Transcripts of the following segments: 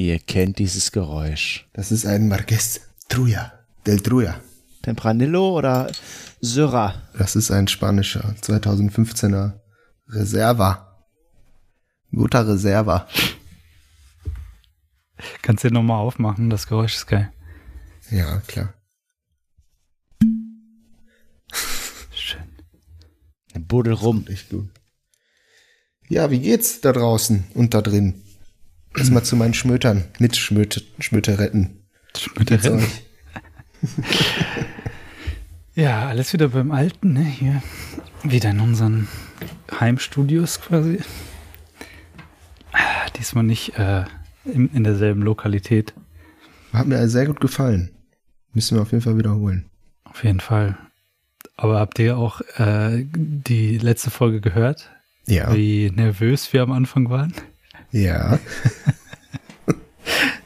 Ihr kennt dieses Geräusch. Das ist ein Marqués Truya, del Truya. Tempranillo oder Syrah? Das ist ein spanischer 2015er Reserva. Guter Reserva. Kannst du den nochmal aufmachen? Das Geräusch ist geil. Ja, klar. Schön. Buddel rum. Echt gut. Ja, wie geht's da draußen und da drin? Erstmal zu meinen Schmötern, mit Schmöt Schmöteretten. Schmöteretten. ja, alles wieder beim Alten, ne? Hier. Wieder in unseren Heimstudios quasi. Ah, Diesmal nicht äh, in, in derselben Lokalität. Hat mir sehr gut gefallen. Müssen wir auf jeden Fall wiederholen. Auf jeden Fall. Aber habt ihr auch äh, die letzte Folge gehört? Ja. Wie nervös wir am Anfang waren? Ja.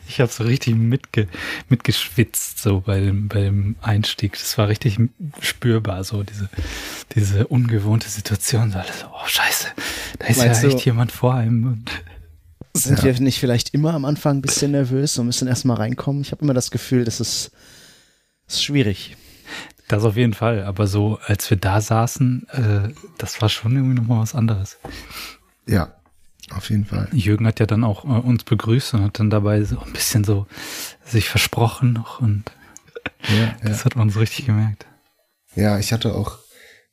Ich habe so richtig mitge mitgeschwitzt, so bei dem, bei dem Einstieg. Das war richtig spürbar, so diese, diese ungewohnte Situation. So alles oh Scheiße, da ist Meinst ja du- echt jemand vor einem. Und Sind Ja. wir nicht vielleicht immer am Anfang ein bisschen nervös und müssen erstmal reinkommen? Ich habe immer das Gefühl, das ist, das ist schwierig. das auf jeden Fall. Aber so, als wir da saßen, äh, das war schon irgendwie nochmal was anderes. Ja, auf jeden Fall. Jürgen hat ja dann auch äh, uns begrüßt und hat dann dabei so ein bisschen so sich versprochen noch und Ja, das hat man so richtig gemerkt. ja, ich hatte auch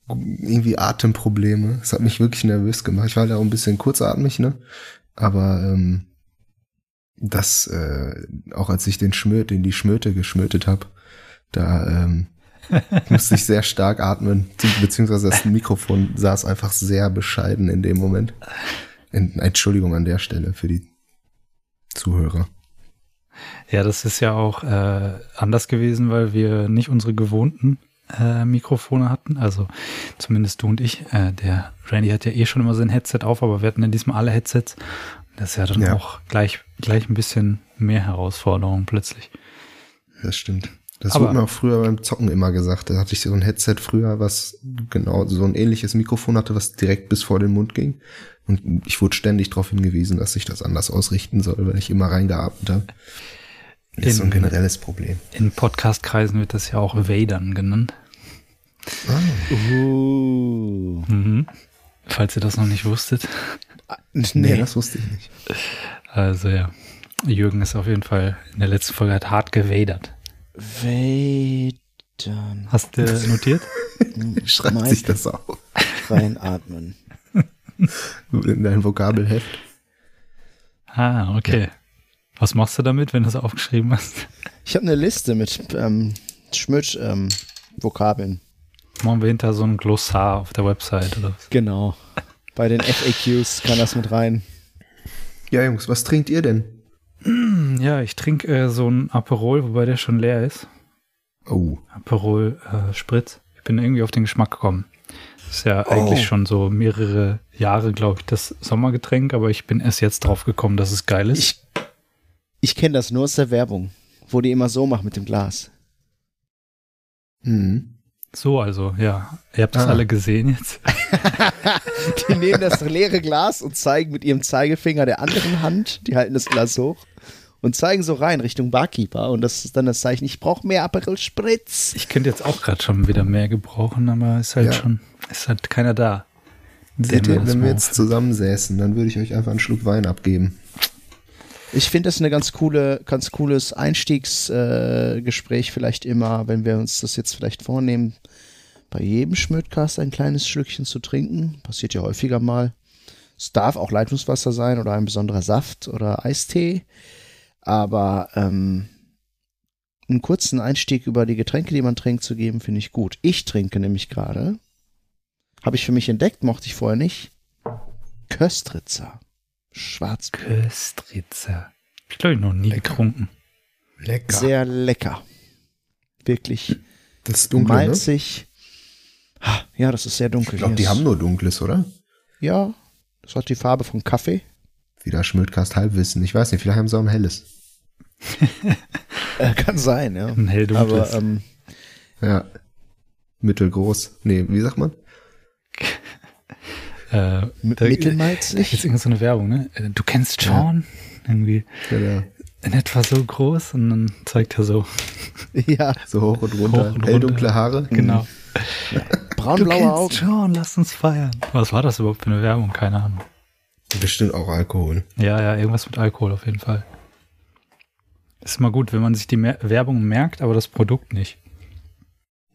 irgendwie Atemprobleme. Das hat mich wirklich nervös gemacht. Ich war da auch ein bisschen kurzatmig, ne? Aber ähm, das, äh, auch als ich den Schmöt, den die Schmöte geschmötet habe, da ähm, musste ich sehr stark atmen, beziehungsweise das Mikrofon saß einfach sehr bescheiden in dem Moment. En- Entschuldigung an der Stelle für die Zuhörer. Ja, das ist ja auch äh, anders gewesen, weil wir nicht unsere gewohnten äh, Mikrofone hatten. Also zumindest du und ich. Äh, der Randy hat ja eh schon immer sein Headset auf, aber wir hatten ja diesmal alle Headsets. Das ist ja dann Ja. auch gleich, gleich ein bisschen mehr Herausforderung plötzlich. Das stimmt. Das Aber- wurde mir auch früher beim Zocken immer gesagt. Da hatte ich so ein Headset früher, was genau so ein ähnliches Mikrofon hatte, was direkt bis vor den Mund ging. Und ich wurde ständig darauf hingewiesen, dass ich das anders ausrichten soll, weil ich immer reingeatmet habe. Das ist so ein In- generelles Problem. In Podcast-Kreisen wird das ja auch Vadern genannt. Uh. Mhm. Falls ihr das noch nicht wusstet. Nee, Nee, das wusste ich nicht. Also ja, Jürgen ist auf jeden Fall in der letzten Folge hat hart gewadert. Wadern. Hast du notiert? Schreibt sich das auf. Reinatmen. In dein Vokabelheft. ah, okay. Was machst du damit, wenn du es aufgeschrieben hast? Ich habe eine Liste mit ähm, Schmüt, ähm, Vokabeln. Machen wir hinter so ein Glossar auf der Website oder was? Genau. Bei den FAQs kann das mit rein. Ja, Jungs, was trinkt ihr denn? Ja, ich trinke äh, so ein Aperol, wobei der schon leer ist. Oh, Aperol äh, Spritz. Ich bin irgendwie auf den Geschmack gekommen. Ist ja Oh. eigentlich schon so mehrere Jahre, glaube ich, das Sommergetränk, aber ich bin erst jetzt drauf gekommen, dass es geil ist. Ich, ich kenne das nur aus der Werbung, wo die immer so machen mit dem Glas. hm. so, also, ja. Ihr habt das Ah. alle gesehen jetzt. Die nehmen das leere Glas und zeigen mit ihrem Zeigefinger der anderen Hand, die halten das Glas hoch und zeigen so rein Richtung Barkeeper und das ist dann das Zeichen, ich brauche mehr Aperol Spritz. Ich könnte jetzt auch gerade schon wieder mehr gebrauchen, aber ist halt Ja. schon, ist halt keiner da. Seht ihr, wenn wir jetzt zusammensäßen, dann würde ich euch einfach einen Schluck Wein abgeben. Ich finde das eine ganz coole, ganz cooles Einstiegsgespräch äh, vielleicht immer, wenn wir uns das jetzt vielleicht vornehmen, bei jedem Schmödcast ein kleines Schlückchen zu trinken. Passiert ja häufiger mal. Es darf auch Leitungswasser sein oder ein besonderer Saft oder Eistee. Aber ähm, einen kurzen Einstieg über die Getränke, die man trinkt, zu geben, finde ich gut. Ich trinke nämlich gerade, habe ich für mich entdeckt, mochte ich vorher nicht, Köstritzer. Schwarzbier. Köstritzer. Ich glaube, ich noch nie getrunken. Lecker. Sehr lecker. Wirklich das ist dunkel, ne? malzig. Ha, Ja, das ist sehr dunkel. Ich glaube, die haben nur dunkles, oder? Ja, das hat die Farbe von Kaffee. Wieder Schmödcast Halbwissen. Ich weiß nicht, vielleicht haben sie auch ein helles. Äh, kann sein, ja. Ein helldunkles. Aber ähm, Ja. Mittelgroß. Nee, wie sagt man? Äh, mittelmalzig. ist irgendeine so eine Werbung, ne? Äh, Du kennst Sean? Irgendwie. Ja, der in etwa so groß und dann zeigt er so. Ja, So hoch und runter. Hoch und Helldunkle runter. Haare. Genau. braunblaue Augen. schon, lass uns feiern. Was war das überhaupt für eine Werbung? Keine Ahnung. Bestimmt auch Alkohol. Ja, ja, irgendwas mit Alkohol auf jeden Fall. Ist immer gut, wenn man sich die Mer Werbung merkt, aber das Produkt nicht.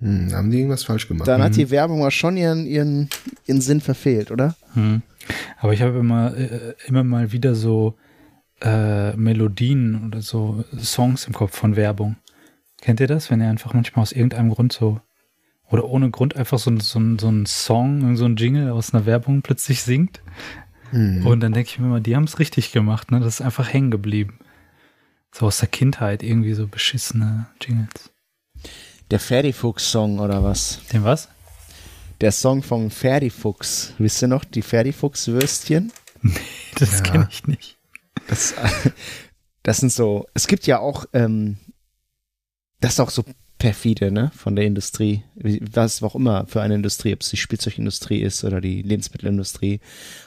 Hm, haben die irgendwas falsch gemacht? Dann hat die Werbung mal schon ihren, ihren, ihren Sinn verfehlt, oder? Hm. Aber ich habe immer, äh, immer mal wieder so äh, Melodien oder so Songs im Kopf von Werbung. Kennt ihr das? Wenn ihr einfach manchmal aus irgendeinem Grund so oder ohne Grund einfach so, ein- so, so ein Song, so ein Jingle aus einer Werbung plötzlich singt. Hm. Und dann denke ich mir immer, die haben es richtig gemacht, ne? Das ist einfach hängen geblieben. So aus der Kindheit irgendwie so beschissene Jingles. Der Ferdifuchs-Song oder was? Den was? Der Song vom Ferdifuchs. Wisst ihr noch, die Ferdifuchs-Würstchen? Das Ja. kenne ich nicht. Das, das sind so, es gibt ja auch, ähm, das ist auch so perfide, ne, von der Industrie, was auch immer für eine Industrie, ob es die Spielzeugindustrie ist oder die Lebensmittelindustrie,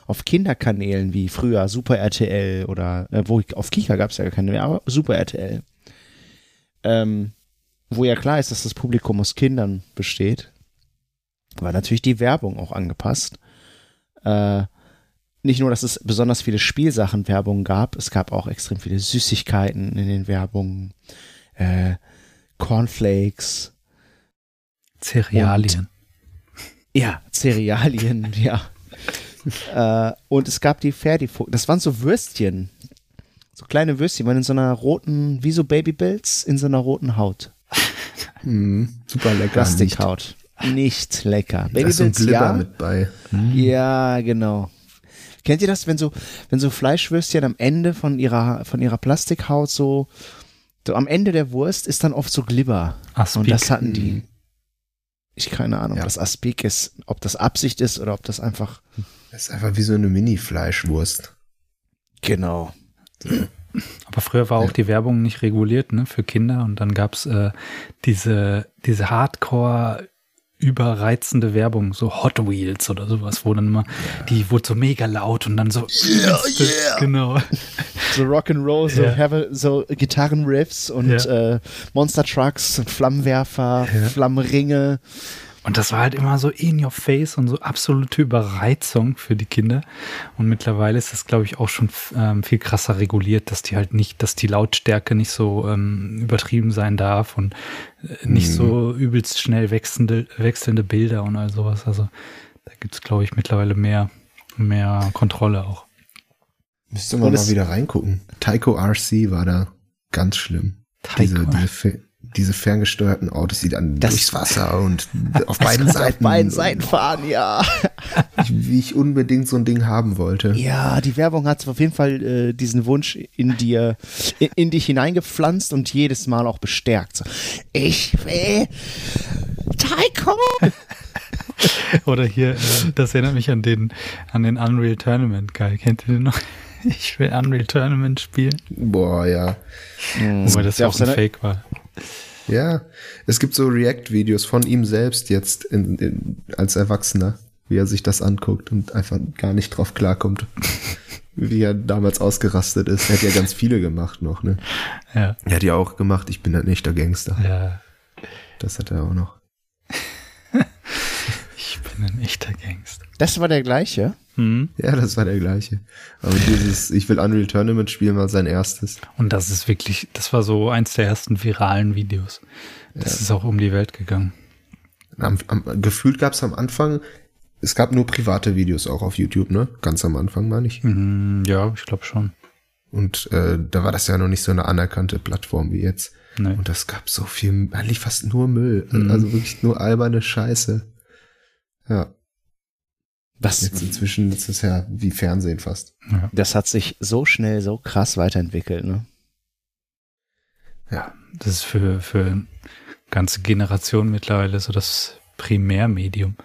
auf Kinderkanälen wie früher Super RTL oder, äh, wo, auf Kika gab es ja gar keine mehr, aber Super RTL, ähm, wo ja klar ist, dass das Publikum aus Kindern besteht, war natürlich die Werbung auch angepasst. Äh, nicht nur, dass es besonders viele Spielsachen-Werbungen gab, es gab auch extrem viele Süßigkeiten in den Werbungen, äh, Cornflakes, Cerealien. ja, Cerealien, ja. äh, und es gab die Ferdifuchs, das waren so Würstchen, so kleine Würstchen, waren in so einer roten, wie so Babybills, in so einer roten Haut, Hm, super lecker. Plastikhaut. Nicht lecker. Da ist so ein Glibber ja. mit bei. Ja, genau. Kennt ihr das, wenn so, wenn so Fleischwürstchen am Ende von ihrer, von ihrer Plastikhaut so, so am Ende der Wurst ist dann oft so Glibber. Aspik. Und das hatten die. Ich keine Ahnung, Ja. was Aspik ist, ob das Absicht ist oder ob das einfach. Das ist einfach wie so eine Mini-Fleischwurst. Genau. Aber früher war auch Ja. die Werbung nicht reguliert, ne, für Kinder und dann gab's äh, diese, diese Hardcore überreizende Werbung, so Hot Wheels oder sowas, wo dann immer, die wurde so mega laut und dann so, yeah. genau. So Rock'n'Roll, so, have so Gitarrenriffs und Ja. äh, Monster Trucks Flammenwerfer. Flammenringe. Und das war halt immer so in your face und so absolute Überreizung für die Kinder. Und mittlerweile ist das, glaube ich, auch schon ähm, viel krasser reguliert, dass die halt nicht, dass die Lautstärke nicht so ähm, übertrieben sein darf und äh, nicht Mhm. so übelst schnell wechselnde, wechselnde Bilder und all sowas. Also da gibt's glaube ich, mittlerweile mehr, mehr Kontrolle auch. Müsste man mal es- wieder reingucken. Tycho RC war da ganz schlimm. Diese, Taiko. diese, fe- diese ferngesteuerten Autos, die dann Das- durchs Wasser und auf beiden Seiten. Auf beiden Seiten fahren, ja. Wie ich unbedingt so ein Ding haben wollte. Ja, die Werbung hat auf jeden Fall äh, diesen Wunsch in dir, in, in dich hineingepflanzt und jedes Mal auch bestärkt. So, ich will Taiko. Oder hier, äh, das erinnert mich an den, an den Unreal Tournament Guy. Kennt ihr den noch? Ich will Unreal Tournament spielen. Boah, ja. Wobei das ja auch ein Fake war. Ja. Es gibt so React-Videos von ihm selbst jetzt in, in, als Erwachsener, wie er sich das anguckt und einfach gar nicht drauf klarkommt. wie er damals ausgerastet ist. Er hat ja ganz viele gemacht noch, ne? Ja, Er hat ja auch gemacht, ich bin ein echter Gangster. ja. Das hat er auch noch. Ich bin ein echter Gangster. Das war der gleiche. Hm. Ja, das war der gleiche. Aber dieses, ich will Unreal Tournament spielen, war sein erstes. Und das ist wirklich, das war so eins der ersten viralen Videos. Das ist auch um die Welt gegangen. Am, am, gefühlt gab es am Anfang, es gab nur private Videos auch auf YouTube, ne? Ganz am Anfang, meine ich. Hm, ja, ich glaube schon. Und äh, da war das ja noch nicht so eine anerkannte Plattform wie jetzt. Nee. Und das gab so viel, eigentlich fast nur Müll. Mhm. Also wirklich nur alberne Scheiße. Ja, Was, jetzt inzwischen ist es ja wie Fernsehen fast. Ja. das hat sich so schnell, so krass weiterentwickelt. Ne? Ja, Das ist für, für ganze Generationen mittlerweile so das Primärmedium.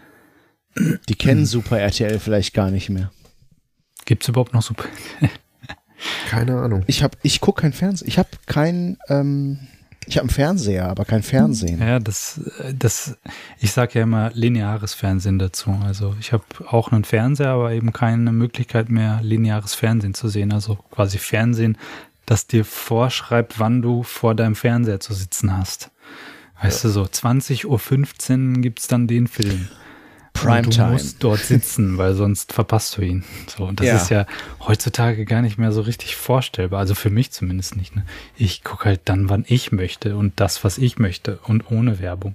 Die kennen Super RTL vielleicht gar nicht mehr. Gibt's überhaupt noch so? keine Ahnung. Ich hab, ich guck kein Fernsehen. Ich habe kein, ähm, ich habe einen Fernseher, aber kein Fernsehen. Ja, das, das, ich sage ja immer lineares Fernsehen dazu. Also ich habe auch einen Fernseher, aber eben keine Möglichkeit mehr, lineares Fernsehen zu sehen. Also quasi Fernsehen das dir vorschreibt, wann du vor deinem Fernseher zu sitzen hast. Weißt ja. du, so 20.15 Uhr gibt's dann den Film. Primetime. Du musst dort sitzen, weil sonst verpasst du ihn. So, und das ja. ist ja heutzutage gar nicht mehr so richtig vorstellbar. Also für mich zumindest nicht. Ne? Ich gucke halt dann, wann ich möchte und das, was ich möchte und ohne Werbung.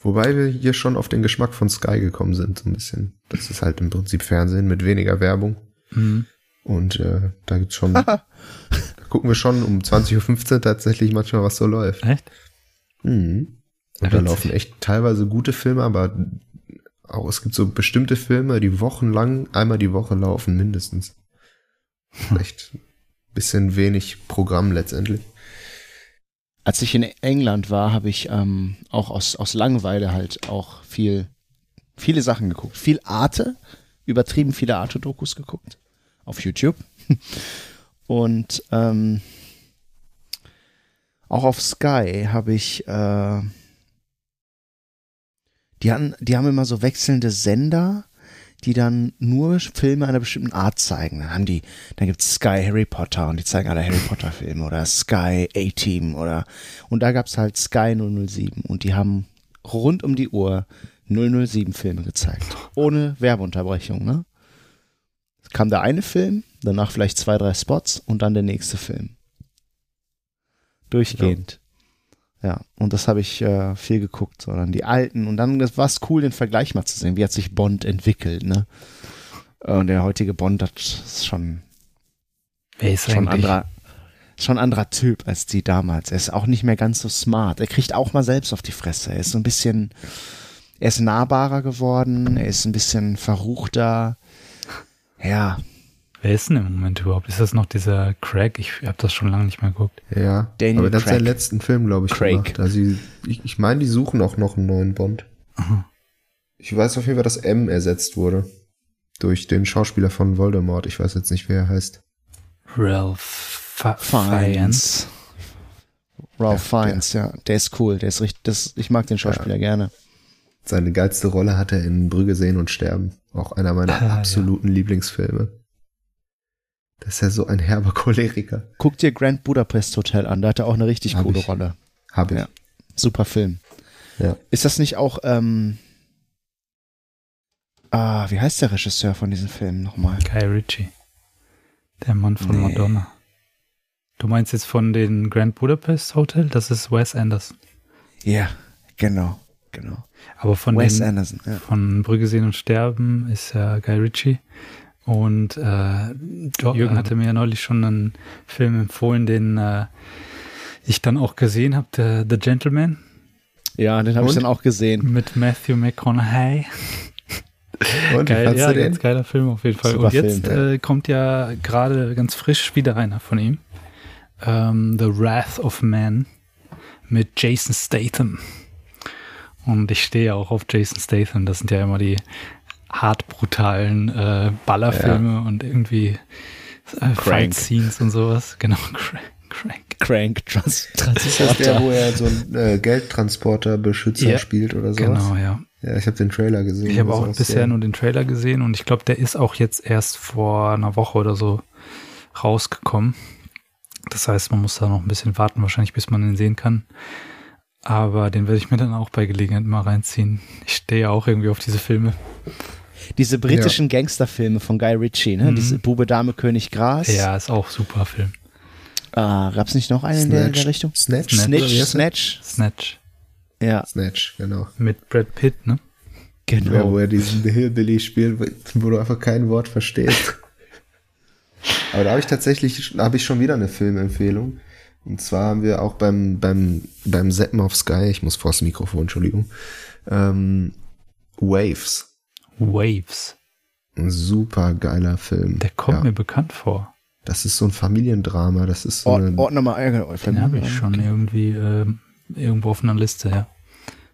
Wobei wir hier schon auf den Geschmack von Sky gekommen sind, so ein bisschen. Das ist halt im Prinzip Fernsehen mit weniger Werbung. Mhm. Und äh, da gibt's schon, da gucken wir schon um 20.15 Uhr tatsächlich manchmal, was so läuft. Echt? Mhm. Und da laufen echt teilweise gute Filme, aber auch es gibt so bestimmte Filme, die wochenlang einmal die Woche laufen, mindestens. Echt bisschen wenig Programm letztendlich. Als ich in England war, habe ich ähm, auch aus, aus Langeweile halt auch viel, viele Sachen geguckt. Viel Arte, übertrieben viele Arte-Dokus geguckt. Auf YouTube. Und ähm, auch auf Sky habe ich äh, die, hatten, die haben immer so wechselnde Sender, die dann nur Filme einer bestimmten Art zeigen. Dann haben die, dann gibt's Sky Harry Potter und die zeigen alle Harry Potter Filme oder Sky A-Team oder und da gab's halt Sky 007 und die haben rund um die Uhr 007 Filme gezeigt. Ohne Werbeunterbrechung, ne? Kam der eine Film, danach vielleicht zwei, drei Spots und dann der nächste Film. Durchgehend. Ja, und das habe ich äh, viel geguckt, sondern die alten. Und dann war es cool, den Vergleich mal zu sehen. Wie hat sich Bond entwickelt, ne? Und der heutige Bond, das ist schon, Wer ist schon anderer, schon ein anderer Typ als die damals. Er ist auch nicht mehr ganz so smart. Er kriegt auch mal selbst auf die Fresse. Er ist so ein bisschen, er ist nahbarer geworden. Er ist ein bisschen verruchter. Ja, Wer ist denn im Moment überhaupt? Ist das noch dieser Craig? Ich habe das schon lange nicht mehr geguckt. Ja, Daniel aber das Craig. ist der letzten Film, glaube ich, Craig. gemacht. Also ich, ich meine, die suchen auch noch einen neuen Bond. Aha. Ich weiß auf jeden Fall, dass M ersetzt wurde. Durch den Schauspieler von Voldemort. Ich weiß jetzt nicht, wer er heißt. Ralph Fiennes. Ralph ja, Fiennes, ja. Der ist cool. Der ist richtig, das, ich mag den Schauspieler ja. gerne. Seine geilste Rolle hat er in Brügge sehen und sterben. Auch einer meiner ah, absoluten ja. Lieblingsfilme. Das ist ja so ein herber Choleriker. Guck dir Grand Budapest Hotel an, da hat er auch eine richtig Hab coole ich. Rolle. Hab ich. Ja. Super Film. Ja. Ist das nicht auch, ähm, ah, wie heißt der Regisseur von diesem Film nochmal? Guy Ritchie. Der Mann von nee. Madonna. Du meinst jetzt von den Grand Budapest Hotel? Das ist Wes Anderson. Ja, genau, genau. Aber von Wes den, Anderson, ja. von Brügge sehen und sterben ist ja Guy Ritchie. Und äh, Jürgen hatte mir ja neulich schon einen Film empfohlen, den äh, ich dann auch gesehen habe, The Gentleman. Ja, den habe ich dann auch gesehen. Mit Matthew McConaughey. Und, Geil, ja, ganz geiler Film auf jeden Fall. Super Und jetzt Film, ja. äh, kommt ja gerade ganz frisch wieder einer von ihm. Ähm, The Wrath of Man mit Jason Statham. Und ich stehe ja auch auf Jason Statham. Das sind ja immer die hart brutalen äh, Ballerfilme ja. und irgendwie äh, Fight-Scenes und sowas. Genau, Crank. Crank, Trans Ist das der, wo er so ein äh, Geldtransporter-Beschützer ja, spielt oder sowas? Genau, ja. Ja, ich habe den Trailer gesehen. Ich habe auch bisher ja. nur den Trailer gesehen und ich glaube, der ist auch jetzt erst vor einer Woche oder so rausgekommen. Das heißt, man muss da noch ein bisschen warten, wahrscheinlich, bis man ihn sehen kann. Aber den werde ich mir dann auch bei Gelegenheit mal reinziehen. Ich stehe ja auch irgendwie auf diese Filme. Diese britischen ja. Gangsterfilme von Guy Ritchie, ne? Mhm. Diese Bube, Dame, König, Gras. Ja, ist auch super Film. Ah, gab's nicht noch einen in der, in der, Richtung? Snatch. Snatch. Snatch. Snatch. Ja. Snatch, genau. Mit Brad Pitt, ne? Genau. Ja, wo er diesen Hillbilly spielt, wo du einfach kein Wort verstehst. Aber da habe ich tatsächlich, habe ich schon wieder eine Filmempfehlung. Und zwar haben wir auch beim, beim, beim Seppen auf Sky, ich muss vors Mikrofon, Entschuldigung, ähm, Waves. Waves. Ein super geiler Film. Der kommt ja. mir bekannt vor. Das ist so ein Familiendrama. Das ist so Ort, eine. Ordner mal Ärger. Den habe ich schon irgendwie äh, irgendwo auf einer Liste, ja.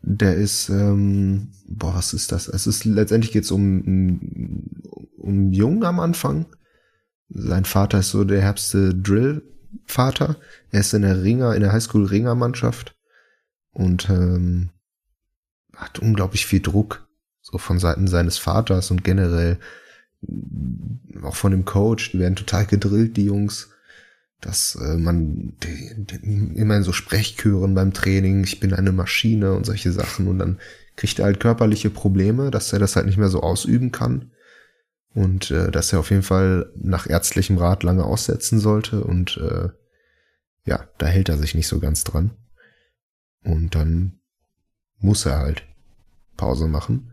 Der ist, ähm, boah, was ist das? Es ist letztendlich geht's um um Jungen am Anfang. Sein Vater ist so der herbste Drill-Vater. Er ist in der Ringer, in der Highschool-Ringer-Mannschaft und ähm, hat unglaublich viel Druck so von Seiten seines Vaters und generell auch von dem Coach, die werden total gedrillt, die Jungs, dass äh, man die, die, immer so Sprechchören beim Training, ich bin eine Maschine und solche Sachen. Und dann kriegt er halt körperliche Probleme, dass er das halt nicht mehr so ausüben kann und äh, dass er auf jeden Fall nach ärztlichem Rat lange aussetzen sollte und äh, ja, da hält er sich nicht so ganz dran und dann muss er halt Pause machen.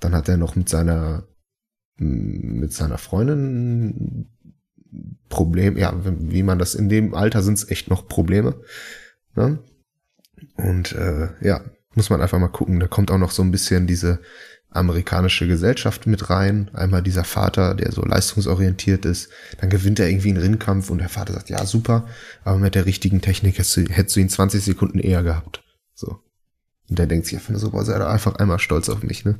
Dann hat er noch mit seiner mit seiner Freundin Problem, ja, wie man das in dem Alter sind es echt noch Probleme. Ne? Und äh, ja, muss man einfach mal gucken. Da kommt auch noch so ein bisschen diese amerikanische Gesellschaft mit rein. Einmal dieser Vater, der so leistungsorientiert ist. Dann gewinnt er irgendwie einen Ringkampf und der Vater sagt, ja, super, aber mit der richtigen Technik hättest du, hättest du ihn 20 Sekunden eher gehabt. So. Und der denkt sich einfach so, boah, sei doch einfach einmal stolz auf mich, ne?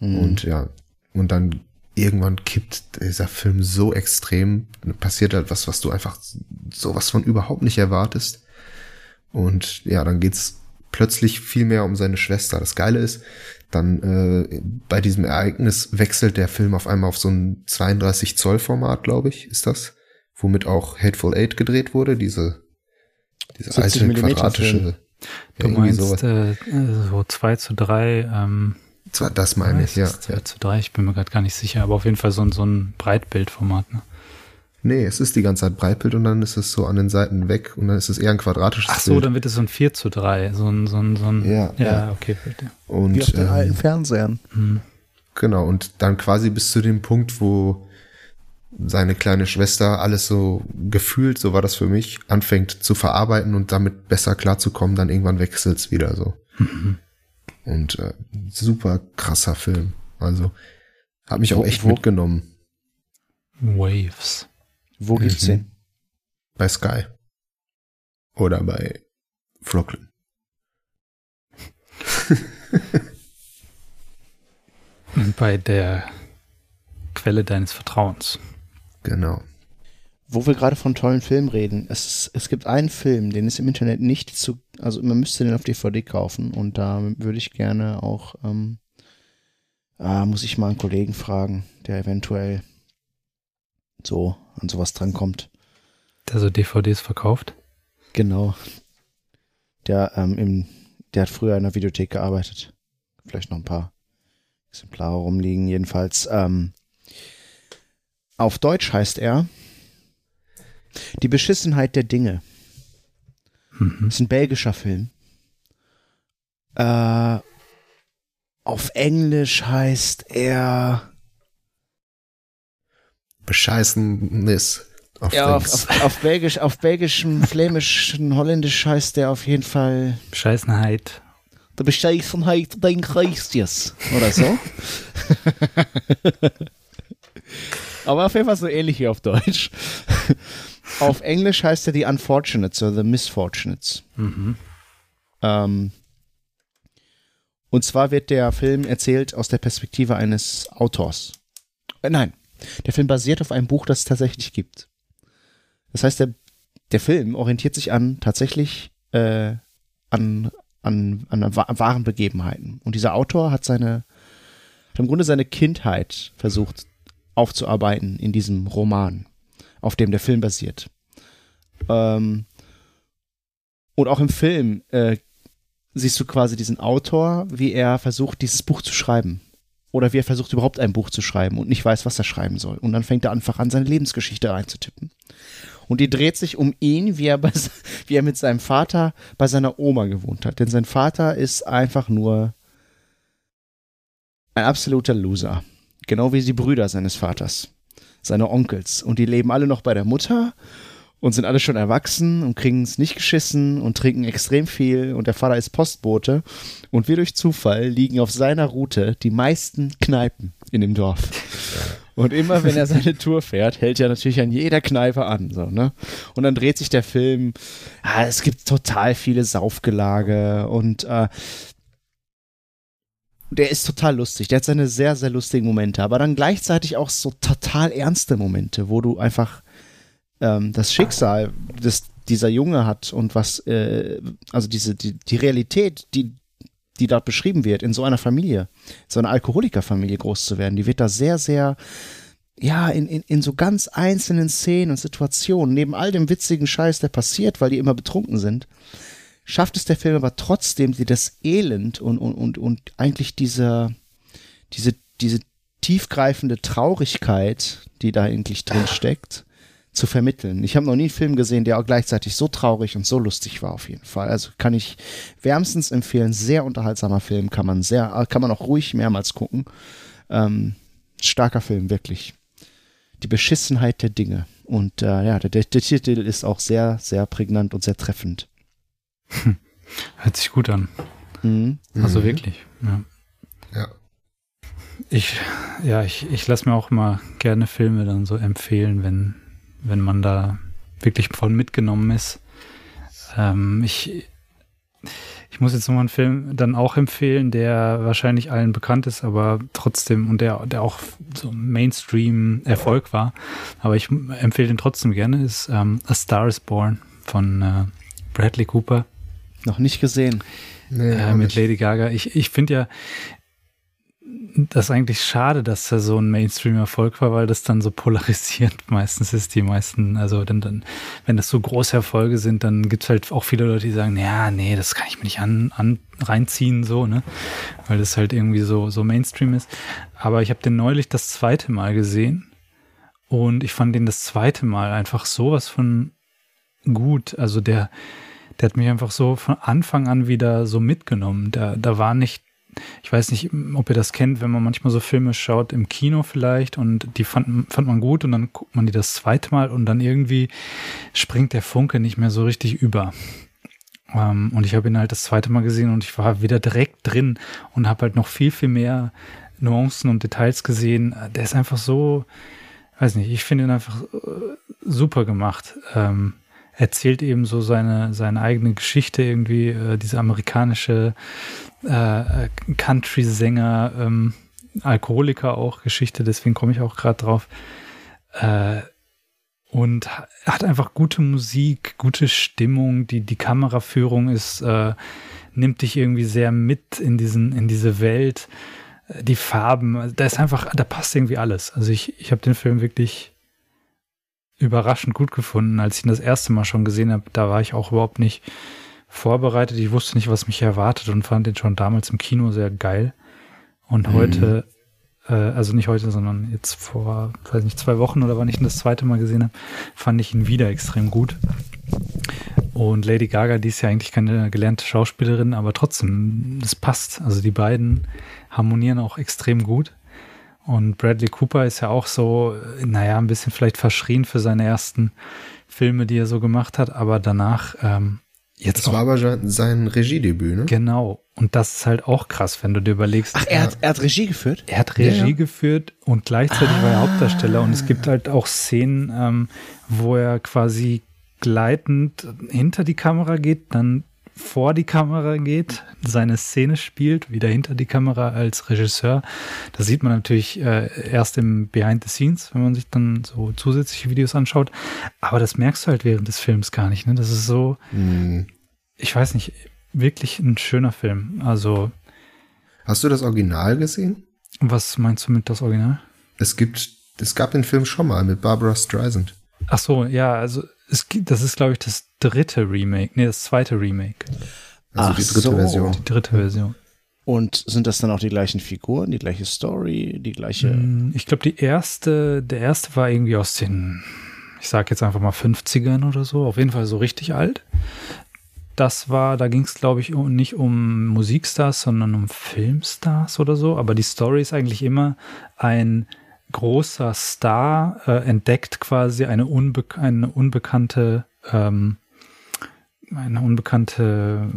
Mhm. Und ja, und dann irgendwann kippt dieser Film so extrem, passiert halt was, was du einfach sowas von überhaupt nicht erwartest. Und ja, dann geht's plötzlich viel mehr um seine Schwester. Das Geile ist, dann äh, bei diesem Ereignis wechselt der Film auf einmal auf so ein 32 Zoll Format, glaube ich, ist das, womit auch Hateful Eight gedreht wurde, diese diese alte quadratische. Du meinst äh, so 2 zu 3 ähm, das meine ich, ja. 2 zu 3, ich bin mir gerade gar nicht sicher, aber auf jeden Fall so ein, so ein Breitbildformat, ne? Nee, es ist die ganze Zeit Breitbild und dann ist es so an den Seiten weg und dann ist es eher ein quadratisches Ach so, Bild. dann wird es so ein 4 zu 3, so ein, so ein, so ein ja, ja, ja. okay. Bitte. Und, Wie auf den ähm, alten Fernsehern. Hm. Genau, und dann quasi bis zu dem Punkt, wo seine kleine Schwester alles so gefühlt, so war das für mich, anfängt zu verarbeiten und damit besser klarzukommen, dann irgendwann wechselt's wieder so. Mhm. Und äh, super krasser Film. Also hat mich auch Wo- echt wo- mitgenommen Waves. Wo gibt's Mhm. den? bei Sky. Oder bei Frocklin. Bei der Quelle deines Vertrauens. Genau. Wo wir gerade von tollen Filmen reden, es, es gibt einen Film, den ist im Internet nicht zu, also man müsste den auf DVD kaufen und da würde ich gerne auch, ähm, ah, muss ich mal einen Kollegen fragen, der eventuell so an sowas drankommt. Der so DVDs verkauft. Genau. Der, ähm, im, der hat früher in der Videothek gearbeitet. Vielleicht noch ein paar Exemplare rumliegen. Jedenfalls, ähm, auf Deutsch heißt er Die Beschissenheit der Dinge. Mhm. ist ein belgischer Film. Äh, auf Englisch heißt er Bescheißennis auf ja, auf, auf, auf Belgisch, auf Belgischem, Flämischem, Holländisch heißt der auf jeden Fall Bescheißenheit. Der Bescheißenheit dein Christus. Oder so. Aber auf jeden Fall so ähnlich wie auf Deutsch. auf Englisch heißt er die Unfortunates oder The Misfortunates. Mhm. Ähm, und zwar wird der Film erzählt aus der Perspektive eines Autors. Äh, nein, der Film basiert auf einem Buch, das es tatsächlich gibt. Das heißt, der, der Film orientiert sich an tatsächlich äh, an, an, an wa- wahren Begebenheiten. Und dieser Autor hat seine, hat im Grunde seine Kindheit versucht aufzuarbeiten in diesem Roman, auf dem der Film basiert. Ähm, und auch im Film äh, siehst du quasi diesen Autor, wie er versucht, dieses Buch zu schreiben. Oder wie er versucht, überhaupt ein Buch zu schreiben und nicht weiß, was er schreiben soll. Und dann fängt er einfach an, seine Lebensgeschichte reinzutippen. Und die dreht sich um ihn, wie er, bei, wie er mit seinem Vater bei seiner Oma gewohnt hat. Denn sein Vater ist einfach nur ein absoluter Loser. Genau wie die Brüder seines Vaters. Seine Onkels. Und die leben alle noch bei der Mutter und sind alle schon erwachsen und kriegen es nicht geschissen und trinken extrem viel und der Vater ist Postbote und wie durch Zufall liegen auf seiner Route die meisten Kneipen in dem Dorf. Und immer wenn er seine Tour fährt, hält er natürlich an jeder Kneipe an, so, ne? Und dann dreht sich der Film, ah, es gibt total viele Saufgelage und äh, der ist total lustig. Der hat seine sehr, sehr lustigen Momente, aber dann gleichzeitig auch so total ernste Momente, wo du einfach ähm, das Schicksal, das dieser Junge hat und was, äh, also diese, die, die Realität, die, die dort beschrieben wird, in so einer Familie, so einer Alkoholikerfamilie groß zu werden, die wird da sehr, sehr ja, in, in, in so ganz einzelnen Szenen und Situationen, neben all dem witzigen Scheiß, der passiert, weil die immer betrunken sind, schafft es der Film aber trotzdem, dir das Elend und, und, und, und eigentlich diese, diese, diese tiefgreifende Traurigkeit, die da eigentlich drin steckt, zu vermitteln. Ich habe noch nie einen Film gesehen, der auch gleichzeitig so traurig und so lustig war auf jeden Fall. Also kann ich wärmstens empfehlen. Sehr unterhaltsamer Film, kann man sehr, kann man auch ruhig mehrmals gucken. Ähm, starker Film, wirklich. Die Beschissenheit der Dinge. Und äh, ja, der, der, der Titel ist auch sehr, sehr prägnant und sehr treffend. Hm. Hört sich gut an. Mhm. Also mhm. wirklich. Ja. ja. Ich, ja, ich, ich lasse mir auch mal gerne Filme dann so empfehlen, wenn, wenn man da wirklich voll mitgenommen ist. Ähm, ich, ich muss jetzt nochmal einen Film dann auch empfehlen, der wahrscheinlich allen bekannt ist, aber trotzdem und der, der auch so Mainstream-Erfolg war. Aber ich empfehle den trotzdem gerne, ist ähm, A Star is Born von äh, Bradley Cooper. Noch nicht gesehen. Nee, äh, mit nicht. Lady Gaga. Ich, ich finde ja, das ist eigentlich schade, dass er so ein Mainstream-Erfolg war, weil das dann so polarisiert meistens ist. Die meisten, also dann, dann wenn das so große Erfolge sind, dann gibt es halt auch viele Leute, die sagen, ja, nee, das kann ich mir nicht an, an reinziehen, so, ne? Weil das halt irgendwie so, so Mainstream ist. Aber ich habe den neulich das zweite Mal gesehen und ich fand den das zweite Mal einfach sowas von gut. Also der, der hat mich einfach so von Anfang an wieder so mitgenommen. Da, da war nicht ich weiß nicht, ob ihr das kennt, wenn man manchmal so Filme schaut im Kino vielleicht und die fand, fand man gut und dann guckt man die das zweite Mal und dann irgendwie springt der Funke nicht mehr so richtig über. Ähm, und ich habe ihn halt das zweite Mal gesehen und ich war wieder direkt drin und habe halt noch viel, viel mehr Nuancen und Details gesehen. Der ist einfach so, weiß nicht, ich finde ihn einfach äh, super gemacht. Ähm, erzählt eben so seine, seine eigene Geschichte irgendwie, äh, diese amerikanische äh, Country-Sänger, ähm, Alkoholiker auch Geschichte, deswegen komme ich auch gerade drauf. Äh, und hat einfach gute Musik, gute Stimmung, die, die Kameraführung ist, äh, nimmt dich irgendwie sehr mit in diesen, in diese Welt. Äh, die Farben, also da ist einfach, da passt irgendwie alles. Also ich, ich habe den Film wirklich überraschend gut gefunden. Als ich ihn das erste Mal schon gesehen habe, da war ich auch überhaupt nicht vorbereitet. Ich wusste nicht, was mich erwartet und fand den schon damals im Kino sehr geil. Und mhm. heute, äh, also nicht heute, sondern jetzt vor, weiß nicht, zwei Wochen oder wann ich ihn das zweite Mal gesehen habe, fand ich ihn wieder extrem gut. Und Lady Gaga, die ist ja eigentlich keine gelernte Schauspielerin, aber trotzdem, das passt. Also die beiden harmonieren auch extrem gut. Und Bradley Cooper ist ja auch so, naja, ein bisschen vielleicht verschrien für seine ersten Filme, die er so gemacht hat, aber danach ähm, jetzt. Das auch, war aber sein Regiedebüt, ne? Genau. Und das ist halt auch krass, wenn du dir überlegst. Ach, er, hat, er hat Regie geführt? Er hat Regie ja. geführt und gleichzeitig ah. war er Hauptdarsteller. Und es gibt halt auch Szenen, ähm, wo er quasi gleitend hinter die Kamera geht, dann vor die Kamera geht, seine Szene spielt, wieder hinter die Kamera als Regisseur. Das sieht man natürlich äh, erst im Behind the Scenes, wenn man sich dann so zusätzliche Videos anschaut. Aber das merkst du halt während des Films gar nicht. Ne? Das ist so, mhm. ich weiß nicht, wirklich ein schöner Film. Also. Hast du das Original gesehen? Was meinst du mit das Original? Es gibt, es gab den Film schon mal mit Barbara Streisand. Ach so, ja, also es das ist, glaube ich, das dritte Remake. Nee, das zweite Remake. Also Ach die dritte so. Version. Die dritte Version. Und sind das dann auch die gleichen Figuren, die gleiche Story, die gleiche? Mm, ich glaube, die erste, der erste war irgendwie aus den, ich sag jetzt einfach mal 50ern oder so, auf jeden Fall so richtig alt. Das war, da ging es, glaube ich, nicht um Musikstars, sondern um Filmstars oder so. Aber die Story ist eigentlich immer ein großer Star äh, entdeckt quasi eine, unbe eine unbekannte ähm, eine unbekannte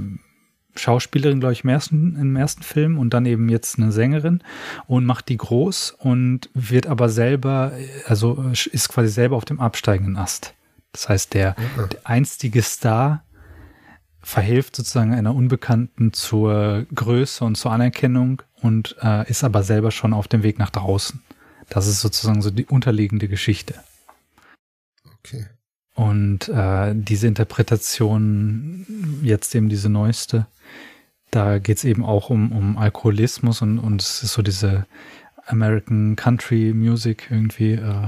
Schauspielerin, glaube ich, im ersten, im ersten Film und dann eben jetzt eine Sängerin und macht die groß und wird aber selber, also ist quasi selber auf dem absteigenden Ast. Das heißt, der, okay. der einstige Star verhilft sozusagen einer Unbekannten zur Größe und zur Anerkennung und äh, ist aber selber schon auf dem Weg nach draußen. Das ist sozusagen so die unterliegende Geschichte. Okay. Und äh, diese Interpretation, jetzt eben diese neueste, da geht es eben auch um, um Alkoholismus und, und es ist so diese American Country Music irgendwie. Äh,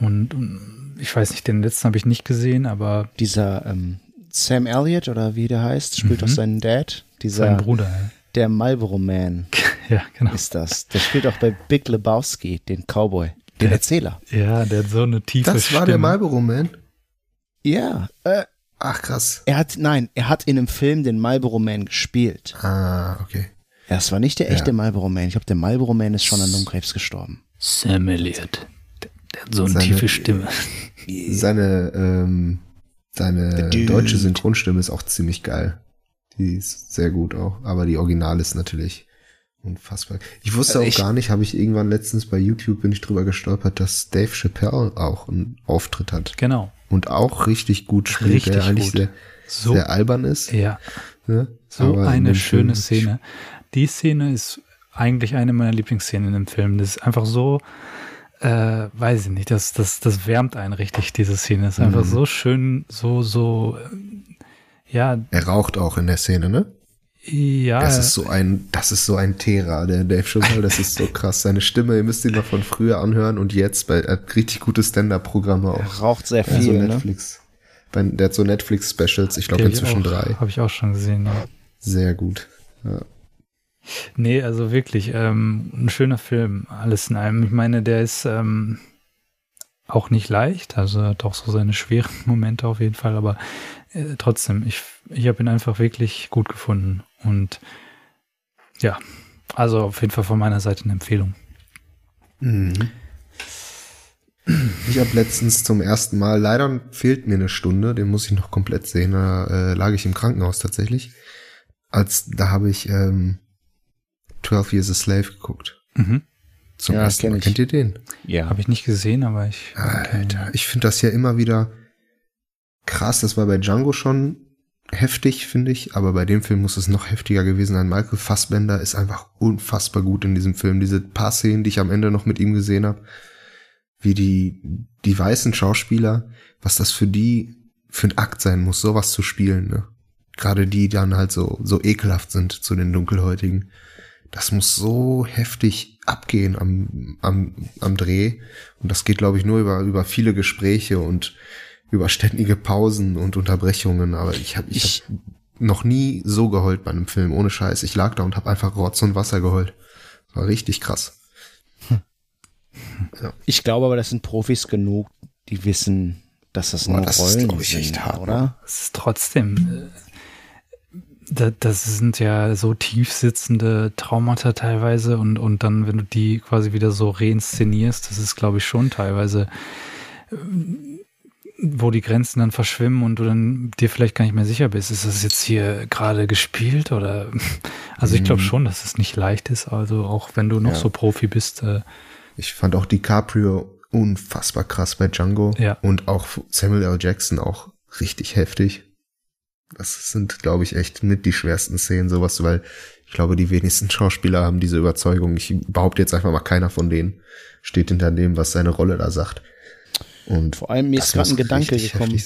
und, und ich weiß nicht, den letzten habe ich nicht gesehen, aber Dieser ähm, Sam Elliott oder wie der heißt, spielt Mhm. doch seinen Dad. Dieser, sein Bruder. ja. der Marlboro Man Ja, genau. ist das. Der spielt auch bei Big Lebowski, den Cowboy, den Der- Erzähler. Ja, der hat so eine tiefe Das Stimme. war der Marlboro Man. Ja, äh, Ach krass. er hat, nein, er hat in einem Film den Marlboro Man gespielt. Ah, okay. Ja, es war nicht der echte Ja. Marlboro Man. Ich glaube, der Marlboro Man ist schon an Lungenkrebs gestorben. Sam Elliott. Der, der hat so eine Seine- tiefe Stimme. Seine, ähm, seine deutsche Synchronstimme ist auch ziemlich geil. Die ist sehr gut auch. Aber die Original ist natürlich unfassbar. Ich wusste Also auch ich- gar nicht, habe ich irgendwann letztens bei YouTube bin ich drüber gestolpert, dass Dave Chappelle auch einen Auftritt hat. Genau. Und auch richtig gut spielt, Richtig der eigentlich gut. sehr, So, sehr albern ist. ja, Ne? so Aber in eine schöne Film- Szene. Die Szene ist eigentlich eine meiner Lieblingsszenen in dem Film. Das ist einfach so, äh, weiß ich nicht, das, das, das wärmt einen richtig, diese Szene. Das ist einfach Mhm. so schön, so, so, ähm, ja, Er raucht auch in der Szene, ne? Ja. Das ist so ein, das ist so ein Terra, der Dave Chappelle, das ist so krass. Seine Stimme, ihr müsst ihn mal von früher anhören und jetzt bei er hat richtig gute Stand-Up-Programme Er auch. raucht sehr viel, ne? Netflix. Bei, der hat so Netflix-Specials, ich glaube inzwischen drei. Habe ich auch schon gesehen, ja. Sehr gut. Ja. Nee, also wirklich, ähm, ein schöner Film, alles in allem. Ich meine, der ist ähm, auch nicht leicht, also hat auch so seine schweren Momente auf jeden Fall, aber äh, trotzdem, ich, ich habe ihn einfach wirklich gut gefunden. Und ja, also auf jeden Fall von meiner Seite eine Empfehlung. Mhm. Ich habe letztens zum ersten Mal, leider fehlt mir eine Stunde, den muss ich noch komplett sehen, da äh, lag ich im Krankenhaus tatsächlich. Als da habe ich ähm, 12 Years a Slave geguckt. Mhm. Zum Ja, ersten kenn Mal. ich. Kennt ihr den? Ja. Habe ich nicht gesehen, aber ich. Alter, ich finde das ja immer wieder krass. Das war bei Django schon heftig, finde ich, aber bei dem Film muss es noch heftiger gewesen sein. Michael Fassbender ist einfach unfassbar gut in diesem Film. Diese paar Szenen, die ich am Ende noch mit ihm gesehen habe, wie die, die weißen Schauspieler, was das für die für ein Akt sein muss, sowas zu spielen, ne? Gerade die dann halt so, so ekelhaft sind zu den Dunkelhäutigen. Das muss so heftig abgehen am, am, am Dreh. Und das geht, glaube ich, nur über, über viele Gespräche und über ständige Pausen und Unterbrechungen. Aber ich habe ich Ich- hab noch nie so geheult bei einem Film, ohne Scheiß. Ich lag da und habe einfach Rotz und Wasser geheult. Das war richtig krass. Ich glaube aber, das sind Profis genug, die wissen, dass das Boah, nur das ist, Rollen glaub ich, echt sind, hart, oder? Es ist trotzdem, äh, da, das sind ja so tief sitzende Traumata teilweise und, und dann, wenn du die quasi wieder so reinszenierst, das ist, glaube ich, schon teilweise, wo die Grenzen dann verschwimmen und du dann dir vielleicht gar nicht mehr sicher bist, ist das jetzt hier gerade gespielt oder, also ich glaube Mhm. schon, dass es nicht leicht ist, also auch wenn du noch Ja. so Profi bist, äh, Ich fand auch DiCaprio unfassbar krass bei Django. Ja. Und auch Samuel L. Jackson auch richtig heftig. Das sind, glaube ich, echt mit die schwersten Szenen, sowas, weil ich glaube, die wenigsten Schauspieler haben diese Überzeugung. Ich behaupte jetzt einfach mal, keiner von denen steht hinter dem, was seine Rolle da sagt. Und Vor allem mir ist gerade ein Gedanke gekommen.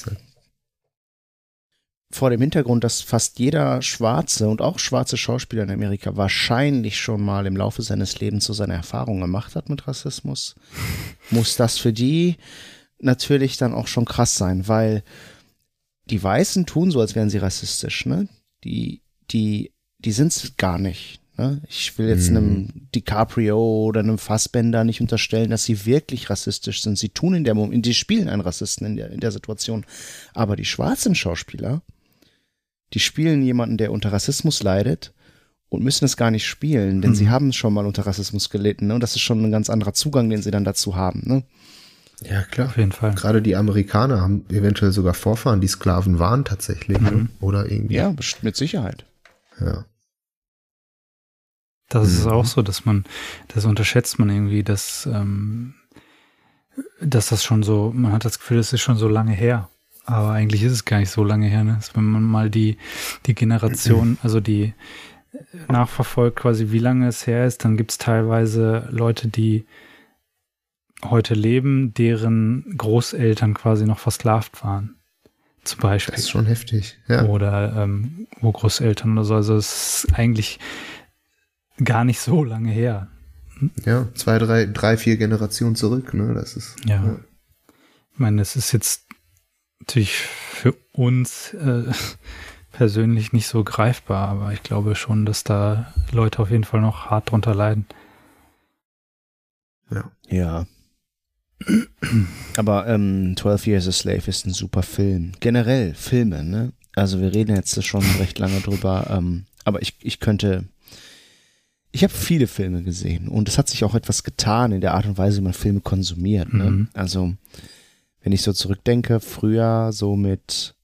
vor dem Hintergrund, dass fast jeder Schwarze und auch schwarze Schauspieler in Amerika wahrscheinlich schon mal im Laufe seines Lebens so seine Erfahrungen gemacht hat mit Rassismus, muss das für die natürlich dann auch schon krass sein, weil die Weißen tun so, als wären sie rassistisch, ne? Die, die, die sind's gar nicht. Ne? Ich will jetzt Mhm. einem DiCaprio oder einem Fassbender nicht unterstellen, dass sie wirklich rassistisch sind. Sie tun in der Moment, die spielen einen Rassisten in der, in der Situation. Aber die schwarzen Schauspieler, die spielen jemanden, der unter Rassismus leidet und müssen es gar nicht spielen, denn Mhm. sie haben schon mal unter Rassismus gelitten. Ne? Und das ist schon ein ganz anderer Zugang, den sie dann dazu haben. Ne? Ja, klar. auf jeden Fall. Gerade die Amerikaner haben eventuell sogar Vorfahren, die Sklaven waren tatsächlich. Mhm. Oder irgendwie. Ja, mit Sicherheit. ja. Das ist Mhm. auch so, dass man, das unterschätzt man irgendwie, dass, ähm, dass das schon so, man hat das Gefühl, das ist schon so lange her. Aber eigentlich ist es gar nicht so lange her, ne? Dass wenn man mal die, die Generation, also die nachverfolgt quasi, wie lange es her ist, dann gibt es teilweise Leute, die heute leben, deren Großeltern quasi noch versklavt waren. Zum Beispiel Das ist schon heftig. Ja. oder ähm, wo Großeltern oder so. Also es ist eigentlich gar nicht so lange her. Ja, zwei, drei, drei, vier Generationen zurück, ne? Das ist. Ja. ja. Ich meine, es ist jetzt natürlich für uns äh, persönlich nicht so greifbar, aber ich glaube schon, dass da Leute auf jeden Fall noch hart drunter leiden. Ja. Ja. Aber ähm, 12 Years a Slave ist ein super Film. Generell Filme, ne? Also wir reden jetzt schon recht lange drüber, ähm, aber ich, ich könnte. Ich habe viele Filme gesehen und es hat sich auch etwas getan in der Art und Weise, wie man Filme konsumiert. Ne? Mhm. Also, wenn ich so zurückdenke, früher so mit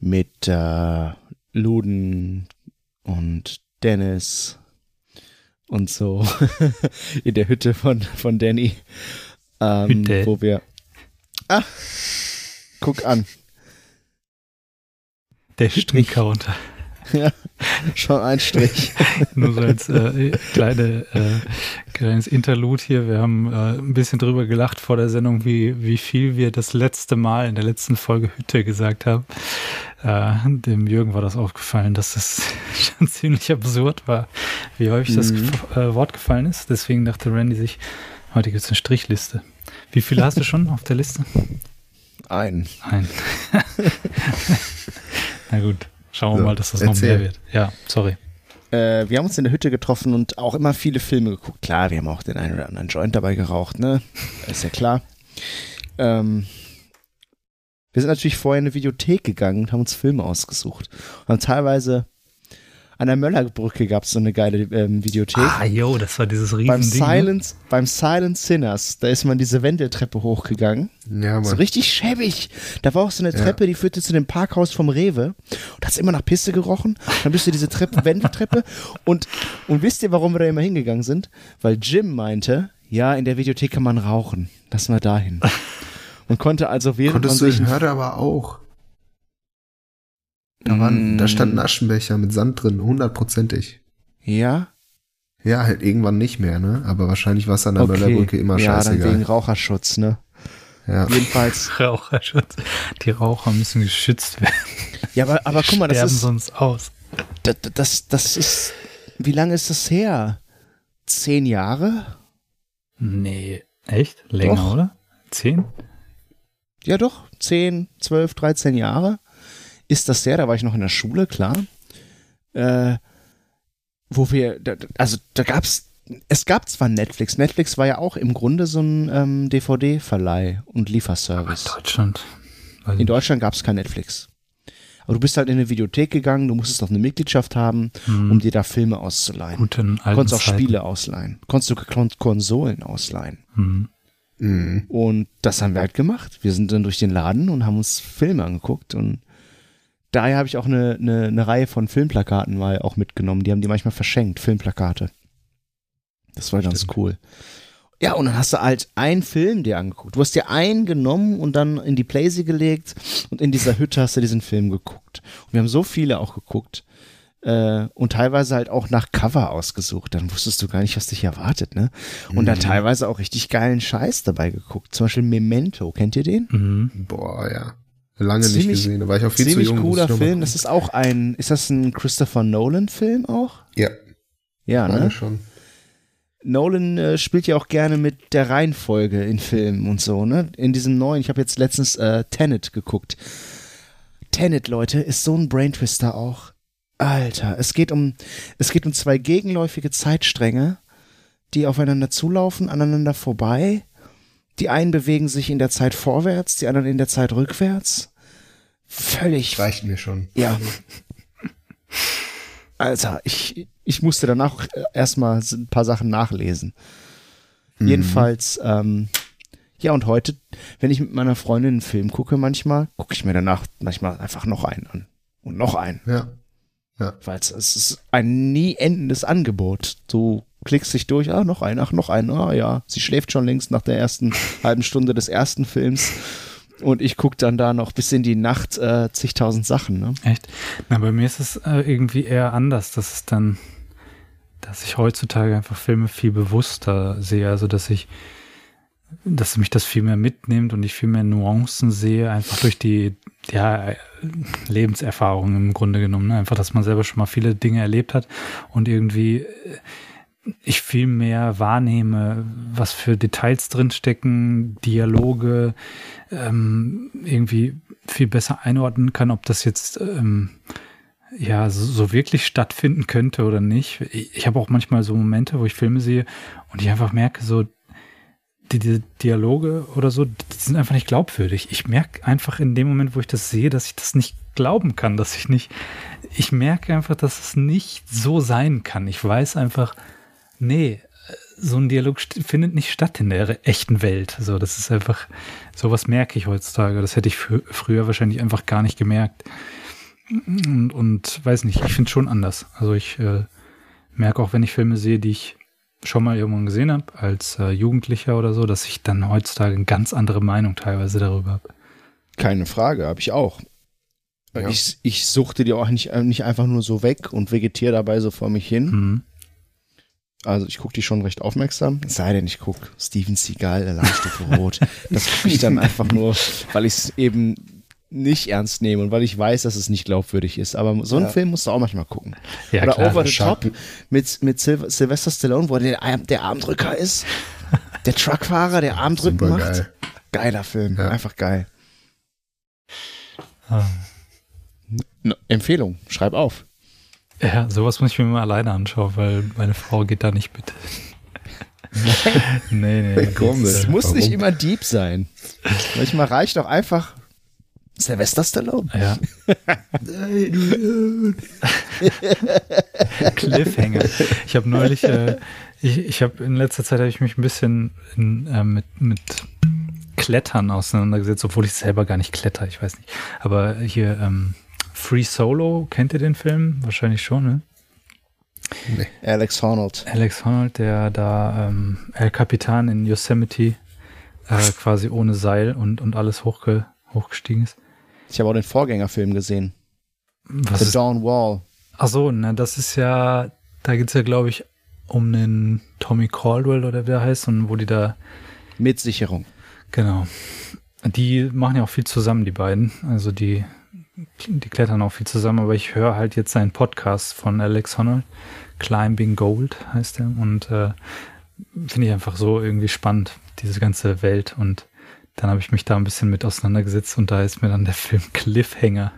mit äh, Luden und Dennis und so in der Hütte von, von Danny, ähm, Hütte. wo wir. Ah, guck an. Der Hüttencounter. Ja, schon ein Strich. Nur so als äh, kleine, äh, kleines Interlude hier. Wir haben äh, ein bisschen drüber gelacht vor der Sendung, wie, wie viel wir das letzte Mal in der letzten Folge Hütte gesagt haben. Äh, dem Jürgen war das aufgefallen, dass das schon ziemlich absurd war, wie häufig mhm. das äh, Wort gefallen ist. Deswegen dachte Randy sich, heute gibt es eine Strichliste. Wie viele hast du schon auf der Liste? Ein. Ein. Na gut. Schauen wir so, mal, dass das erzähl. noch mehr wird. Ja, sorry. Äh, wir haben uns in der Hütte getroffen und auch immer viele Filme geguckt. Klar, wir haben auch den einen oder anderen Joint dabei geraucht, ne? Ist ja klar. Ähm, wir sind natürlich vorher in eine Videothek gegangen und haben uns Filme ausgesucht. Und haben teilweise an der Möllerbrücke gab es so eine geile ähm, Videothek. Ah, jo, das war dieses riesen beim Ding. Ne? Silence, beim Silent Sinners, da ist man diese Wendeltreppe hochgegangen. Ja, Mann. So richtig schäbig. Da war auch so eine Treppe, ja. die führte zu dem Parkhaus vom Rewe. Und hat immer nach Pisse gerochen. Dann bist du diese Treppe, Wendeltreppe. Und, und wisst ihr, warum wir da immer hingegangen sind? Weil Jim meinte, ja, in der Videothek kann man rauchen. Lass mal dahin. Und konnte also während Konntest man sich... Konntest du aber auch. Da, waren, mm. da stand ein Aschenbecher mit Sand drin, hundertprozentig. Ja? Ja, halt irgendwann nicht mehr, ne? Aber wahrscheinlich war es an der okay. Möllerbrücke immer ja, scheißegal. Ja, dann wegen Raucherschutz, ne? Ja. Jedenfalls. Raucherschutz. Die Raucher müssen geschützt werden. Ja, aber, aber guck mal, das ist. sonst aus. Das, das, das ist. Wie lange ist das her? Zehn Jahre? Nee. Echt? Länger, doch. oder? Zehn? Ja, doch. Zehn, zwölf, dreizehn Jahre ist das der, da war ich noch in der Schule, klar, äh, wo wir, da, also da gab's, es gab zwar Netflix, Netflix war ja auch im Grunde so ein ähm, DVD-Verleih und Lieferservice. Aber in Deutschland? In Deutschland gab es kein Netflix. Aber du bist halt in eine Videothek gegangen, du musstest auch eine Mitgliedschaft haben, hm. um dir da Filme auszuleihen. Guten alten Konntest auch Zeiten. Spiele ausleihen. Konntest du Konsolen ausleihen. Hm. Mhm. Und das haben wir halt gemacht. Wir sind dann durch den Laden und haben uns Filme angeguckt und daher habe ich auch eine, eine, eine Reihe von Filmplakaten mal auch mitgenommen. Die haben die manchmal verschenkt, Filmplakate. Das war ganz Stimmt. cool. Ja, und dann hast du halt einen Film dir angeguckt. Du hast dir einen genommen und dann in die Playsee gelegt und in dieser Hütte hast du diesen Film geguckt. Und wir haben so viele auch geguckt. Äh, und teilweise halt auch nach Cover ausgesucht. Dann wusstest du gar nicht, was dich erwartet, ne? Und mhm. dann teilweise auch richtig geilen Scheiß dabei geguckt. Zum Beispiel Memento, kennt ihr den? Mhm. Boah, ja. Lange ziemlich, nicht gesehen, da war ich auch viel zu jung. Ziemlich cooler Film. Das ist auch ein, ist das ein Christopher Nolan-Film auch? Ja. Ja, Lange ne? schon. Nolan äh, spielt ja auch gerne mit der Reihenfolge in Filmen und so, ne? In diesem neuen, ich habe jetzt letztens äh, Tenet geguckt. Tenet, Leute, ist so ein Braintwister auch. Alter, es geht um, es geht um zwei gegenläufige Zeitstränge, die aufeinander zulaufen, aneinander vorbei die einen bewegen sich in der Zeit vorwärts, die anderen in der Zeit rückwärts. Völlig. Reicht mir schon. Ja. Alter, ich, ich musste danach erstmal ein paar Sachen nachlesen. Mhm. Jedenfalls, ähm, ja, und heute, wenn ich mit meiner Freundin einen Film gucke, manchmal, gucke ich mir danach manchmal einfach noch einen an. Und noch einen. Ja. ja. Weil es ist ein nie endendes Angebot. So klickst dich durch, ah, noch ein, ach, noch ein, ah ja, sie schläft schon längst nach der ersten halben Stunde des ersten Films. Und ich gucke dann da noch bis in die Nacht äh, zigtausend Sachen. Ne? Echt? Na, bei mir ist es äh, irgendwie eher anders, dass es dann, dass ich heutzutage einfach Filme viel bewusster sehe, also dass ich, dass mich das viel mehr mitnimmt und ich viel mehr Nuancen sehe, einfach durch die ja, Lebenserfahrung im Grunde genommen. Ne? Einfach, dass man selber schon mal viele Dinge erlebt hat und irgendwie äh, ich viel mehr wahrnehme, was für Details drinstecken, Dialoge ähm, irgendwie viel besser einordnen kann, ob das jetzt ähm, ja so, so wirklich stattfinden könnte oder nicht. Ich, ich habe auch manchmal so Momente, wo ich Filme sehe und ich einfach merke, so die, die Dialoge oder so, die sind einfach nicht glaubwürdig. Ich merke einfach in dem Moment, wo ich das sehe, dass ich das nicht glauben kann, dass ich nicht, ich merke einfach, dass es nicht so sein kann. Ich weiß einfach, nee, so ein Dialog findet nicht statt in der echten Welt. So, das ist einfach, sowas merke ich heutzutage. Das hätte ich früher wahrscheinlich einfach gar nicht gemerkt. Und, und weiß nicht, ich finde es schon anders. Also ich äh, merke auch, wenn ich Filme sehe, die ich schon mal irgendwann gesehen habe, als äh, Jugendlicher oder so, dass ich dann heutzutage eine ganz andere Meinung teilweise darüber habe. Keine Frage, habe ich auch. Ja. Ich, ich suchte die auch nicht, äh, nicht einfach nur so weg und vegetiere dabei so vor mich hin. Mhm. Also ich gucke die schon recht aufmerksam. Es sei denn, ich gucke Steven Seagal, Alarmstufe Rot. Das gucke ich dann einfach nur, weil ich es eben nicht ernst nehme und weil ich weiß, dass es nicht glaubwürdig ist. Aber so einen ja. Film musst du auch manchmal gucken. Ja, Oder klar, Over the Top mit, mit Sil Sylvester Stallone, wo der, der Armdrücker ist. Der Truckfahrer, der Armdrücken macht. Geil. Geiler Film, ja. einfach geil. Ah. Empfehlung, schreib auf. Ja, sowas muss ich mir mal alleine anschauen, weil meine Frau geht da nicht mit. nee, nee. Komisch. Es muss Warum? nicht immer deep sein. Manchmal reicht doch einfach Sylvester Stallone. Ja. Cliffhanger. Ich habe neulich, äh, ich, ich habe in letzter Zeit habe ich mich ein bisschen in, äh, mit, mit Klettern auseinandergesetzt, obwohl ich selber gar nicht kletter, ich weiß nicht. Aber hier ähm, Free Solo, kennt ihr den Film? Wahrscheinlich schon, ne? Nee. Alex Honnold. Alex Honnold, der da ähm, El Capitan in Yosemite äh, quasi ohne Seil und, und alles hochge, hochgestiegen ist. Ich habe auch den Vorgängerfilm gesehen. Was The ist? Dawn Wall. Ach so, ne, das ist ja, da geht's ja, glaube ich, um den Tommy Caldwell oder wer heißt und wo die da. Mit Sicherung. Genau. Die machen ja auch viel zusammen, die beiden. Also die die klettern auch viel zusammen, aber ich höre halt jetzt seinen Podcast von Alex Honnold, Climbing Gold heißt er. Und äh, finde ich einfach so irgendwie spannend, diese ganze Welt. Und dann habe ich mich da ein bisschen mit auseinandergesetzt und da ist mir dann der Film Cliffhanger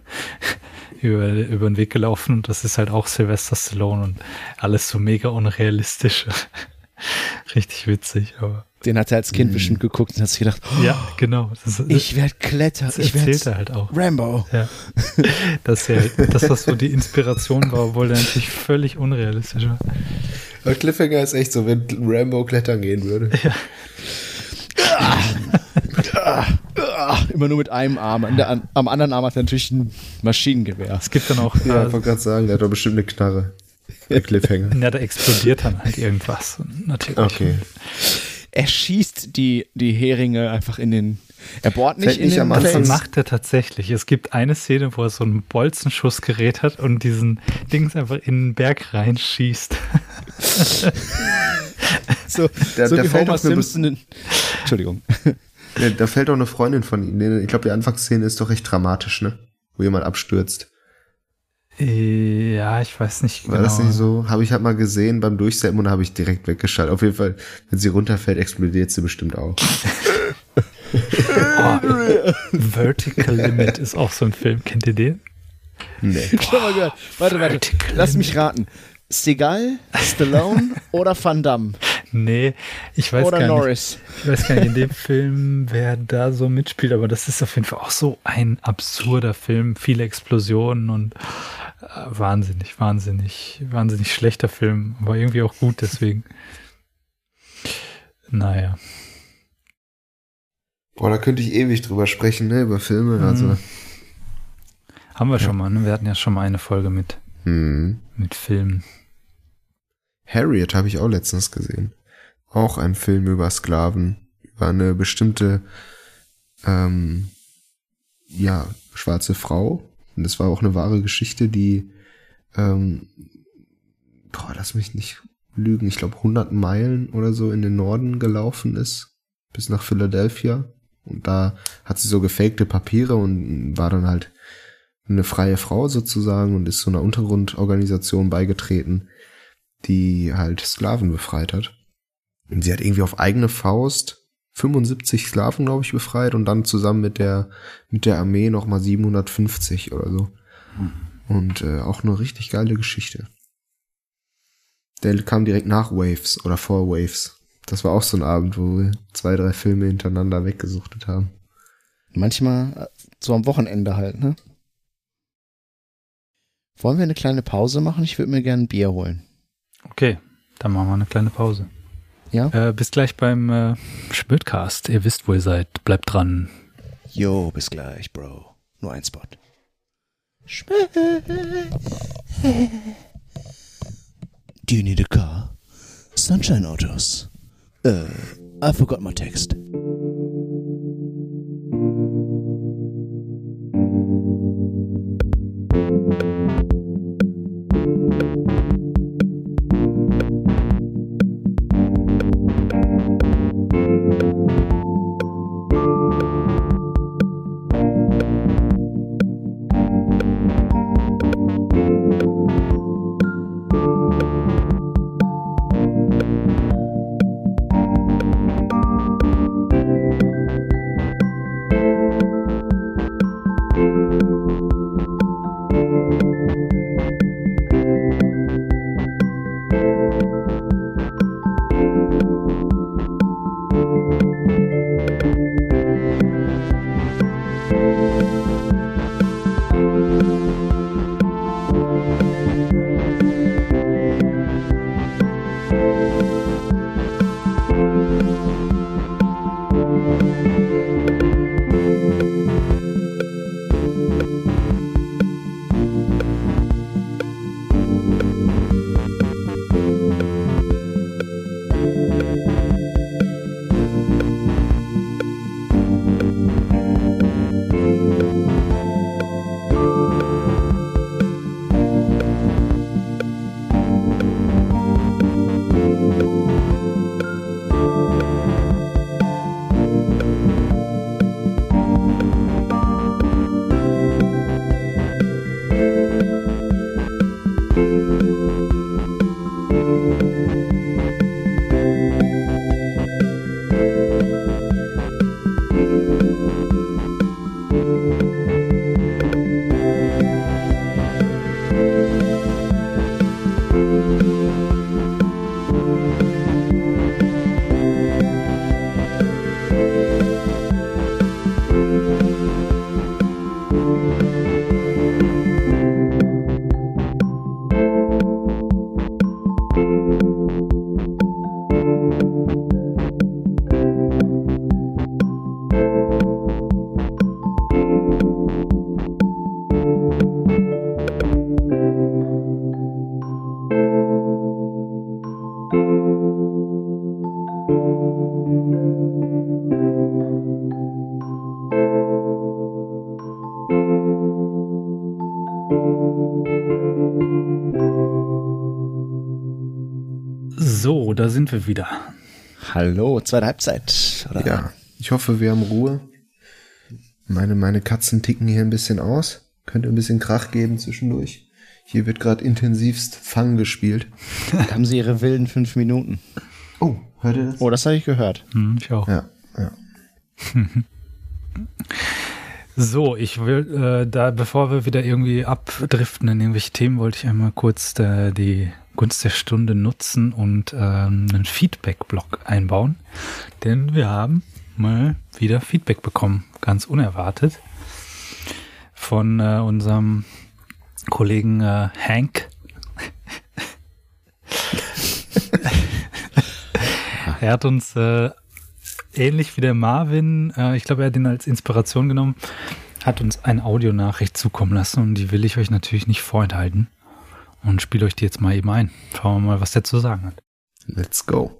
über, über den Weg gelaufen. Und das ist halt auch Sylvester Stallone und alles so mega unrealistisch. Richtig witzig, aber den hat er als Kind mm. bestimmt geguckt und hat sich gedacht, oh, ja, genau. Das, ich werde klettern. Das ich erzählt er halt auch. Rambo. Ja. Das, ja, das, was so die Inspiration war, obwohl der natürlich völlig unrealistisch war. Aber Cliffhanger ist echt so, wenn Rambo klettern gehen würde. Ja. Immer nur mit einem Arm. Der, am anderen Arm hat er natürlich ein Maschinengewehr. Es gibt dann auch. Ja, äh, ich wollte gerade sagen, der hat doch bestimmt eine Knarre. Der Cliffhanger. Ja, da explodiert dann halt irgendwas. Natürlich. Okay er schießt die, die Heringe einfach in den. Er bohrt nicht Fällt in nicht den Das macht er tatsächlich. Es gibt eine Szene, wo er so ein Bolzenschussgerät hat und diesen Dings einfach in den Berg reinschießt. so, der, so der fällt Homer Simpson. Entschuldigung. Ja, da fällt auch eine Freundin von ihm. Ich glaube, die Anfangsszene ist doch recht dramatisch, ne? Wo jemand abstürzt. Ja, ich weiß nicht War genau. das nicht so? Habe ich halt mal gesehen beim Durchseppen und habe ich direkt weggeschaltet. Auf jeden Fall, wenn sie runterfällt, explodiert sie bestimmt auch. oh, Vertical Limit ist auch so ein Film. Kennt ihr den? Nee. Schon mal gehört. Warte, warte. Lass mich raten. Seagal, Stallone oder Van Damme? Nee, ich weiß oder gar Norris. nicht. Ich weiß gar nicht in dem Film, wer da so mitspielt, aber das ist auf jeden Fall auch so ein absurder Film. Viele Explosionen und äh, wahnsinnig, wahnsinnig, wahnsinnig schlechter Film, aber irgendwie auch gut deswegen. Naja. Boah, da könnte ich ewig drüber sprechen, ne, über Filme, mhm. also. Haben wir ja. schon mal, ne? Wir hatten ja schon mal eine Folge mit, mhm. mit Filmen. Harriet habe ich auch letztens gesehen. Auch ein Film über Sklaven, über eine bestimmte, ähm, ja, schwarze Frau. Und das war auch eine wahre Geschichte, die, ähm, boah, lass mich nicht lügen, ich glaube 100 Meilen oder so in den Norden gelaufen ist, bis nach Philadelphia. Und da hat sie so gefakte Papiere und war dann halt eine freie Frau sozusagen und ist so einer Untergrundorganisation beigetreten die halt Sklaven befreit hat. Und sie hat irgendwie auf eigene Faust 75 Sklaven, glaube ich, befreit und dann zusammen mit der, mit der Armee nochmal 750 oder so. Mhm. Und äh, auch eine richtig geile Geschichte. Der kam direkt nach Waves oder vor Waves. Das war auch so ein Abend, wo wir zwei, drei Filme hintereinander weggesuchtet haben. Manchmal äh, so am Wochenende halt, ne? Wollen wir eine kleine Pause machen? Ich würde mir gerne ein Bier holen. Okay, dann machen wir eine kleine Pause. Ja. Äh, bis gleich beim äh, Spötcast. Ihr wisst, wo ihr seid. Bleibt dran. Jo, bis gleich, Bro. Nur ein Spot. Do you need a car? Sunshine Autos. Uh, I forgot my text. Sind wir wieder. Hallo, zweite Halbzeit. Oder? Ja, ich hoffe, wir haben Ruhe. Meine, meine Katzen ticken hier ein bisschen aus. Könnte ein bisschen Krach geben zwischendurch. Hier wird gerade intensivst Fang gespielt. Da haben sie ihre wilden fünf Minuten. Oh, hört ihr das? Oh, das habe ich gehört. Hm, ich auch. Ja, ja. So, ich will, äh, da, bevor wir wieder irgendwie abdriften in irgendwelche Themen, wollte ich einmal kurz äh, die Gunst der Stunde nutzen und ähm, einen Feedback-Block einbauen. Denn wir haben mal wieder Feedback bekommen, ganz unerwartet, von äh, unserem Kollegen äh, Hank. er hat uns äh, ähnlich wie der Marvin, äh, ich glaube, er hat ihn als Inspiration genommen, hat uns eine Audionachricht zukommen lassen und die will ich euch natürlich nicht vorenthalten und spiele euch die jetzt mal eben ein. Schauen wir mal, was der zu sagen hat. Let's go.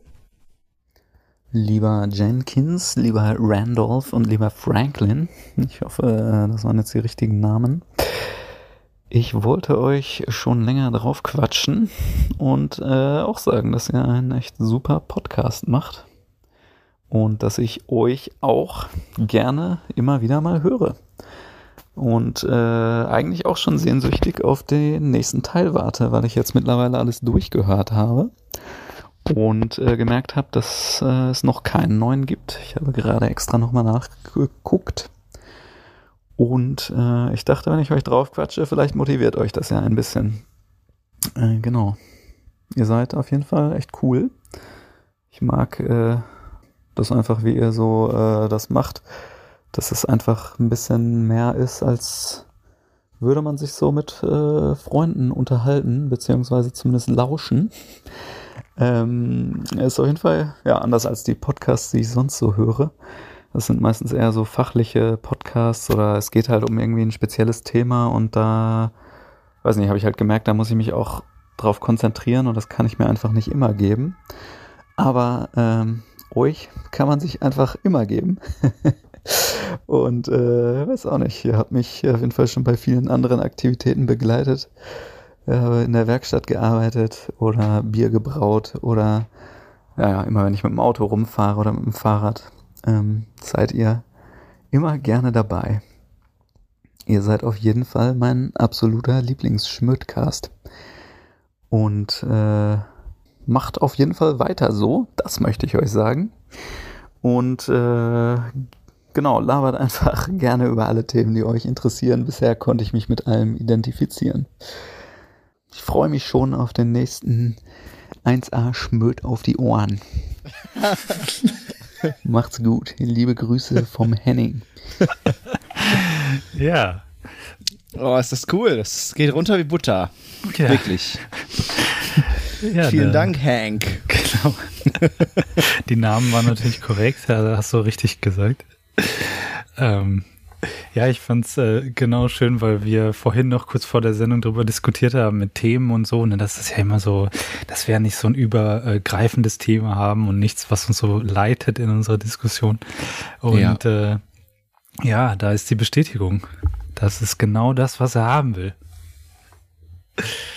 Lieber Jenkins, lieber Randolph und lieber Franklin, ich hoffe, das waren jetzt die richtigen Namen. Ich wollte euch schon länger drauf quatschen und äh, auch sagen, dass ihr einen echt super Podcast macht und dass ich euch auch gerne immer wieder mal höre. Und äh, eigentlich auch schon sehnsüchtig auf den nächsten Teil warte, weil ich jetzt mittlerweile alles durchgehört habe und äh, gemerkt habe, dass äh, es noch keinen neuen gibt. Ich habe gerade extra nochmal nachgeguckt und äh, ich dachte, wenn ich euch drauf quatsche, vielleicht motiviert euch das ja ein bisschen. Äh, genau. Ihr seid auf jeden Fall echt cool. Ich mag äh, das einfach, wie ihr so äh, das macht dass es einfach ein bisschen mehr ist, als würde man sich so mit äh, Freunden unterhalten, beziehungsweise zumindest lauschen. Ähm, ist auf jeden Fall ja anders als die Podcasts, die ich sonst so höre. Das sind meistens eher so fachliche Podcasts oder es geht halt um irgendwie ein spezielles Thema und da, weiß nicht, habe ich halt gemerkt, da muss ich mich auch drauf konzentrieren und das kann ich mir einfach nicht immer geben. Aber ähm, euch kann man sich einfach immer geben. Und äh, weiß auch nicht, ihr habt mich auf jeden Fall schon bei vielen anderen Aktivitäten begleitet. Ich habe in der Werkstatt gearbeitet oder Bier gebraut oder ja, immer wenn ich mit dem Auto rumfahre oder mit dem Fahrrad, ähm, seid ihr immer gerne dabei. Ihr seid auf jeden Fall mein absoluter Lieblingsschmödcast. Und äh, macht auf jeden Fall weiter so, das möchte ich euch sagen. Und äh, genau, labert einfach gerne über alle Themen, die euch interessieren. Bisher konnte ich mich mit allem identifizieren. Ich freue mich schon auf den nächsten 1A Schmöd auf die Ohren. Macht's gut. Liebe Grüße vom Henning. ja. Oh, ist das cool. Das geht runter wie Butter. Ja. Wirklich. Ja, Vielen Dank, Hank. Genau. Die Namen waren natürlich korrekt, ja, hast du richtig gesagt ähm, ja, ich fand's äh, genau schön, weil wir vorhin noch kurz vor der Sendung darüber diskutiert haben mit Themen und so. Ne, das ist ja immer so, dass wir nicht so ein übergreifendes Thema haben und nichts, was uns so leitet in unserer Diskussion. Und ja, äh, ja da ist die Bestätigung. Das ist genau das, was er haben will.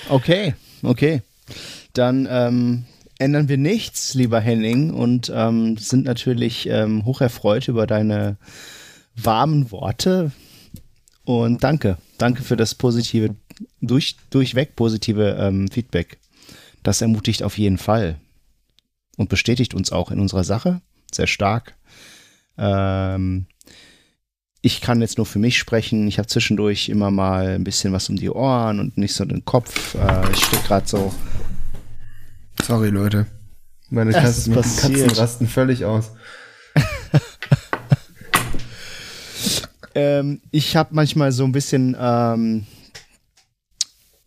Okay, okay. Dann ähm, ändern wir nichts, lieber Henning, und ähm, sind natürlich ähm, hocherfreut über deine warmen Worte. Und danke, danke für das positive, durch, durchweg positive ähm, Feedback. Das ermutigt auf jeden Fall und bestätigt uns auch in unserer Sache sehr stark. Ähm, ich kann jetzt nur für mich sprechen. Ich habe zwischendurch immer mal ein bisschen was um die Ohren und nicht so den Kopf. Äh, ich stehe gerade so Sorry, Leute. Meine Katzen, Katzen rasten völlig aus. ähm, ich habe manchmal so ein bisschen ähm,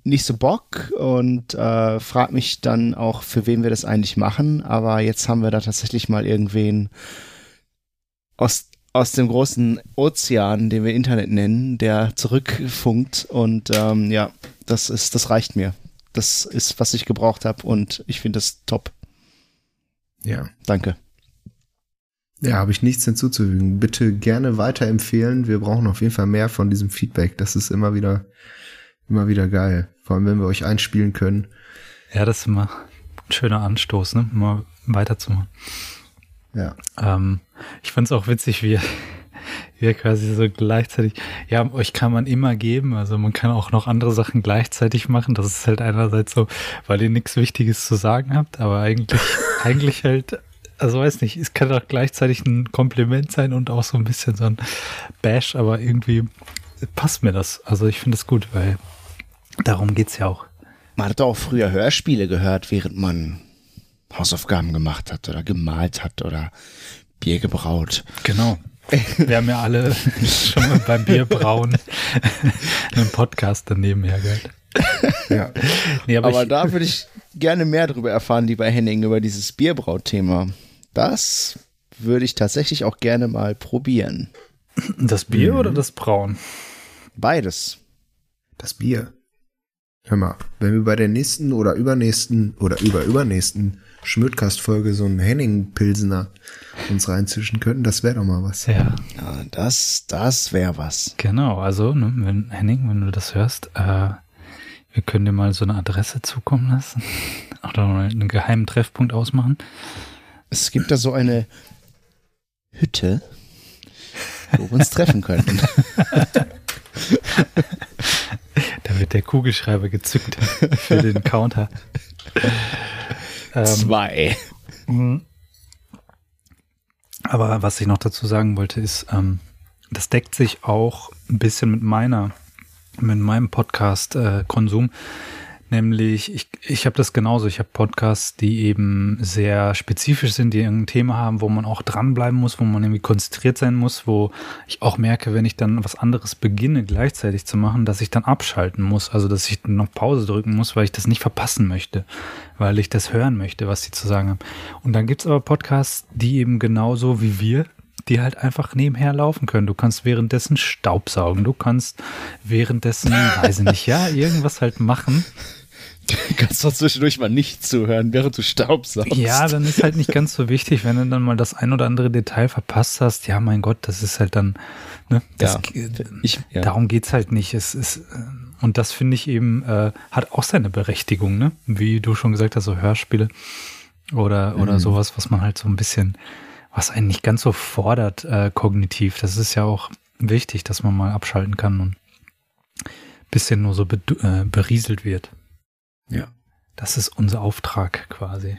nicht so Bock und äh, frage mich dann auch, für wen wir das eigentlich machen. Aber jetzt haben wir da tatsächlich mal irgendwen aus, aus dem großen Ozean, den wir Internet nennen, der zurückfunkt. Und ähm, ja, das ist, das reicht mir. Das ist, was ich gebraucht habe und ich finde das top. Ja. Danke. Ja, habe ich nichts hinzuzufügen. Bitte gerne weiterempfehlen. Wir brauchen auf jeden Fall mehr von diesem Feedback. Das ist immer wieder, immer wieder geil. Vor allem, wenn wir euch einspielen können. Ja, das ist immer ein schöner Anstoß, ne? Mal weiterzumachen. Ja. Ähm, ich fand's auch witzig, wie wir quasi so gleichzeitig, ja, euch kann man immer geben, also man kann auch noch andere Sachen gleichzeitig machen. Das ist halt einerseits so, weil ihr nichts Wichtiges zu sagen habt, aber eigentlich, eigentlich halt, also weiß nicht, es kann auch gleichzeitig ein Kompliment sein und auch so ein bisschen so ein Bash, aber irgendwie passt mir das. Also ich finde es gut, weil darum geht's ja auch. Man hat auch früher Hörspiele gehört, während man Hausaufgaben gemacht hat oder gemalt hat oder Bier gebraut. Genau. Wir haben ja alle schon mal beim Bierbrauen einen Podcast daneben hergehört. Ja. Nee, aber, aber ich, da würde ich gerne mehr darüber erfahren, lieber Henning, über dieses Bierbraut-Thema. Das würde ich tatsächlich auch gerne mal probieren. Das Bier mhm. oder das Brauen? Beides. Das Bier. Hör mal, wenn wir bei der nächsten oder übernächsten oder überübernächsten Schmödkast-Folge so einen Henning-Pilsener uns reinzischen könnten, das wäre doch mal was. Ja. ja das, das wäre was. Genau, also, ne, wenn, Henning, wenn du das hörst, äh, wir können dir mal so eine Adresse zukommen lassen. Oder einen geheimen Treffpunkt ausmachen. Es gibt da so eine Hütte, wo wir uns treffen könnten. der Kugelschreiber gezückt für den Counter. Ähm, Zwei. Mhm. Aber was ich noch dazu sagen wollte, ist, ähm, das deckt sich auch ein bisschen mit meiner, mit meinem Podcast-Konsum. Äh, Nämlich, ich, ich habe das genauso. Ich habe Podcasts, die eben sehr spezifisch sind, die irgendein Thema haben, wo man auch dranbleiben muss, wo man irgendwie konzentriert sein muss, wo ich auch merke, wenn ich dann was anderes beginne, gleichzeitig zu machen, dass ich dann abschalten muss. Also, dass ich noch Pause drücken muss, weil ich das nicht verpassen möchte, weil ich das hören möchte, was die zu sagen haben. Und dann gibt's aber Podcasts, die eben genauso wie wir die halt einfach nebenher laufen können. Du kannst währenddessen Staubsaugen, du kannst währenddessen, weiß ich nicht, ja, irgendwas halt machen. Kannst doch zwischendurch mal nicht zuhören, während du staubsaugst. Ja, dann ist halt nicht ganz so wichtig, wenn du dann mal das ein oder andere Detail verpasst hast. Ja, mein Gott, das ist halt dann, ne, das, ja, ich, ja. darum geht's halt nicht. Es ist, äh, und das finde ich eben, äh, hat auch seine Berechtigung, ne? Wie du schon gesagt hast, so Hörspiele oder, oder mhm. sowas, was man halt so ein bisschen, was einen nicht ganz so fordert, äh, kognitiv. Das ist ja auch wichtig, dass man mal abschalten kann und bisschen nur so be äh, berieselt wird. Ja. Das ist unser Auftrag quasi.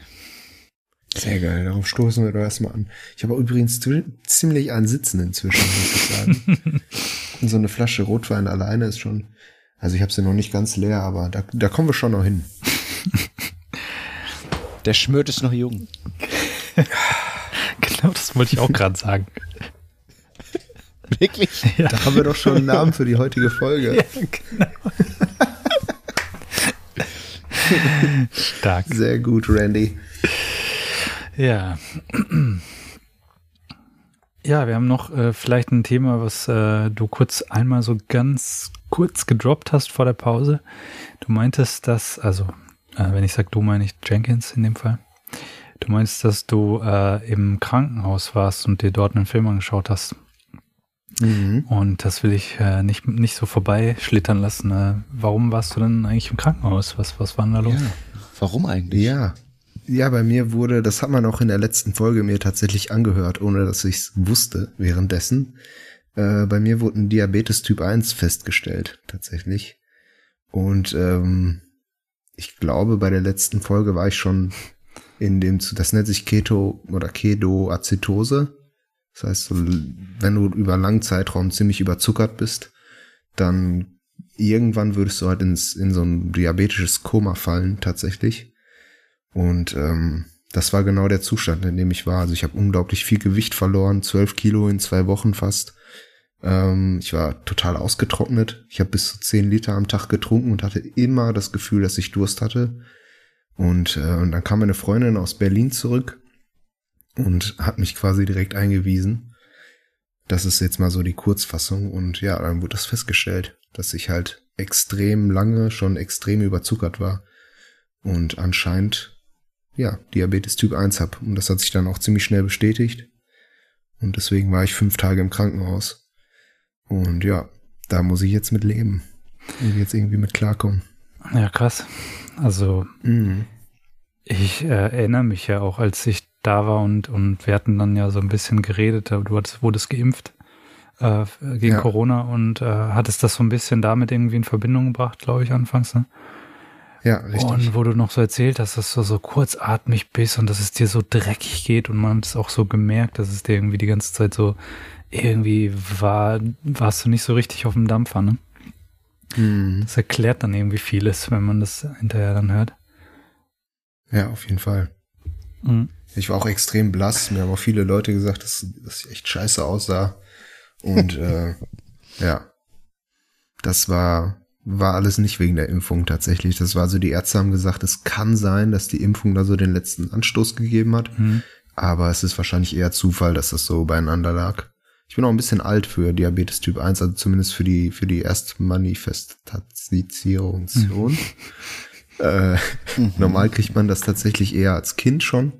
Sehr geil, darauf stoßen wir doch erstmal an. Ich habe übrigens ziemlich ein Sitzen inzwischen, muss ich sagen. Und so eine Flasche Rotwein alleine ist schon, also ich habe sie noch nicht ganz leer, aber da, da kommen wir schon noch hin. Der Schmört ist noch jung. genau, das wollte ich auch gerade sagen. Wirklich? Ja. Da haben wir doch schon einen Namen für die heutige Folge. Ja, genau. Stark. Sehr gut, Randy. Ja. Ja, wir haben noch äh, vielleicht ein Thema, was äh, du kurz einmal so ganz kurz gedroppt hast vor der Pause. Du meintest, dass, also äh, wenn ich sage du, meine ich Jenkins in dem Fall. Du meinst, dass du äh, im Krankenhaus warst und dir dort einen Film angeschaut hast. Mhm. Und das will ich äh, nicht, nicht so vorbeischlittern lassen. Äh, warum warst du denn eigentlich im Krankenhaus? Was, was war denn da los? Ja. Warum eigentlich? Ja. Ja, bei mir wurde, das hat man auch in der letzten Folge mir tatsächlich angehört, ohne dass ich es wusste währenddessen. Äh, bei mir wurde ein Diabetes Typ 1 festgestellt, tatsächlich. Und ähm, ich glaube, bei der letzten Folge war ich schon in dem, das nennt sich Keto oder Ketoazitose. Das heißt, wenn du über einen langen Zeitraum ziemlich überzuckert bist, dann irgendwann würdest du halt ins, in so ein diabetisches Koma fallen, tatsächlich. Und ähm, das war genau der Zustand, in dem ich war. Also ich habe unglaublich viel Gewicht verloren, zwölf Kilo in zwei Wochen fast. Ähm, ich war total ausgetrocknet. Ich habe bis zu zehn Liter am Tag getrunken und hatte immer das Gefühl, dass ich Durst hatte. Und, äh, und dann kam meine Freundin aus Berlin zurück und hat mich quasi direkt eingewiesen. Das ist jetzt mal so die Kurzfassung und ja, dann wurde das festgestellt, dass ich halt extrem lange schon extrem überzuckert war und anscheinend ja, Diabetes Typ 1 hab und das hat sich dann auch ziemlich schnell bestätigt und deswegen war ich fünf Tage im Krankenhaus und ja, da muss ich jetzt mit leben und jetzt irgendwie mit klarkommen. Ja, krass. Also mhm. ich äh, erinnere mich ja auch, als ich da war und, und wir hatten dann ja so ein bisschen geredet, du hattest, wurdest geimpft äh, gegen ja. Corona und äh, hattest das so ein bisschen damit irgendwie in Verbindung gebracht, glaube ich, anfangs, ne? Ja, richtig. Und wo du noch so erzählt hast, dass du so kurzatmig bist und dass es dir so dreckig geht und man hat es auch so gemerkt, dass es dir irgendwie die ganze Zeit so irgendwie war, warst du nicht so richtig auf dem Dampfer, ne? Mhm. Das erklärt dann irgendwie vieles, wenn man das hinterher dann hört. Ja, auf jeden Fall. Mhm. Ich war auch extrem blass. Mir haben auch viele Leute gesagt, dass, dass ich echt scheiße aussah. Und äh, ja, das war, war alles nicht wegen der Impfung tatsächlich. Das war so, die Ärzte haben gesagt, es kann sein, dass die Impfung da so den letzten Anstoß gegeben hat. Mhm. Aber es ist wahrscheinlich eher Zufall, dass das so beieinander lag. Ich bin auch ein bisschen alt für Diabetes Typ 1, also zumindest für die, für die Erstmanifestation. Mhm. Äh, mhm. Normal kriegt man das tatsächlich eher als Kind schon.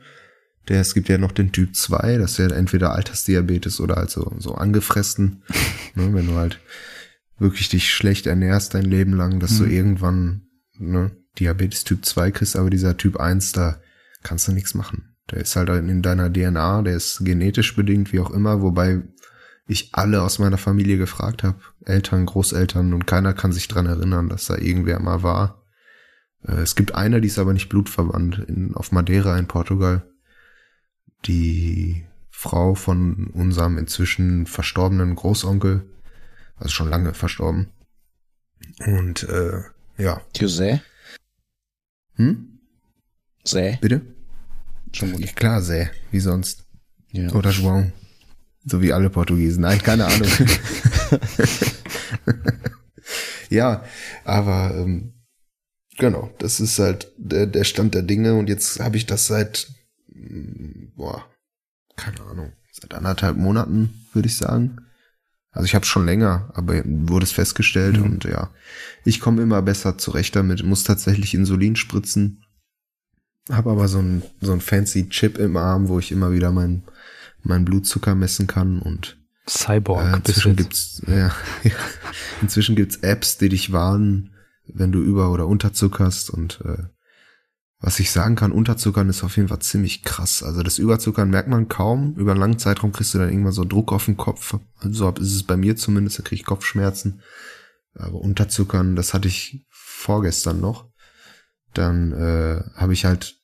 Der, es gibt ja noch den Typ 2, das ist ja entweder Altersdiabetes oder halt so, angefressen. ne, wenn du halt wirklich dich schlecht ernährst dein Leben lang, dass mhm. du irgendwann ne, Diabetes Typ 2 kriegst, aber dieser Typ 1, da kannst du nichts machen. Der ist halt in deiner DNA, der ist genetisch bedingt, wie auch immer, wobei ich alle aus meiner Familie gefragt habe, Eltern, Großeltern, und keiner kann sich dran erinnern, dass da irgendwer mal war. Äh, es gibt eine, die ist aber nicht blutverwandt, in, auf Madeira in Portugal. Die Frau von unserem inzwischen verstorbenen Großonkel, also schon lange verstorben. Und äh, ja. José? Hm? Sä? Bitte? Schon gut. Ja, klar, Sä, wie sonst. Ja. Oder João. So wie alle Portugiesen. Nein, keine Ahnung. ja, aber ähm, genau, das ist halt der, der Stand der Dinge und jetzt habe ich das seit, boah, keine Ahnung, seit anderthalb Monaten, würde ich sagen. Also ich habe schon länger, aber wurde es festgestellt Mhm. und ja, ich komme immer besser zurecht damit, muss tatsächlich Insulin spritzen, habe aber so ein so ein fancy Chip im Arm, wo ich immer wieder mein mein Blutzucker messen kann und Cyborg. äh, inzwischen gibt's ja, ja, inzwischen gibt's Apps, die dich warnen, wenn du über oder unterzuckerst und äh, was ich sagen kann, Unterzuckern ist auf jeden Fall ziemlich krass. Also das Überzuckern merkt man kaum. Über einen langen Zeitraum kriegst du dann irgendwann so Druck auf den Kopf. So ist es bei mir zumindest, da krieg ich Kopfschmerzen. Aber Unterzuckern, das hatte ich vorgestern noch. Dann äh, habe ich halt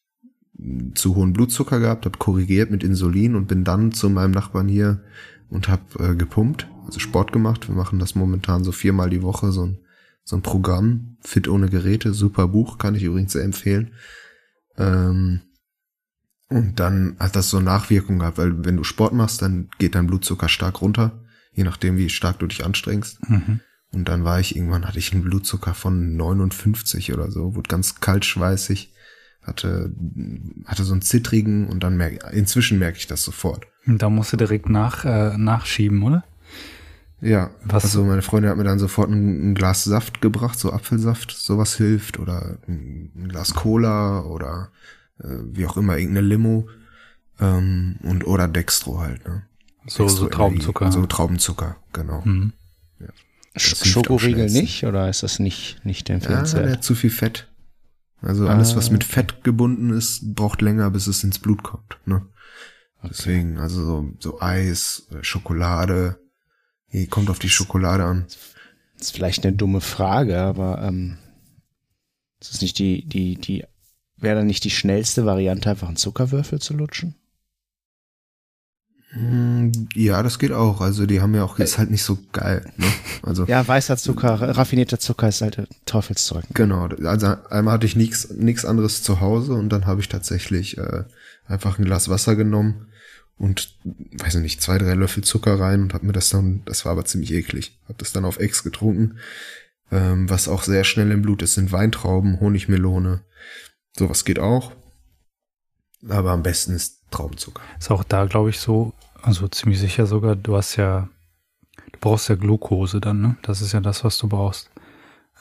zu hohen Blutzucker gehabt, habe korrigiert mit Insulin und bin dann zu meinem Nachbarn hier und habe äh, gepumpt, also Sport gemacht. Wir machen das momentan so viermal die Woche, so ein, so ein Programm, Fit ohne Geräte, super Buch, kann ich übrigens sehr empfehlen. Ähm, und dann hat das so Nachwirkungen gehabt, weil wenn du Sport machst, dann geht dein Blutzucker stark runter, je nachdem, wie stark du dich anstrengst. Mhm. Und dann war ich irgendwann, hatte ich einen Blutzucker von 59 oder so, wurde ganz kaltschweißig, hatte, hatte so einen zittrigen und dann merke inzwischen merke ich das sofort. Da musst du direkt nach, äh, nachschieben, oder? Ja, Was- also meine Freundin hat mir dann sofort ein, ein Glas Saft gebracht, so Apfelsaft, sowas hilft oder ein, ein Glas Cola oder äh, wie auch immer, irgendeine Limo ähm, und oder Dextro halt, ne? So, so Traubenzucker. So Traubenzucker, genau. Mhm. Am Schokoriegel nicht oder ist das nicht, nicht Ja, empfehlenswert? der hat zu viel Fett. Also alles, Ah, was mit Fett gebunden ist, braucht länger, bis es ins Blut kommt. Ne? Deswegen, also so, so Eis, äh, Schokolade, hier kommt auf die Schokolade an. Das ist vielleicht eine dumme Frage, aber ähm, ist das nicht die, die, die, wäre dann nicht die schnellste Variante, einfach einen Zuckerwürfel zu lutschen? Hm, Ja, das geht auch. Also die haben ja auch, ist halt nicht so geil. Ne? Also Ja, weißer Zucker, raffinierter Zucker ist halt Teufelszeug. genau. Also einmal hatte ich nichts nichts anderes zu Hause und dann habe ich tatsächlich äh, einfach ein Glas Wasser genommen und weiß ich nicht zwei drei Löffel Zucker rein und habe mir das dann, das war aber ziemlich eklig, habe das dann auf Ex getrunken. Ähm, was auch sehr schnell im Blut ist, sind Weintrauben, Honigmelone. Sowas geht auch. Aber am besten ist Traubenzucker. Ist auch da, glaube ich, so, also ziemlich sicher sogar, du hast ja, du brauchst ja Glucose dann, ne? Das ist ja das, was du brauchst.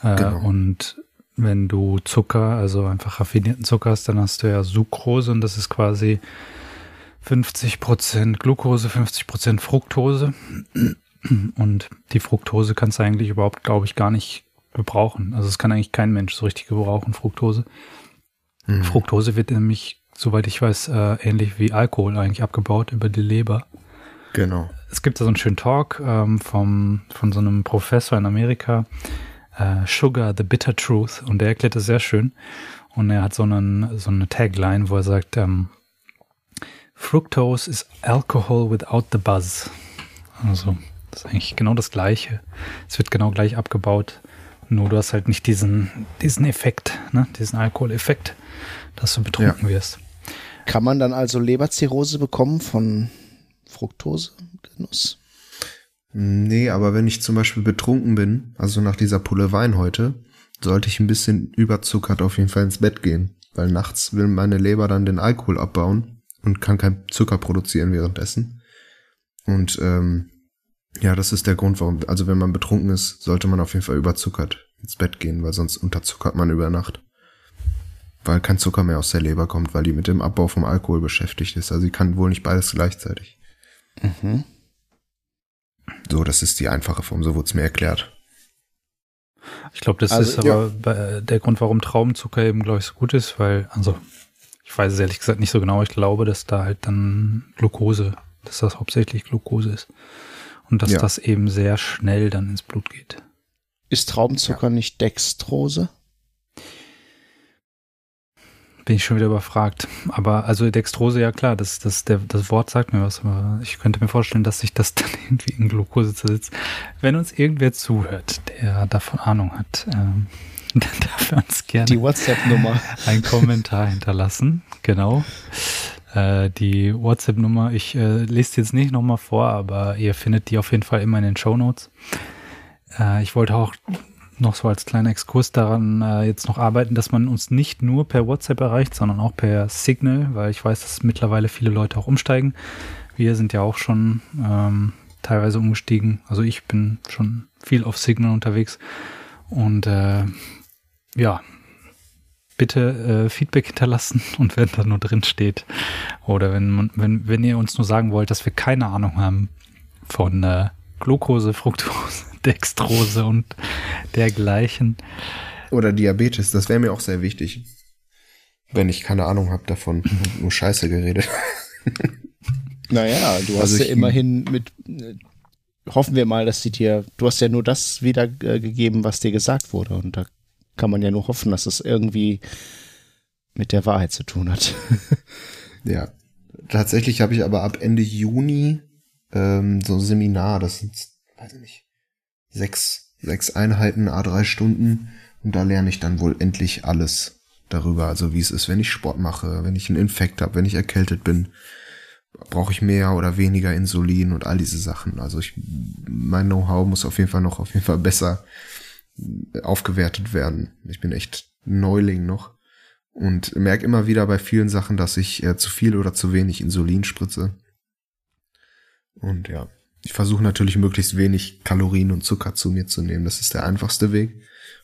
Äh, Genau. Und wenn du Zucker, also einfach raffinierten Zucker hast, dann hast du ja Sucrose und das ist quasi 50% Glucose, 50% Fructose. Und die Fructose kannst du eigentlich überhaupt, glaube ich, gar nicht gebrauchen. Also es kann eigentlich kein Mensch so richtig gebrauchen, Fructose. Mhm. Fructose wird nämlich, soweit ich weiß, äh, ähnlich wie Alkohol eigentlich abgebaut über die Leber. Genau. Es gibt da so einen schönen Talk ähm, vom, von so einem Professor in Amerika, äh, Sugar, the Bitter Truth, und der erklärt das sehr schön. Und er hat so, einen, so eine Tagline, wo er sagt, ähm, Fructose is alcohol without the buzz. Also, das ist eigentlich genau das Gleiche. Es wird genau gleich abgebaut. Nur du hast halt nicht diesen, diesen Effekt, ne? diesen Alkoholeffekt, dass du betrunken wirst. Kann man dann also Leberzirrhose bekommen von Fructosegenuss? Nee, aber wenn ich zum Beispiel betrunken bin, also nach dieser Pulle Wein heute, sollte ich ein bisschen überzuckert auf jeden Fall ins Bett gehen. Weil nachts will meine Leber dann den Alkohol abbauen und kann kein Zucker produzieren währenddessen. Und ähm, ja, das ist der Grund, warum, also wenn man betrunken ist, sollte man auf jeden Fall überzuckert ins Bett gehen, weil sonst unterzuckert man über Nacht. Weil kein Zucker mehr aus der Leber kommt, weil die mit dem Abbau vom Alkohol beschäftigt ist. Also sie kann wohl nicht beides gleichzeitig. Mhm. So, das ist die einfache Form, so wurde es mir erklärt. Ich glaube, das Also, ist aber bei- der Grund, warum Traubenzucker eben, glaube ich, so gut ist, weil, also, ich weiß es ehrlich gesagt nicht so genau, ich glaube, dass da halt dann Glucose, dass das hauptsächlich Glucose ist. Und dass Ja. das eben sehr schnell dann ins Blut geht. Ist Traubenzucker nicht Dextrose? Bin ich schon wieder überfragt. Aber also Dextrose, ja klar, das, das, der, das Wort sagt mir was, aber ich könnte mir vorstellen, dass sich das dann irgendwie in Glucose zersetzt. Wenn uns irgendwer zuhört, der davon Ahnung hat, ähm, dann darf er uns gerne Die WhatsApp-Nummer. einen Kommentar hinterlassen. Genau. Äh, die WhatsApp-Nummer, ich äh, lese jetzt nicht nochmal vor, aber ihr findet die auf jeden Fall immer in den Show Notes. Äh, ich wollte auch noch so als kleiner Exkurs daran äh, jetzt noch arbeiten, dass man uns nicht nur per WhatsApp erreicht, sondern auch per Signal, weil ich weiß, dass mittlerweile viele Leute auch umsteigen. Wir sind ja auch schon ähm, teilweise umgestiegen. Also ich bin schon viel auf Signal unterwegs. Und äh, ja, bitte äh, Feedback hinterlassen und wenn da nur drin steht oder wenn, man, wenn, wenn ihr uns nur sagen wollt, dass wir keine Ahnung haben von äh, Glucose, Fructose, Dextrose und dergleichen. Oder Diabetes, das wäre mir auch sehr wichtig. Wenn ich keine Ahnung habe davon und nur Scheiße geredet. Naja, du hast Also ja immerhin mit, äh, hoffen wir mal, dass sie dir, du hast ja nur das wiedergegeben, was dir gesagt wurde. Und da kann man ja nur hoffen, dass es irgendwie mit der Wahrheit zu tun hat. Ja. Tatsächlich habe ich aber ab Ende Juni ähm, so ein Seminar, das sind, weiß ich nicht, sechs, sechs Einheiten, a drei Stunden. Und da lerne ich dann wohl endlich alles darüber. Also wie es ist, wenn ich Sport mache, wenn ich einen Infekt habe, wenn ich erkältet bin. Brauche ich mehr oder weniger Insulin und all diese Sachen. Also ich, mein Know-how muss auf jeden Fall noch auf jeden Fall besser aufgewertet werden. Ich bin echt Neuling noch und merke immer wieder bei vielen Sachen, dass ich äh, zu viel oder zu wenig Insulin spritze. Und ja, ich versuche natürlich möglichst wenig Kalorien und Zucker zu mir zu nehmen. Das ist der einfachste Weg.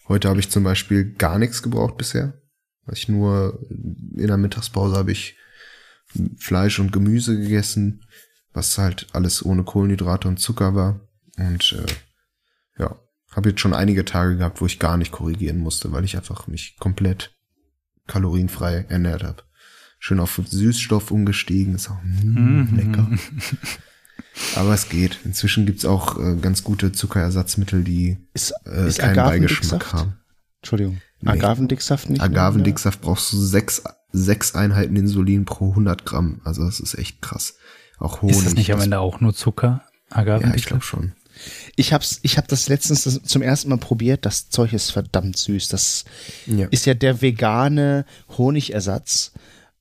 Heute habe ich zum Beispiel gar nichts gebraucht bisher. Ich nur in der Mittagspause habe ich Fleisch und Gemüse gegessen, was halt alles ohne Kohlenhydrate und Zucker war. Und äh, habe jetzt schon einige Tage gehabt, wo ich gar nicht korrigieren musste, weil ich einfach mich komplett kalorienfrei ernährt habe. Schön auf Süßstoff umgestiegen, ist auch mm, Mhm. lecker. Aber es geht. Inzwischen gibt's auch äh, ganz gute Zuckerersatzmittel, die Ist, äh, ist keinen Beigeschmack Agavendicksaft? haben. Entschuldigung. Nee. Agavendicksaft nicht? mehr, Agavendicksaft brauchst du sechs, sechs Einheiten Insulin pro 100 Gramm. Also das ist echt krass. Auch Honig. Ist das nicht am Ende auch nur Zucker? Agave Ja, ich glaube schon. Ich hab's, ich hab das letztens das zum ersten Mal probiert. Das Zeug ist verdammt süß. Das Ja. ist ja der vegane Honigersatz.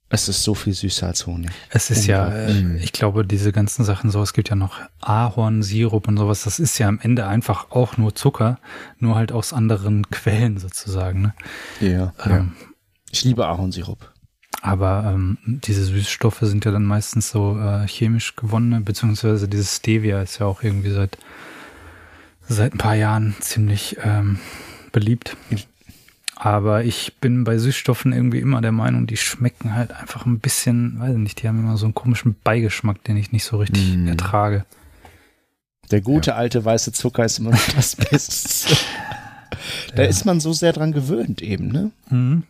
Es ist so viel süßer als Honig. Es ist ja, äh, ich glaube, diese ganzen Sachen so, es gibt ja noch Ahornsirup und sowas, das ist ja am Ende einfach auch nur Zucker, nur halt aus anderen Quellen sozusagen. Ne? Ja. Ähm, Ich liebe Ahornsirup. Aber ähm, diese Süßstoffe sind ja dann meistens so äh, chemisch gewonnene, beziehungsweise dieses Stevia ist ja auch irgendwie seit, seit ein paar Jahren ziemlich ähm, beliebt. Aber ich bin bei Süßstoffen irgendwie immer der Meinung, die schmecken halt einfach ein bisschen, weiß ich nicht, die haben immer so einen komischen Beigeschmack, den ich nicht so richtig Mm. ertrage. Der gute alte weiße Zucker ist immer noch das Beste. da Ja. ist man so sehr dran gewöhnt eben, ne? Mhm.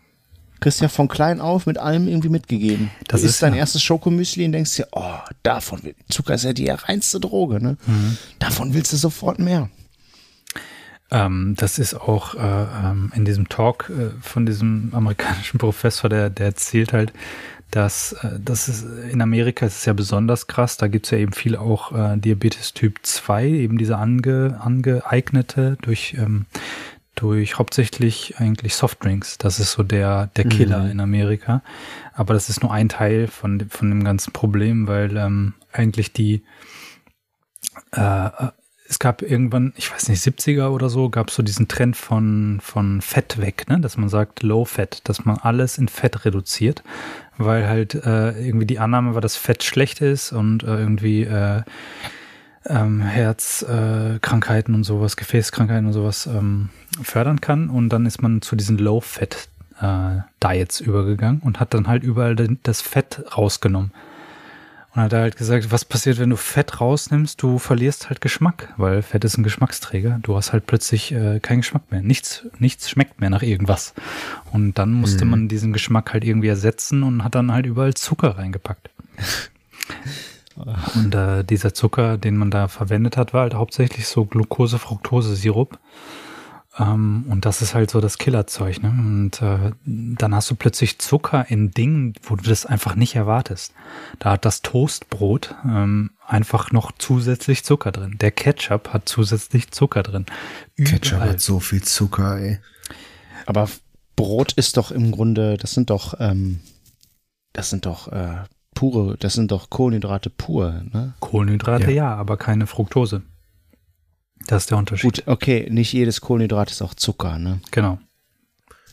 Kriegst ja von klein auf mit allem irgendwie mitgegeben. Das du ist dein ja- erstes Schokomüsli und denkst dir, oh, davon will, Zucker ist ja die reinste Droge, ne? Mhm. Davon willst du sofort mehr. Ähm, das ist auch äh, ähm, in diesem Talk äh, von diesem amerikanischen Professor, der, der erzählt halt, dass äh, das ist, in Amerika ist es ja besonders krass, da gibt es ja eben viel auch äh, Diabetes Typ 2, eben diese ange, angeeignete durch, ähm, durch hauptsächlich eigentlich Softdrinks. Das ist so der, der Killer Mhm. in Amerika. Aber das ist nur ein Teil von, dem- von dem ganzen Problem, weil ähm, eigentlich die äh, es gab irgendwann, ich weiß nicht, 70er oder so, gab es so diesen Trend von, von Fett weg, ne? dass man sagt Low Fat, dass man alles in Fett reduziert, weil halt äh, irgendwie die Annahme war, dass Fett schlecht ist und äh, irgendwie äh, ähm, Herzkrankheiten äh, und sowas, Gefäßkrankheiten und sowas ähm, fördern kann. Und dann ist man zu diesen Low Fat äh, übergegangen und hat dann halt überall das Fett rausgenommen. Und hat halt gesagt, was passiert, wenn du Fett rausnimmst? Du verlierst halt Geschmack, weil Fett ist ein Geschmacksträger. Du hast halt plötzlich äh, keinen Geschmack mehr. Nichts, nichts schmeckt mehr nach irgendwas. Und dann musste Mhm. man diesen Geschmack halt irgendwie ersetzen und hat dann halt überall Zucker reingepackt. Und äh, dieser Zucker, den man da verwendet hat, war halt hauptsächlich so Glucose-Fructose-Sirup. Ähm, und das ist halt so das Killerzeug. Ne? Und äh, dann hast du plötzlich Zucker in Dingen, wo du das einfach nicht erwartest. Da hat das Toastbrot ähm, einfach noch zusätzlich Zucker drin. Der Ketchup hat zusätzlich Zucker drin. Ketchup Überall. hat so viel Zucker, ey. Aber Brot ist doch im Grunde, das sind doch, ähm, das sind doch äh, pure, das sind doch Kohlenhydrate pur, ne? Kohlenhydrate Ja. ja. aber keine Fructose. Das ist der Unterschied. Gut, okay, nicht jedes Kohlenhydrat ist auch Zucker, ne? Genau.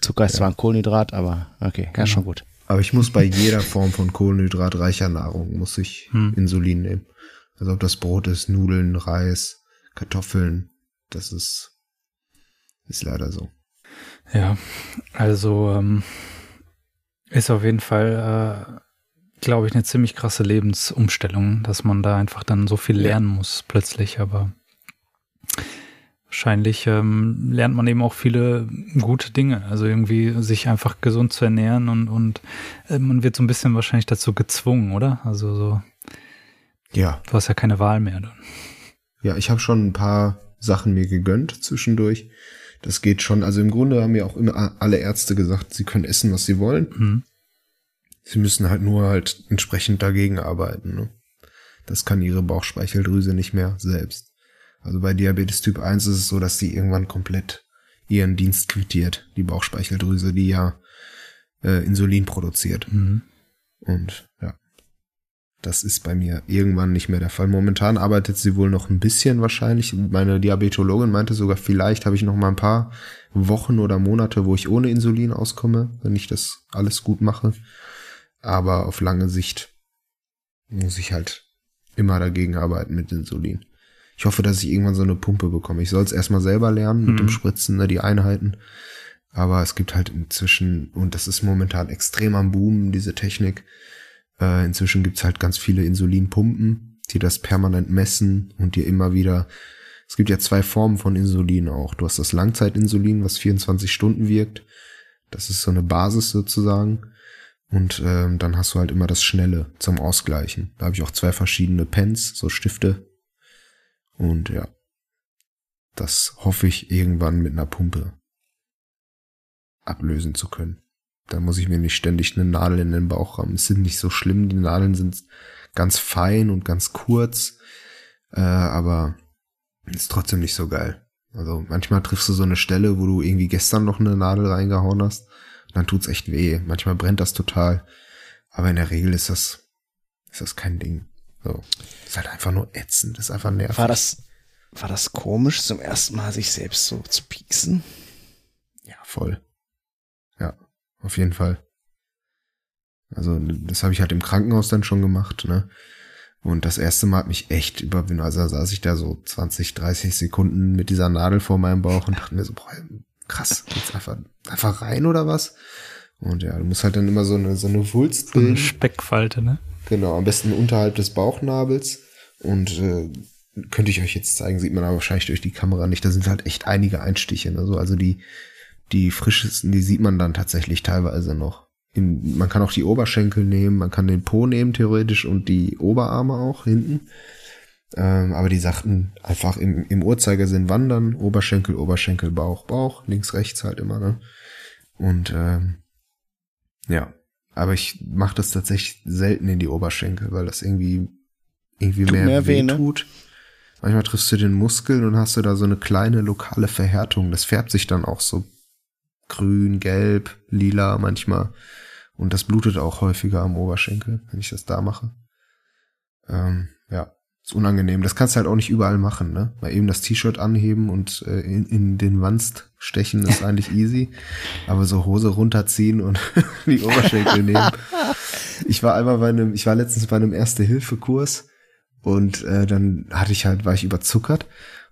Zucker ist zwar ein Kohlenhydrat, aber okay, ja, schon gut. Aber ich muss bei jeder Form von kohlenhydratreicher Nahrung, muss ich Hm. Insulin nehmen. Also ob das Brot ist, Nudeln, Reis, Kartoffeln, das ist, ist leider so. Ja, also ähm, ist auf jeden Fall, äh, glaube ich, eine ziemlich krasse Lebensumstellung, dass man da einfach dann so viel lernen muss plötzlich, aber wahrscheinlich ähm, lernt man eben auch viele gute Dinge, also irgendwie sich einfach gesund zu ernähren und, und äh, man wird so ein bisschen wahrscheinlich dazu gezwungen, oder? Also so, Ja, du hast ja keine Wahl mehr dann. ja, ich habe schon ein paar Sachen mir gegönnt zwischendurch. Das geht schon. Also im Grunde haben mir auch immer alle Ärzte gesagt, sie können essen, was sie wollen. Mhm. Sie müssen halt nur halt entsprechend dagegen arbeiten. Ne? Das kann ihre Bauchspeicheldrüse nicht mehr selbst. Also bei Diabetes Typ 1 ist es so, dass sie irgendwann komplett ihren Dienst quittiert, die Bauchspeicheldrüse, die ja äh, Insulin produziert. Mhm. Und ja, das ist bei mir irgendwann nicht mehr der Fall. Momentan arbeitet sie wohl noch ein bisschen wahrscheinlich. Meine Diabetologin meinte sogar, vielleicht habe ich noch mal ein paar Wochen oder Monate, wo ich ohne Insulin auskomme, wenn ich das alles gut mache. Aber auf lange Sicht muss ich halt immer dagegen arbeiten mit Insulin. Ich hoffe, dass ich irgendwann so eine Pumpe bekomme. Ich soll es erstmal selber lernen mit Mhm. dem Spritzen, ne, die Einheiten. Aber es gibt halt inzwischen, und das ist momentan extrem am Boom, diese Technik. Äh, inzwischen gibt's halt ganz viele Insulinpumpen, die das permanent messen und dir immer wieder. Es gibt ja zwei Formen von Insulin auch. Du hast das Langzeitinsulin, was 24 Stunden wirkt. Das ist so eine Basis sozusagen. Und ähm, dann hast du halt immer das Schnelle zum Ausgleichen. Da habe ich auch zwei verschiedene Pens, so Stifte. Und ja, das hoffe ich irgendwann mit einer Pumpe ablösen zu können. Da muss ich mir nicht ständig eine Nadel in den Bauch rammen. Es sind nicht so schlimm, die Nadeln sind ganz fein und ganz kurz, äh, aber ist trotzdem nicht so geil. Also manchmal triffst du so eine Stelle, wo du irgendwie gestern noch eine Nadel reingehauen hast, dann tut's echt weh. Manchmal brennt das total, aber in der Regel ist das ist das kein Ding. So, ist halt einfach nur ätzend, ist einfach nervig. War das, war das komisch, zum ersten Mal sich selbst so zu pieksen? Ja, voll. Ja, auf jeden Fall. Also, das habe ich halt im Krankenhaus dann schon gemacht, ne? Und das erste Mal hat mich echt überwunden. Also da saß ich da so 20, 30 Sekunden mit dieser Nadel vor meinem Bauch und dachte mir so, boah, krass, jetzt einfach, einfach rein oder was? Und ja, du musst halt dann immer so eine, so eine Wulst So eine bilden. Speckfalte, ne? Genau, am besten unterhalb des Bauchnabels. Und äh, könnte ich euch jetzt zeigen, sieht man aber wahrscheinlich durch die Kamera nicht. Da sind halt echt einige Einstiche. Ne? So, also die, die frischesten, die sieht man dann tatsächlich teilweise noch. In, man kann auch die Oberschenkel nehmen, man kann den Po nehmen theoretisch und die Oberarme auch hinten. Ähm, aber die sagten einfach im, im Uhrzeigersinn wandern, Oberschenkel, Oberschenkel, Bauch, Bauch, links, rechts halt immer, ne? Und ähm, ja, aber ich mache das tatsächlich selten in die Oberschenkel, weil das irgendwie irgendwie Tut mehr, mehr weh ne? tut. Manchmal triffst du den Muskel und hast du da so eine kleine lokale Verhärtung. Das färbt sich dann auch so grün, gelb, lila manchmal. Und das blutet auch häufiger am Oberschenkel, wenn ich das da mache. Ähm, ja, ist unangenehm. Das kannst du halt auch nicht überall machen, ne? Mal eben das T-Shirt anheben und äh, in, in den Wanst stechen ist eigentlich easy. Aber so Hose runterziehen und die Oberschenkel nehmen. Ich war einmal bei einem, ich war letztens bei einem Erste-Hilfe-Kurs und äh, dann hatte ich halt, war ich überzuckert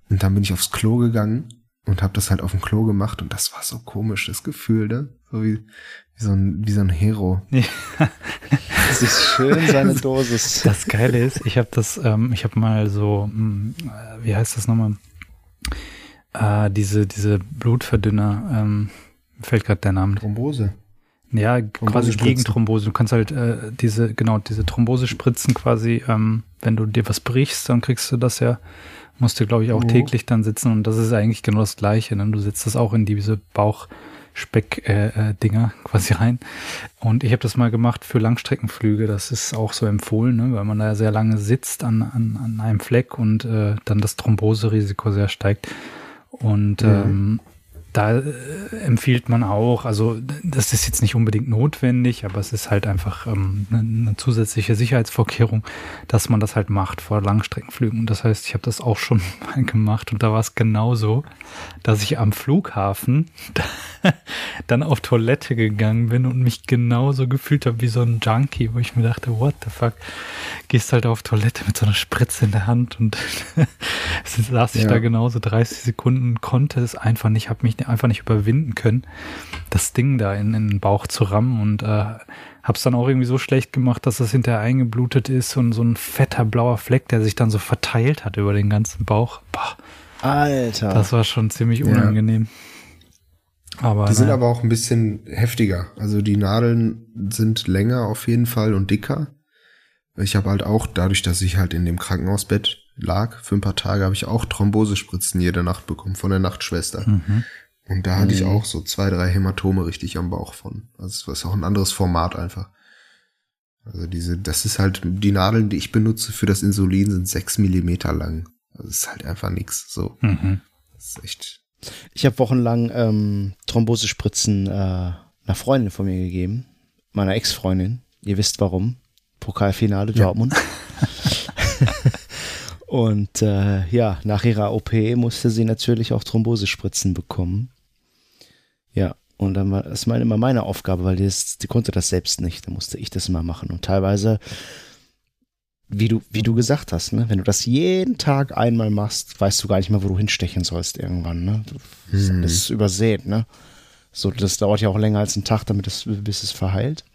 und dann bin ich aufs Klo gegangen und habe das halt auf dem Klo gemacht und das war so komisch, das Gefühl, ne? So wie, wie so ein, wie so ein Hero. Das ist schön seine Dosis. Das Geile ist, ich habe das, ähm, ich habe mal so, mh, äh, wie heißt das nochmal? Äh, diese, diese Blutverdünner, ähm, mir fällt gerade der Name. Thrombose. Ja, quasi gegen Thrombose. Du kannst halt äh, diese, genau, diese Thrombose spritzen quasi, ähm, wenn du dir was brichst, dann kriegst du das ja, musst du, glaube ich, auch oh. täglich dann sitzen und das ist eigentlich genau das Gleiche. Ne? Du setzt das auch in diese Bauchspeck-Dinger äh, äh, quasi rein. Und ich habe das mal gemacht für Langstreckenflüge. Das ist auch so empfohlen, ne? weil man da sehr lange sitzt an, an, an einem Fleck und äh, dann das Thromboserisiko sehr steigt. Und mhm. ähm, da äh, empfiehlt man auch, also das ist jetzt nicht unbedingt notwendig, aber es ist halt einfach ähm, eine, eine zusätzliche Sicherheitsvorkehrung, dass man das halt macht vor Langstreckenflügen. Und das heißt, ich habe das auch schon mal gemacht und da war es genauso, dass ich am Flughafen dann auf Toilette gegangen bin und mich genauso gefühlt habe wie so ein Junkie, wo ich mir dachte, what the fuck, gehst halt auf Toilette mit so einer Spritze in der Hand und saß ich ja. da genauso 30 Sekunden, konnte es einfach nicht, habe mich einfach nicht überwinden können, das Ding da in, in den Bauch zu rammen und äh, hab's dann auch irgendwie so schlecht gemacht, dass das hinterher eingeblutet ist und so ein fetter blauer Fleck, der sich dann so verteilt hat über den ganzen Bauch. Boah, Alter. Das war schon ziemlich unangenehm. Ja. Aber, die sind aber auch ein bisschen heftiger. Also die Nadeln sind länger auf jeden Fall und dicker. Ich habe halt auch, dadurch, dass ich halt in dem Krankenhausbett lag, für ein paar Tage, habe ich auch Thrombosespritzen jede Nacht bekommen von der Nachtschwester. Mhm. Und da hatte mhm. ich auch so zwei, drei Hämatome richtig am Bauch von. Also es ist auch ein anderes Format einfach. Also diese, das ist halt, die Nadeln, die ich benutze für das Insulin, sind sechs Millimeter lang. Also es ist halt einfach nix. So. Mhm. Das ist echt. Ich habe wochenlang ähm, Thrombosespritzen äh, einer Freundin von mir gegeben, meiner Ex-Freundin. Ihr wisst warum. Pokalfinale ja. Dortmund. Und äh, ja, nach ihrer OP musste sie natürlich auch Thrombosespritzen bekommen. Und dann war das mal immer meine Aufgabe, weil die, ist, die konnte das selbst nicht. Da musste ich das mal machen. Und teilweise, wie du, wie du gesagt hast, ne, wenn du das jeden Tag einmal machst, weißt du gar nicht mehr, wo du hinstechen sollst irgendwann. Ne? Das hm. ist übersät, ne? So, das dauert ja auch länger als einen Tag, damit es, bis es verheilt.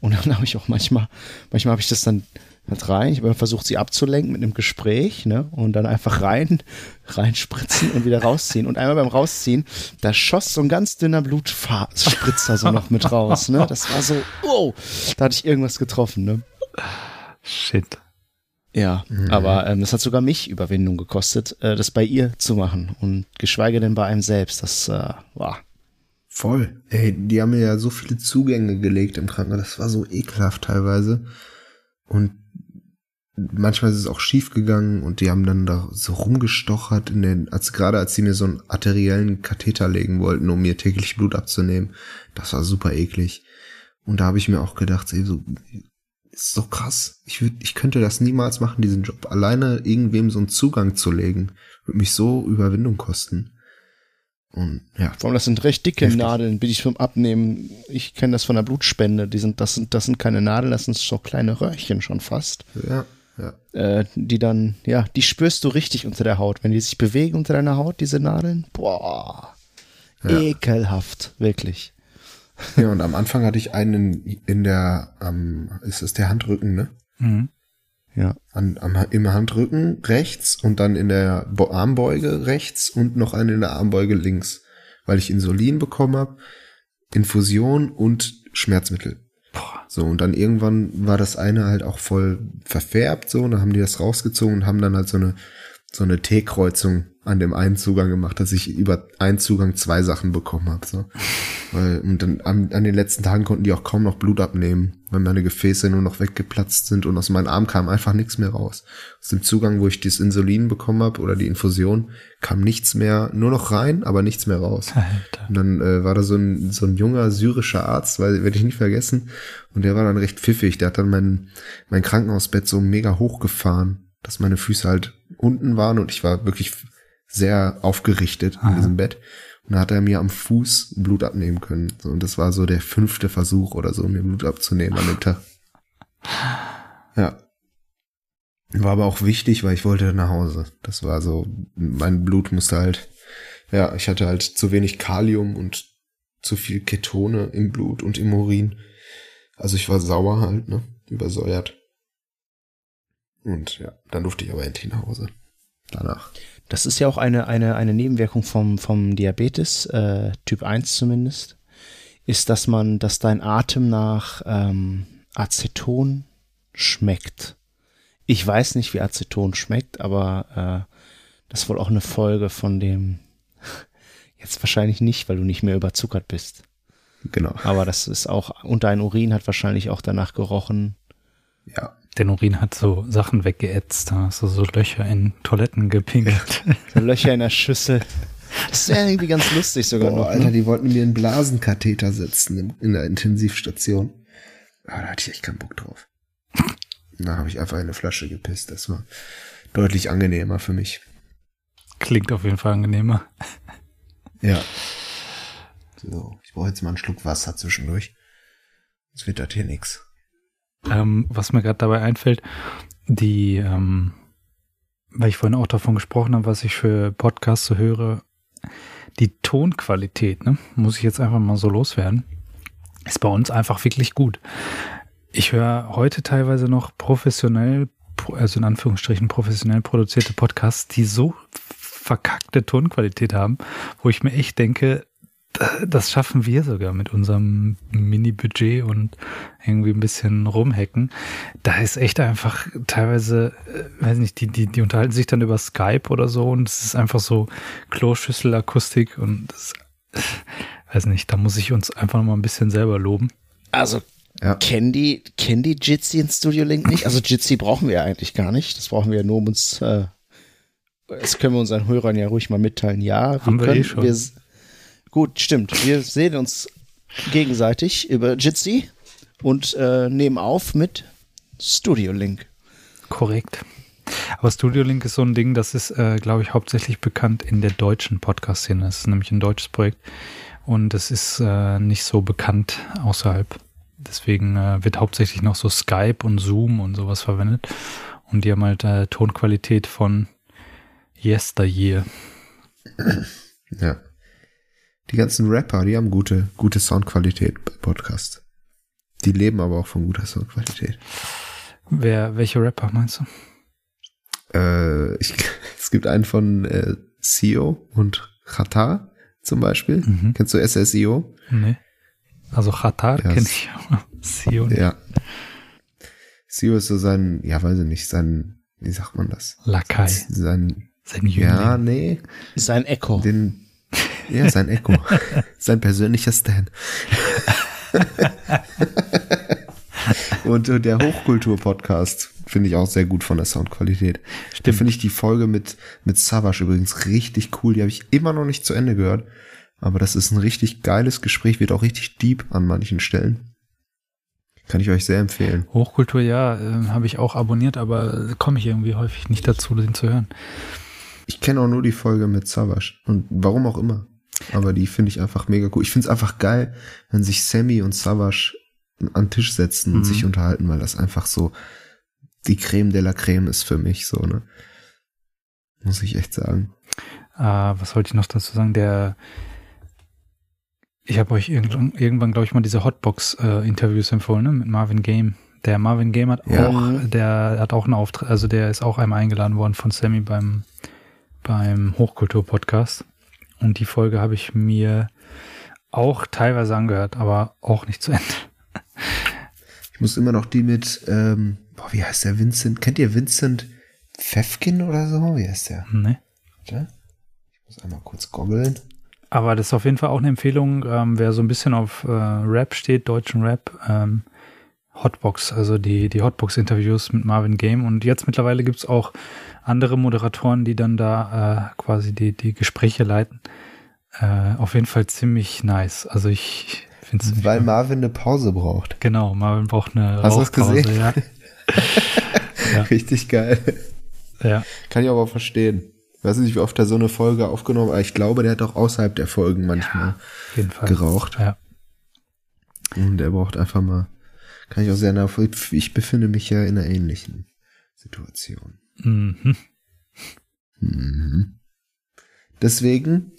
Und dann habe ich auch manchmal, manchmal habe ich das dann halt rein. Ich habe versucht, sie abzulenken mit einem Gespräch, ne? Und dann einfach rein, reinspritzen und wieder rausziehen. Und einmal beim Rausziehen, da schoss so ein ganz dünner Blutspritzer so noch mit raus, ne? Das war so, oh, da hatte ich irgendwas getroffen, ne? Shit. Ja, mhm. aber ähm, das hat sogar mich Überwindung gekostet, äh, das bei ihr zu machen und geschweige denn bei einem selbst. Das äh, war. Voll. Ey, die haben mir ja so viele Zugänge gelegt im Krankenhaus. Das war so ekelhaft teilweise. Und manchmal ist es auch schief gegangen und die haben dann da so rumgestochert in den, als gerade als sie mir so einen arteriellen Katheter legen wollten, um mir täglich Blut abzunehmen. Das war super eklig. Und da habe ich mir auch gedacht, ey, so, ist so krass. Ich würde, ich könnte das niemals machen, diesen Job. Alleine irgendwem so einen Zugang zu legen, würde mich so Überwindung kosten. Und ja. Vor allem, das sind recht dicke heftig. Nadeln, bin ich vom Abnehmen. Ich kenne das von der Blutspende. Die sind, das sind, das sind keine Nadeln, das sind so kleine Röhrchen schon fast. Ja. Ja. Äh, die dann, ja, die spürst du richtig unter der Haut. Wenn die sich bewegen unter deiner Haut, diese Nadeln, boah, ja. ekelhaft, wirklich. Ja, und am Anfang hatte ich einen in der, ähm, ist es der Handrücken, ne? Mhm. Ja. An, am, Im Handrücken rechts und dann in der Bo Armbeuge rechts und noch einen in der Armbeuge links, weil ich Insulin bekommen habe, Infusion und Schmerzmittel. So, und dann irgendwann war das eine halt auch voll verfärbt, so, und dann haben die das rausgezogen und haben dann halt so eine, so eine T-Kreuzung an dem einen Zugang gemacht, dass ich über einen Zugang zwei Sachen bekommen habe. So. Weil, und dann an, an den letzten Tagen konnten die auch kaum noch Blut abnehmen, weil meine Gefäße nur noch weggeplatzt sind und aus meinem Arm kam einfach nichts mehr raus. Aus dem Zugang, wo ich das Insulin bekommen habe oder die Infusion, kam nichts mehr, nur noch rein, aber nichts mehr raus. Alter. Und dann äh, war da so ein, so ein junger syrischer Arzt, weil werde ich nicht vergessen, und der war dann recht pfiffig. Der hat dann mein, mein Krankenhausbett so mega hochgefahren, dass meine Füße halt unten waren und ich war wirklich sehr aufgerichtet Aha. in diesem Bett. Und da hat er mir am Fuß Blut abnehmen können. Und das war so der fünfte Versuch oder so, mir Blut abzunehmen an dem Tag. Ja. War aber auch wichtig, weil ich wollte nach Hause. Das war so, mein Blut musste halt, ja, ich hatte halt zu wenig Kalium und zu viel Ketone im Blut und im Urin. Also ich war sauer halt, ne, übersäuert. Und ja, dann durfte ich aber endlich nach Hause. Danach. Das ist ja auch eine, eine, eine Nebenwirkung vom, vom Diabetes, äh, Typ 1 zumindest. ist, dass man, dass dein Atem nach ähm, Aceton schmeckt. Ich weiß nicht, wie Aceton schmeckt, aber äh, das ist wohl auch eine Folge von dem. Jetzt wahrscheinlich nicht, weil du nicht mehr überzuckert bist. Genau. Aber das ist auch, und dein Urin hat wahrscheinlich auch danach gerochen. Ja. Der Urin hat so Sachen weggeätzt, da hast du so Löcher in Toiletten gepinkelt. So Löcher in der Schüssel. Das wäre irgendwie ganz lustig sogar Boah, noch. Alter, Ne? die wollten mir einen Blasenkatheter setzen in, in der Intensivstation. Aber da hatte ich echt keinen Bock drauf. Da habe ich einfach in eine Flasche gepisst. Das war deutlich angenehmer für mich. Klingt auf jeden Fall angenehmer. Ja. So, ich brauche jetzt mal einen Schluck Wasser zwischendurch. Sonst wird das hier nix. Ähm, was mir gerade dabei einfällt, die, ähm, weil ich vorhin auch davon gesprochen habe, was ich für Podcasts so höre, die Tonqualität, ne, muss ich jetzt einfach mal so loswerden, ist bei uns einfach wirklich gut. Ich höre heute teilweise noch professionell, pro- also in Anführungsstrichen professionell produzierte Podcasts, die so verkackte Tonqualität haben, wo ich mir echt denke, das schaffen wir sogar mit unserem Mini-Budget und irgendwie ein bisschen rumhacken. Da ist echt einfach teilweise, äh, weiß nicht, die, die, die unterhalten sich dann über Skype oder so und es ist einfach so Kloschüssel-Akustik und das, weiß nicht, da muss ich uns einfach mal ein bisschen selber loben. Also, Ja. kennen die, kennen die Jitsi in Studio Link nicht? Also Jitsi brauchen wir ja eigentlich gar nicht. Das brauchen wir ja nur, um uns, äh, das können wir unseren Hörern ja ruhig mal mitteilen. Ja, Haben wir können, eh schon. s- gut, stimmt. Wir sehen uns gegenseitig über Jitsi und äh, nehmen auf mit Studio Link. Korrekt. Aber Studio Link ist so ein Ding, das ist, äh, glaube ich, hauptsächlich bekannt in der deutschen Podcast-Szene. Das ist nämlich ein deutsches Projekt und es ist äh, nicht so bekannt außerhalb. Deswegen äh, wird hauptsächlich noch so Skype und Zoom und sowas verwendet. Und die haben halt äh, Tonqualität von Yesteryear. Ja. Die ganzen Rapper, die haben gute, gute Soundqualität bei Podcast. Die leben aber auch von guter Soundqualität. Wer, welche Rapper meinst du? Äh, ich, es gibt einen von äh, Sio und Qatar zum Beispiel. Mhm. Kennst du SSIO? Nee. Also Qatar Ja, kenne ich, aber Sion. Ja. Sio ist so sein, ja, weiß ich nicht, sein, wie sagt man das? Lakai. Sein, Sein ja, Jüngling. nee, Sein Echo. den, ja, sein Echo. sein persönlicher Stan. Und äh, der Hochkultur-Podcast finde ich auch sehr gut von der Soundqualität. Da Stimmt. finde ich die Folge mit, mit Savage übrigens richtig cool. Die habe ich immer noch nicht zu Ende gehört. Aber das ist ein richtig geiles Gespräch, wird auch richtig deep an manchen Stellen. Kann ich euch sehr empfehlen. Hochkultur, ja, äh, habe ich auch abonniert, aber komme ich irgendwie häufig nicht dazu, den zu hören. Ich kenne auch nur die Folge mit Savage. Und warum auch immer. Aber die finde ich einfach mega cool. Ich finde es einfach geil, wenn sich Sammy und Savage an den Tisch setzen und Mhm. sich unterhalten, weil das einfach so die Creme de la Creme ist für mich, so, ne? Muss ich echt sagen. Äh, was wollte ich noch dazu sagen? Der, ich habe euch irgendwann, irgendwann glaube ich, mal diese Hotbox-Interviews empfohlen, ne? Mit Marvin Game. Der Marvin Game hat Ja. auch, der hat auch einen Auftritt, also der ist auch einmal eingeladen worden von Sammy beim, beim Hochkultur-Podcast. Und die Folge habe ich mir auch teilweise angehört, aber auch nicht zu Ende. Ich muss immer noch die mit, ähm, boah, wie heißt der Vincent? Kennt ihr Vincent Pfeffkin oder so? Wie heißt der? Ne? Warte. Ich muss einmal kurz goggeln. Aber das ist auf jeden Fall auch eine Empfehlung, ähm, wer so ein bisschen auf äh, Rap steht, deutschen Rap, ähm, Hotbox, also die, die Hotbox-Interviews mit Marvin Game. Und jetzt mittlerweile gibt's auch andere Moderatoren, die dann da äh, quasi die, die Gespräche leiten. Äh, auf jeden Fall ziemlich nice. Also ich finde es Weil Marvin eine Pause braucht. Genau, Marvin braucht eine Hast du das gesehen? Ja, Ja. Richtig geil. ja. Kann ich aber verstehen. Ich weiß nicht, wie oft er so eine Folge aufgenommen hat, aber ich glaube, der hat auch außerhalb der Folgen manchmal auf jeden Fall. geraucht. Ja. Und der braucht einfach mal, kann ich auch sehr nachvollziehen. Ich befinde mich ja in einer ähnlichen Situation. Mhm. Mhm. Deswegen,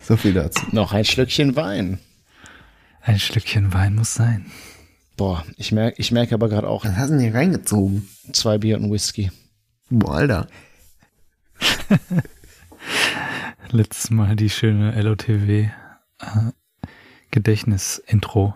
so viel dazu. Noch ein Schlückchen Wein. Ein Stückchen Wein muss sein. Boah, ich merke ich merke aber gerade auch Was hast du denn hier reingezogen? zwei Bier und Whisky. Boah, Alter. Letztes Mal die schöne LOTW äh, Gedächtnis-Intro.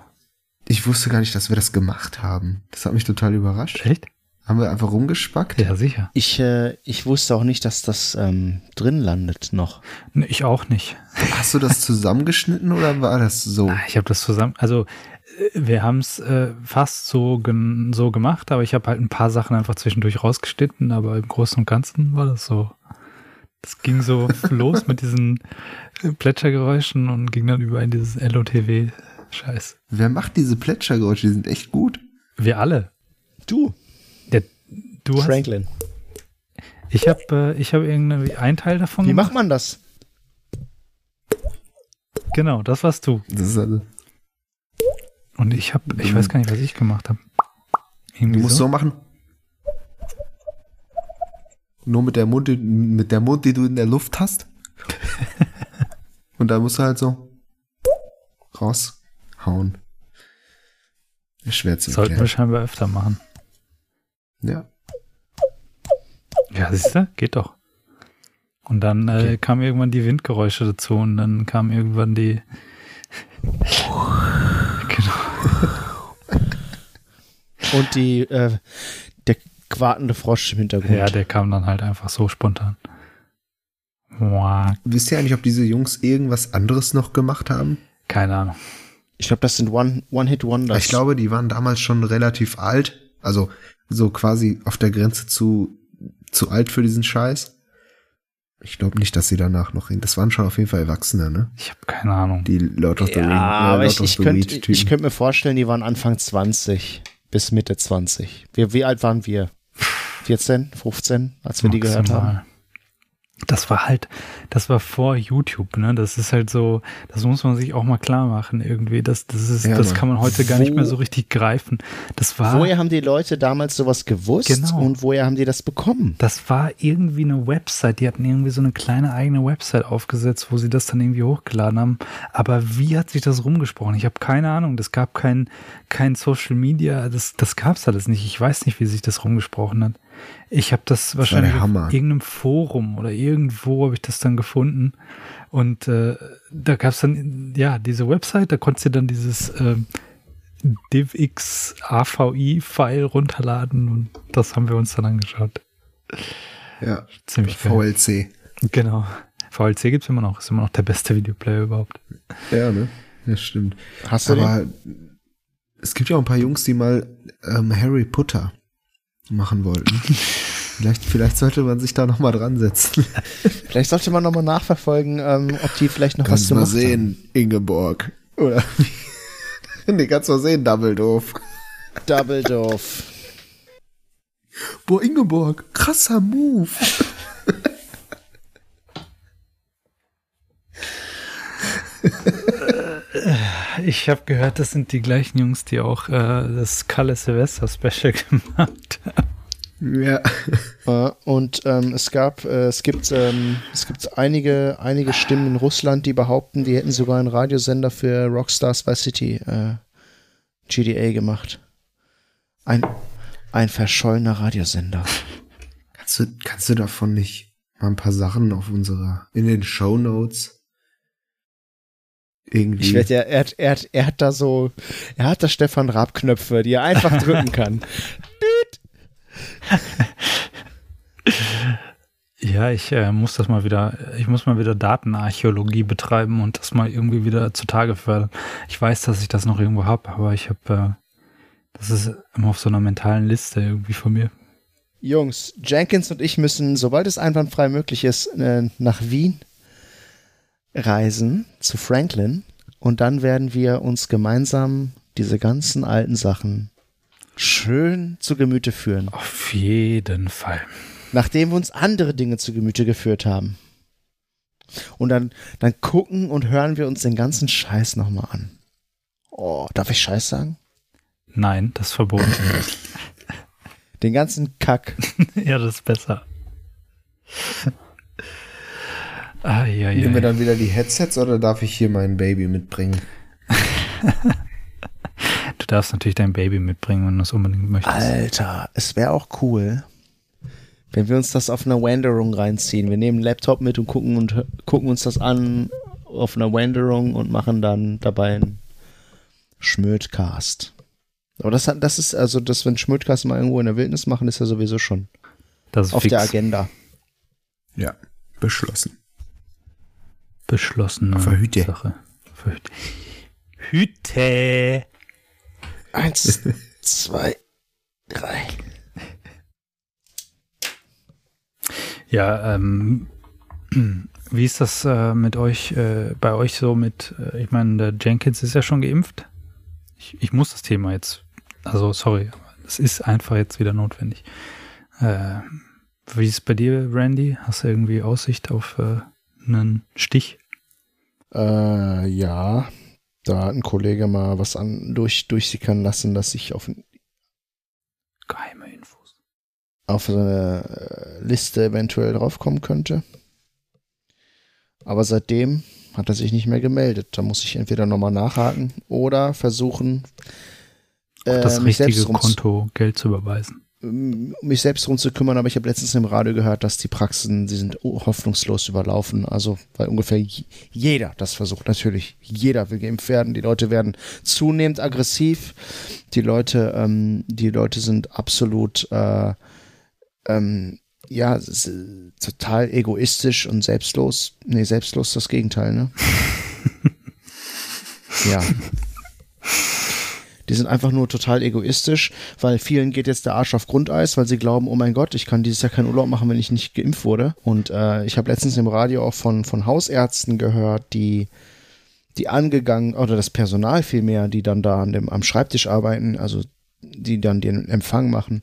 Ich wusste gar nicht, dass wir das gemacht haben. Das hat mich total überrascht. Echt? Haben wir einfach rumgespackt? Ja, sicher. Ich, äh, ich wusste auch nicht, dass das ähm, drin landet noch. Nee, ich auch nicht. Hast du das zusammengeschnitten oder war das so? Ah, Ich habe das zusammen, also äh, wir haben es äh, fast so, gen- so gemacht, aber ich habe halt ein paar Sachen einfach zwischendurch rausgeschnitten, aber im Großen und Ganzen war das so. Das ging so los mit diesen äh, Plätschergeräuschen und ging dann über in dieses LOTW-Scheiß. Wer macht diese Plätschergeräusche? Die sind echt gut. Wir alle. Du, du hast, Franklin. ich habe äh, ich hab irgendwie einen Teil davon Wie gemacht. macht man das? Genau, das warst du. Das ist also, Und ich habe, ich weiß gar nicht, was ich gemacht habe. Du musst so. so machen. Nur mit der Mund, mit der Mund, die du in der Luft hast. Und dann musst du halt so raushauen. Ist schwer zu Sollten wir scheinbar öfter machen. Ja. Ja, siehst du? Geht doch. Und dann äh, Okay. kamen irgendwann die Windgeräusche dazu und dann kam irgendwann die. genau. Und die, äh, der quartende Frosch im Hintergrund. Ja, der kam dann halt einfach so spontan. Wow, Wisst ihr eigentlich, ob diese Jungs irgendwas anderes noch gemacht haben? keine Ahnung. Ich glaube, das sind One- One-Hit-Wonders. Ich glaube, die waren damals schon relativ alt. Also so quasi auf der Grenze zu, zu alt für diesen Scheiß. Ich glaube nicht, dass sie danach noch hin. Das waren schon auf jeden Fall Erwachsene, ne? Ich habe keine Ahnung. Die Lord of the ja, Ring, äh, aber ich, ich könnte könnt mir vorstellen, die waren Anfang 20 bis Mitte 20. Wir, wie alt waren wir? 14, 15, als wir die gehört haben? Das war halt, das war vor YouTube, ne? Das ist halt so, das muss man sich auch mal klar machen irgendwie. Das, das ist, Ja, das kann man heute gar nicht mehr so richtig greifen. Das war. Woher haben die Leute damals sowas gewusst Genau. und woher haben die das bekommen? Das war irgendwie eine Website. Die hatten irgendwie so eine kleine eigene Website aufgesetzt, wo sie das dann irgendwie hochgeladen haben. Aber wie hat sich das rumgesprochen? Ich habe keine Ahnung. Das gab kein, kein Social Media. Das, das gab's alles nicht. Ich weiß nicht, wie sich das rumgesprochen hat. Ich habe das wahrscheinlich der auf irgendeinem Forum oder irgendwo habe ich das dann gefunden. Und äh, da gab's dann, ja, diese Website, da konntest du dann dieses ähm, DivX AVI-File runterladen und das haben wir uns dann angeschaut. ja, Ziemlich geil. VLC. Genau. VLC gibt's immer noch. Ist immer noch der beste Videoplayer überhaupt. Ja, ne? Ja, stimmt. Hast du den? Aber es gibt ja auch ein paar Jungs, die mal ähm, Harry Potter machen wollten. vielleicht, vielleicht sollte man sich da noch mal dran setzen. Vielleicht sollte man nochmal nachverfolgen, ähm, ob die vielleicht noch was Kannst zu mal machen. sehen, Ingeborg. Oder wie? nee, kannst mal sehen, Dumbledore. Double Doof. Boah, Ingeborg, krasser Move. Ich habe gehört, das sind die gleichen Jungs, die auch äh, das Kalle Silvester Special gemacht haben. Ja. Äh, und ähm, es gab, äh, es gibt, ähm, es gibt einige, einige Stimmen in Russland, die behaupten, die hätten sogar einen Radiosender für Rockstars Vice City äh, GDA gemacht. Ein, ein verschollener Radiosender. Kannst du, kannst du davon nicht mal ein paar Sachen auf unserer, in den Show Notes irgendwie. Ich wette, er, er, hat- er, hat- er hat da so, er hat da Stefan Raab Knöpfe, die er einfach drücken kann. Ja, ich äh, muss das mal wieder, ich muss mal wieder Datenarchäologie betreiben und das mal irgendwie wieder zutage fördern. Ich weiß, dass ich das noch irgendwo habe, aber ich habe, äh, das ist immer auf so einer mentalen Liste irgendwie von mir. Jungs, Jenkins und ich müssen, sobald es einwandfrei möglich ist, äh, nach Wien reisen zu Franklin und dann werden wir uns gemeinsam diese ganzen alten Sachen schön zu Gemüte führen, Auf jeden Fall. nachdem wir uns andere Dinge zu Gemüte geführt haben. Und dann, dann gucken und hören wir uns den ganzen Scheiß nochmal an. Oh, darf ich Scheiß sagen? Nein, das ist verboten. Den ganzen Kack. ja, das ist besser. Ah, ja, ja. Nehmen wir dann wieder die Headsets oder darf ich hier mein Baby mitbringen? Du darfst natürlich dein Baby mitbringen, wenn du es unbedingt möchtest. Alter, es wäre auch cool, wenn wir uns das auf einer Wanderung reinziehen. Wir nehmen einen Laptop mit und gucken, und gucken uns das an auf einer Wanderung und machen dann dabei einen Schmödcast. Aber das, hat, das ist also, das, wenn Schmödcast mal irgendwo in der Wildnis machen, ist ja sowieso schon Das ist auf fix der Agenda. Ja, beschlossen. Beschlossene Hütte. Sache. Hütte. Hütte. Eins, zwei, drei. Ja, ähm, wie ist das äh, mit euch, äh, bei euch so mit, äh, ich meine, der Jenkins ist ja schon geimpft. Ich, ich muss das Thema jetzt, also sorry, es ist einfach jetzt wieder notwendig. Äh, wie ist es bei dir, Randy? Hast du irgendwie Aussicht auf äh, einen Stich? Äh, ja, da hat ein Kollege mal was an, durch, durchsickern lassen, dass ich auf, Geheime Infos. auf eine äh, Liste eventuell draufkommen könnte. Aber seitdem hat er sich nicht mehr gemeldet. Da muss ich entweder nochmal nachhaken oder versuchen, Auf das äh, mich, richtige Konto Geld zu überweisen. Um mich selbst drum zu kümmern. Aber ich habe letztens im Radio gehört, dass die Praxen, sie sind hoffnungslos überlaufen. Also, weil ungefähr jeder das versucht. Natürlich, jeder will geimpft werden. Die Leute werden zunehmend aggressiv. Die Leute, ähm, die Leute sind absolut, äh, ähm, ja, total egoistisch und selbstlos. Nee, selbstlos das Gegenteil, ne? ja. Die sind einfach nur total egoistisch, weil vielen geht jetzt der Arsch auf Grundeis, weil sie glauben, oh mein Gott, ich kann dieses Jahr keinen Urlaub machen, wenn ich nicht geimpft wurde. Und äh, ich habe letztens im Radio auch von, von Hausärzten gehört, die, die angegangen, oder das Personal vielmehr, die dann da an dem, am Schreibtisch arbeiten, also die dann den Empfang machen,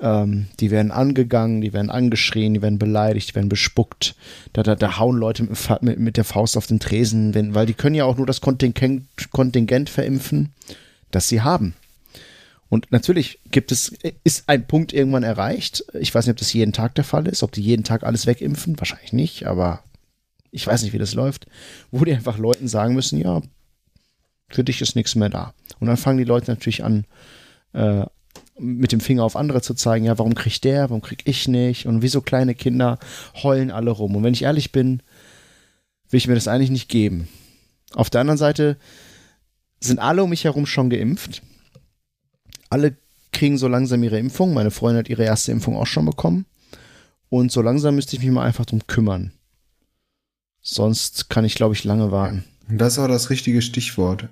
ähm, die werden angegangen, die werden angeschrien, die werden beleidigt, die werden bespuckt. Da, da, da hauen Leute mit, mit der Faust auf den Tresen, wenn, weil die können ja auch nur das Kontingent, Kontingent verimpfen, das sie haben. Und natürlich gibt es, ist ein Punkt irgendwann erreicht. Ich weiß nicht, ob das jeden Tag der Fall ist, ob die jeden Tag alles wegimpfen. Wahrscheinlich nicht, aber ich weiß nicht, wie das läuft. Wo die einfach Leuten sagen müssen, ja, für dich ist nichts mehr da. Und dann fangen die Leute natürlich an, äh, mit dem Finger auf andere zu zeigen, ja, warum kriegt der, warum krieg ich nicht? Und wie so kleine Kinder heulen alle rum. Und wenn ich ehrlich bin, will ich mir das eigentlich nicht geben. Auf der anderen Seite sind alle um mich herum schon geimpft. Alle kriegen so langsam ihre Impfung. Meine Freundin hat ihre erste Impfung auch schon bekommen. Und so langsam müsste ich mich mal einfach drum kümmern. Sonst kann ich, glaube ich, lange warten. Das ist auch das richtige Stichwort.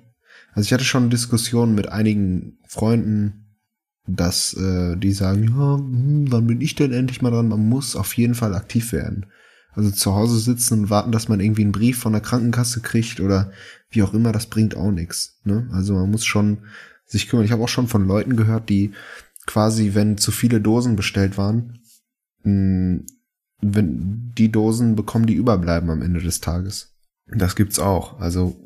Also ich hatte schon Diskussionen mit einigen Freunden, dass äh, die sagen, ja, hm, wann bin ich denn endlich mal dran? Man muss auf jeden Fall aktiv werden. Also zu Hause sitzen und warten, dass man irgendwie einen Brief von der Krankenkasse kriegt oder wie auch immer, das bringt auch nichts. Ne? Also man muss schon sich kümmern. Ich habe auch schon von Leuten gehört, die quasi, wenn zu viele Dosen bestellt waren, mh, wenn die Dosen bekommen, die überbleiben am Ende des Tages. Das gibt's auch. Also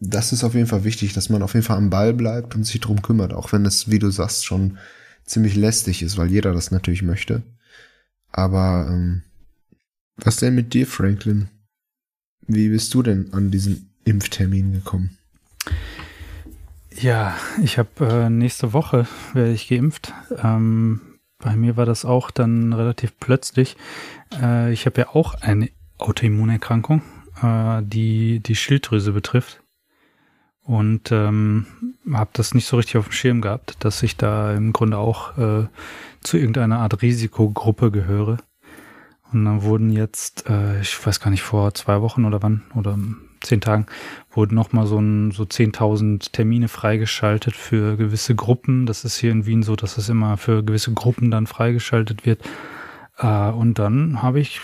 das ist auf jeden Fall wichtig, dass man auf jeden Fall am Ball bleibt und sich drum kümmert, auch wenn es, wie du sagst, schon ziemlich lästig ist, weil jeder das natürlich möchte. Aber ähm, was denn mit dir, Franklin? Wie bist du denn an diesen Impftermin gekommen? Ja, ich habe äh, nächste Woche werde ich geimpft. Ähm, bei mir war das auch dann relativ plötzlich. Äh, ich habe ja auch eine Autoimmunerkrankung, äh, die die Schilddrüse betrifft. Und ähm, habe das nicht so richtig auf dem Schirm gehabt, dass ich da im Grunde auch äh, zu irgendeiner Art Risikogruppe gehöre. Und dann wurden jetzt, äh, ich weiß gar nicht, vor zwei Wochen oder wann, oder zehn Tagen, wurden nochmal so, so 10.000 Termine freigeschaltet für gewisse Gruppen. Das ist hier in Wien so, dass es immer für gewisse Gruppen dann freigeschaltet wird. Äh, und dann habe ich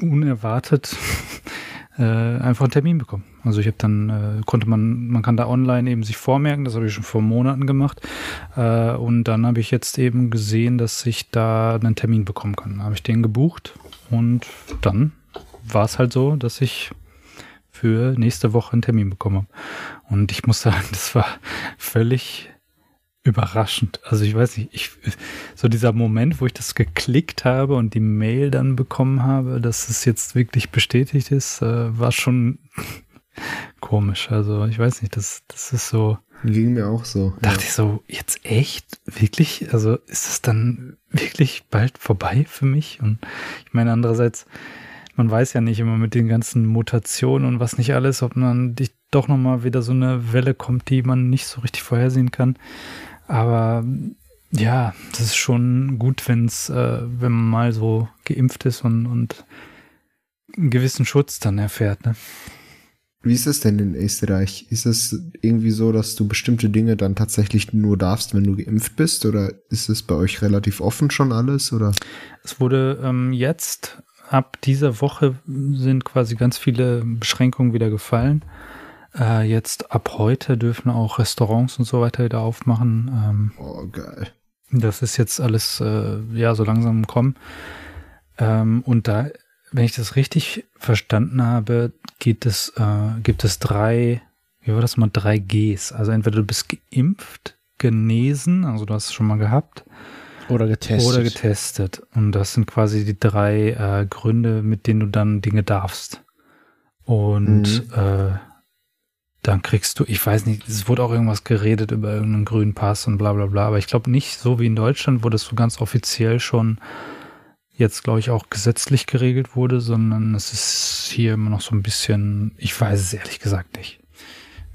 unerwartet äh, einfach einen Termin bekommen. Also ich habe dann, äh, konnte man, man kann da online eben sich vormerken, das habe ich schon vor Monaten gemacht. Äh, und dann habe ich jetzt eben gesehen, dass ich da einen Termin bekommen kann. Habe ich den gebucht und dann war es halt so, dass ich für nächste Woche einen Termin bekommen habe. Und ich muss sagen, das war völlig überraschend. Also ich weiß nicht, ich, so dieser Moment, wo ich das geklickt habe und die Mail dann bekommen habe, dass es jetzt wirklich bestätigt ist, äh, war schon komisch. Also ich weiß nicht, das, das ist so, Ging mir auch so. dachte ich so, jetzt echt? Wirklich? Also ist es dann wirklich bald vorbei für mich? Und ich meine, andererseits, man weiß ja nicht immer mit den ganzen Mutationen und was nicht alles, ob man dich doch nochmal wieder so eine Welle kommt, die man nicht so richtig vorhersehen kann. Aber ja, das ist schon gut, wenn's, äh, wenn man mal so geimpft ist und, und einen gewissen Schutz dann erfährt. Ne? Wie ist es denn in Österreich? Ist es irgendwie so, dass du bestimmte Dinge dann tatsächlich nur darfst, wenn du geimpft bist? Oder ist es bei euch relativ offen schon alles? Oder? Es wurde ähm, jetzt, ab dieser Woche sind quasi ganz viele Beschränkungen wieder gefallen. Äh, jetzt ab heute dürfen auch Restaurants und so weiter wieder aufmachen. Ähm, Oh, geil. Das ist jetzt alles äh, ja so langsam im Kommen. Ähm, und da, wenn ich das richtig verstanden habe, geht es, äh, gibt es drei, wie war das mal, drei Gs. Also entweder du bist geimpft, genesen, also du hast es schon mal gehabt, Oder getestet. oder getestet. Und das sind quasi die drei äh, Gründe, mit denen du dann Dinge darfst. Und äh, dann kriegst du, ich weiß nicht, es wurde auch irgendwas geredet über irgendeinen grünen Pass und bla bla bla, aber ich glaube nicht so wie in Deutschland, wo das so ganz offiziell schon jetzt, glaube ich, auch gesetzlich geregelt wurde, sondern es ist hier immer noch so ein bisschen, ich weiß es ehrlich gesagt nicht,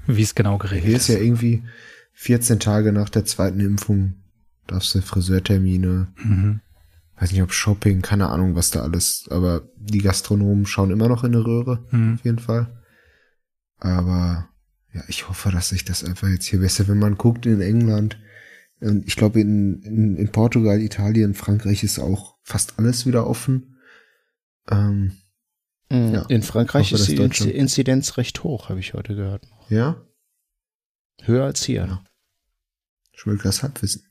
wie es genau geregelt Hier ist ja irgendwie 14 Tage nach der zweiten Impfung darfst du Friseurtermine, Mhm. weiß nicht ob Shopping, keine Ahnung, was da alles, aber die Gastronomen schauen immer noch in eine Röhre, Mhm. auf jeden Fall. Aber ja, ich hoffe, dass sich das einfach jetzt hier besser, wenn man guckt in England, und ich glaube in, in, in Portugal, Italien, Frankreich ist auch fast alles wieder offen. Ähm, Mhm. Ja. In Frankreich Hoffe, ist die Inzi- Inzidenz recht hoch, habe ich heute gehört. ja, Höher als hier. Ja. Schmölkers Halbwissen.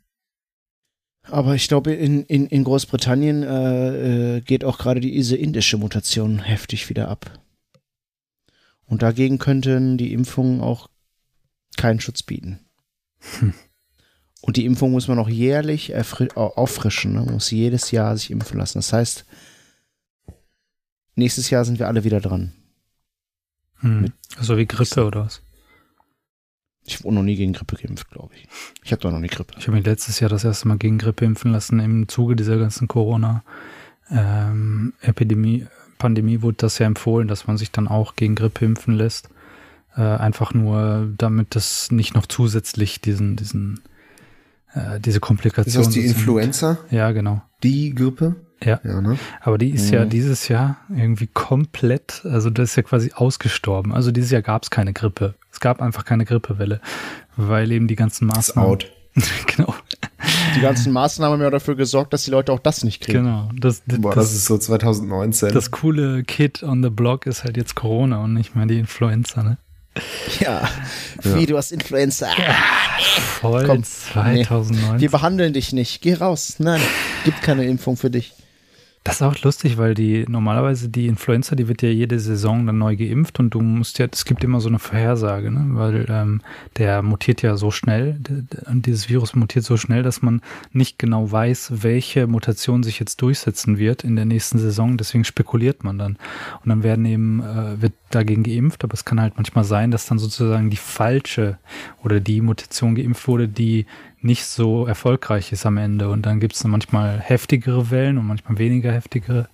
Aber ich glaube, in, in, in Großbritannien äh, äh, geht auch gerade diese indische Mutation heftig wieder ab. Und dagegen könnten die Impfungen auch keinen Schutz bieten. Hm. Und die Impfung muss man auch jährlich auffrischen. Ne? Man muss jedes Jahr sich impfen lassen. Das heißt, nächstes Jahr sind wir alle wieder dran. Mhm. So wie Grippe oder was? Ich wurde noch nie gegen Grippe geimpft, glaube ich. Ich habe doch noch nie Grippe. Ich habe mich letztes Jahr das erste Mal gegen Grippe impfen lassen. Im Zuge dieser ganzen Corona-Epidemie, Pandemie wurde das ja empfohlen, dass man sich dann auch gegen Grippe impfen lässt. Äh, einfach nur, damit das nicht noch zusätzlich diesen, diesen, äh, diese Ist Komplikation. das die sozusagen- Influenza? Ja, genau. Die Grippe? Ja. Ja, ne? Aber die ist ja Mhm. dieses Jahr irgendwie komplett, also das ist ja quasi ausgestorben. Also dieses Jahr gab es keine Grippe. Es gab einfach keine Grippewelle, weil eben die ganzen Ist Maßnahmen. out. genau, Die ganzen Maßnahmen haben ja dafür gesorgt, dass die Leute auch das nicht kriegen. genau. Das, das, Boah, das ist so 2019. das coole Kid on the Block ist halt jetzt Corona und nicht mehr die Influenza, ne? Ja. Wie, du hast Influenza. Voll Komm, 2009. Wir behandeln dich nicht. Geh raus. Nein, gibt keine Impfung für dich. Das ist auch lustig, weil die normalerweise die Influenza, die wird ja jede Saison dann neu geimpft und du musst ja, es gibt immer so eine Vorhersage, ne? weil ähm, der mutiert ja so schnell, und dieses Virus mutiert so schnell, dass man nicht genau weiß, welche Mutation sich jetzt durchsetzen wird in der nächsten Saison. Deswegen spekuliert man dann und dann werden eben äh, wird dagegen geimpft, aber es kann halt manchmal sein, dass dann sozusagen die falsche oder die Mutation geimpft wurde, die nicht so erfolgreich ist am Ende. Und dann gibt es manchmal heftigere Wellen und manchmal weniger heftige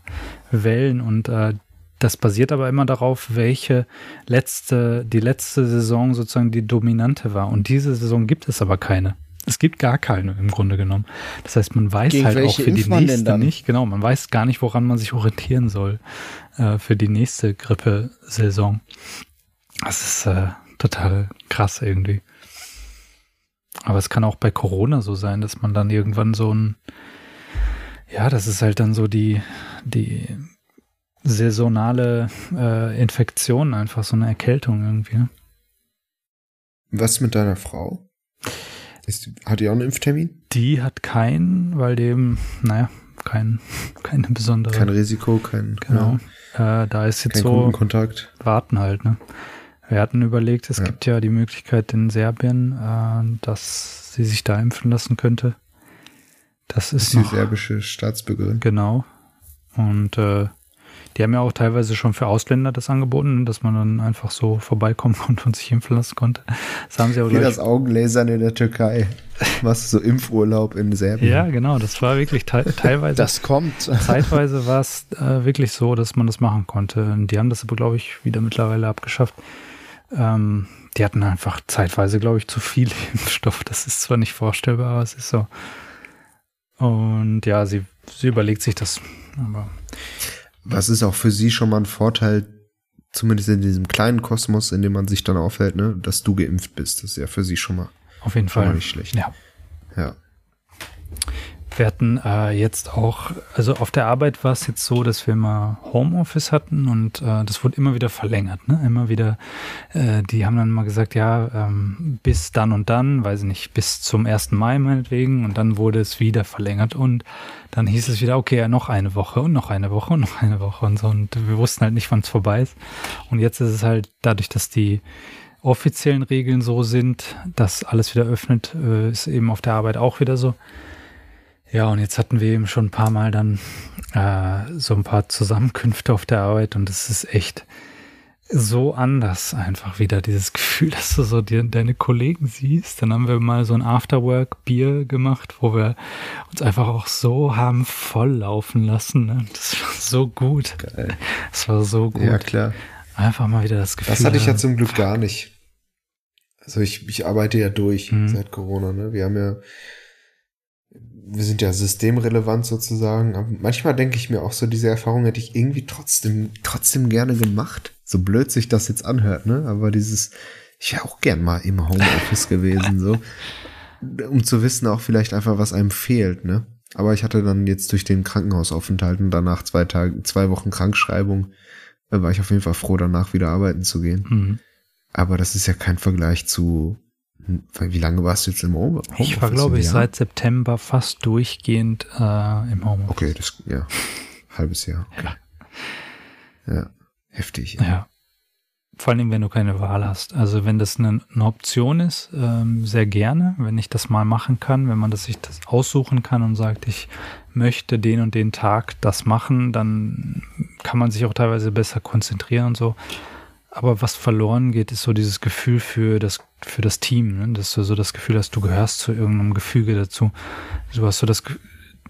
Wellen. Und äh, das basiert aber immer darauf, welche letzte, die letzte Saison sozusagen die dominante war. Und diese Saison gibt es aber keine. Es gibt gar keine im Grunde genommen. Das heißt, man weiß Gegen halt auch für die nächste nicht, genau, man weiß gar nicht, woran man sich orientieren soll äh, für die nächste Grippesaison. Das ist äh, total krass irgendwie. Aber es kann auch bei Corona so sein, dass man dann irgendwann so ein, ja, das ist halt dann so die, die saisonale äh, Infektion, einfach so eine Erkältung irgendwie. Ne? Was mit deiner Frau? Ist, hat die auch einen Impftermin? Die hat keinen, weil dem, naja, kein, keine besondere. Kein Risiko, kein, genau. Äh, da ist ja, jetzt kein so Kundenkontakt. warten halt. Ne? Wir hatten überlegt, es Ja. gibt ja die Möglichkeit in Serbien, äh, dass sie sich da impfen lassen könnte. Das Ist ist die noch serbische Staatsbürgerin. genau. Und äh, Die haben ja auch teilweise schon für Ausländer das angeboten, dass man dann einfach so vorbeikommen konnte und sich impfen lassen konnte. Das haben sie aber Wie das Augenlasern in der Türkei. Was so Impfurlaub in Serbien. Ja, genau. Das war wirklich te teilweise. Das kommt. Zeitweise war es äh, wirklich so, dass man das machen konnte. Und die haben das aber, glaube ich, wieder mittlerweile abgeschafft. Ähm, die hatten einfach zeitweise, glaube ich, zu viel Impfstoff. Das ist zwar nicht vorstellbar, aber es ist so. Und ja, sie, sie überlegt sich das. Aber Was ist auch für sie schon mal ein Vorteil, zumindest in diesem kleinen Kosmos, in dem man sich dann aufhält, ne, dass du geimpft bist. Das ist ja für sie schon mal, auf jeden Fall. nicht schlecht. Ja. Ja. Wir hatten äh, jetzt auch, also auf der Arbeit war es jetzt so, dass wir immer Homeoffice hatten und äh, das wurde immer wieder verlängert, ne? Immer wieder, äh, die haben dann mal gesagt, ja, ähm, bis dann und dann, weiß ich nicht, bis zum 1. Mai meinetwegen und dann wurde es wieder verlängert und dann hieß es wieder, okay, ja, noch eine Woche und noch eine Woche und noch eine Woche und so und wir wussten halt nicht, wann es vorbei ist. Und jetzt ist es halt dadurch, dass die offiziellen Regeln so sind, dass alles wieder öffnet, äh, ist eben auf der Arbeit auch wieder so. Ja, und jetzt hatten wir eben schon ein paar Mal dann äh, so ein paar Zusammenkünfte auf der Arbeit und es ist echt so anders einfach wieder dieses Gefühl, dass du so dir, deine Kollegen siehst. Dann haben wir mal so ein Afterwork-Bier gemacht, wo wir uns einfach auch so haben volllaufen lassen. Ne? Das war so gut. Geil. Das war so gut. Ja, klar. Einfach mal wieder das Gefühl. Das hatte ich ja zum Glück gar nicht. Also ich, ich arbeite ja durch Mhm. seit Corona, ne? Wir haben ja, wir sind ja systemrelevant sozusagen. Aber manchmal denke ich mir auch so, diese Erfahrung hätte ich irgendwie trotzdem, trotzdem gerne gemacht. So blöd sich das jetzt anhört, ne? Aber dieses, ich wäre auch gern mal im Homeoffice gewesen, so. Um zu wissen auch vielleicht einfach, was einem fehlt, ne? Aber ich hatte dann jetzt durch den Krankenhausaufenthalt und danach zwei Tage, zwei Wochen Krankschreibung, äh, war ich auf jeden Fall froh, danach wieder arbeiten zu gehen. Mhm. Aber das ist ja kein Vergleich zu. Wie lange warst du jetzt im Home Homeoffice? Ich war, glaube ich, Jahr? seit September fast durchgehend äh, im Homeoffice. Okay, das, ja. Halbes Jahr. Okay. Ja. Heftig. Ja. Vor allem, wenn du keine Wahl hast. Also wenn das eine, eine Option ist, ähm, sehr gerne, wenn ich das mal machen kann, wenn man das sich das aussuchen kann und sagt, ich möchte den und den Tag das machen, dann kann man sich auch teilweise besser konzentrieren und so. Aber was verloren geht, ist so dieses Gefühl für das, für das Team, ne? dass du so das Gefühl hast, du gehörst zu irgendeinem Gefüge dazu. Du hast so das,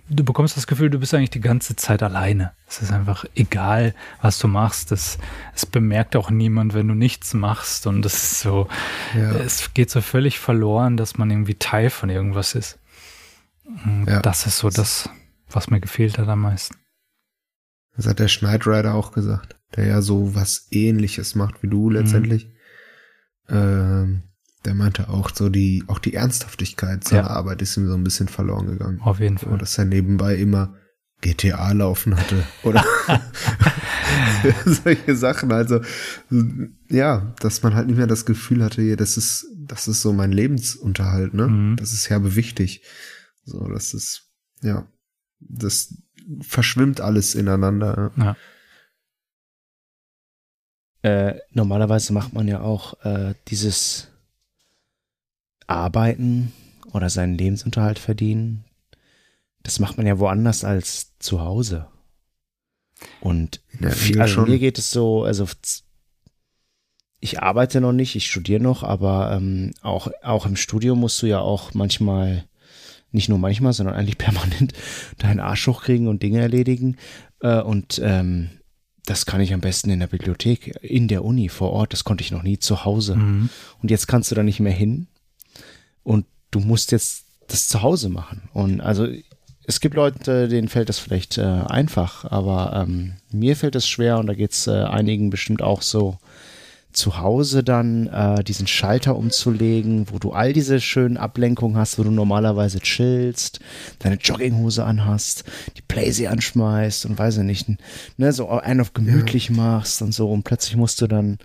du bekommst das Gefühl, du bist eigentlich die ganze Zeit alleine. Es ist einfach egal, was du machst. Es, es bemerkt auch niemand, wenn du nichts machst. Und es ist so, Ja. es geht so völlig verloren, dass man irgendwie Teil von irgendwas ist. Ja. Das ist so das, was mir gefehlt hat am meisten. Das hat der Schneidrider auch gesagt, der ja so was ähnliches macht wie Mhm. du letztendlich. Ähm, der meinte auch so die, auch die Ernsthaftigkeit seiner Ja. Arbeit ist ihm so ein bisschen verloren gegangen. Auf jeden Fall. dass er nebenbei immer GTA laufen hatte. Oder solche Sachen. Also, ja, dass man halt nicht mehr das Gefühl hatte, hier, das ist, das ist so mein Lebensunterhalt, ne? Mhm. Das ist herbe wichtig. So, das ist, ja, das verschwimmt alles ineinander. Ja. Äh, normalerweise macht man ja auch äh, dieses Arbeiten oder seinen Lebensunterhalt verdienen. Das macht man ja woanders als zu Hause. Und viel- also mir geht es so, also ich arbeite noch nicht, ich studiere noch, aber ähm, auch, auch im Studium musst du ja auch manchmal, nicht nur manchmal, sondern eigentlich permanent deinen Arsch hochkriegen und Dinge erledigen. Äh, und ähm, das kann ich am besten in der Bibliothek, in der Uni vor Ort. Das konnte ich noch nie zu Hause. Mhm. Und jetzt kannst du da nicht mehr hin. Und du musst jetzt das zu Hause machen. Und also es gibt Leute, denen fällt das vielleicht äh, einfach, aber ähm, mir fällt es schwer und da geht es äh, einigen bestimmt auch so zu Hause dann äh, diesen Schalter umzulegen, wo du all diese schönen Ablenkungen hast, wo du normalerweise chillst, deine Jogginghose anhast, die Playsee anschmeißt und weiß ich nicht, ne, so einen auf gemütlich machst und so und plötzlich musst du dann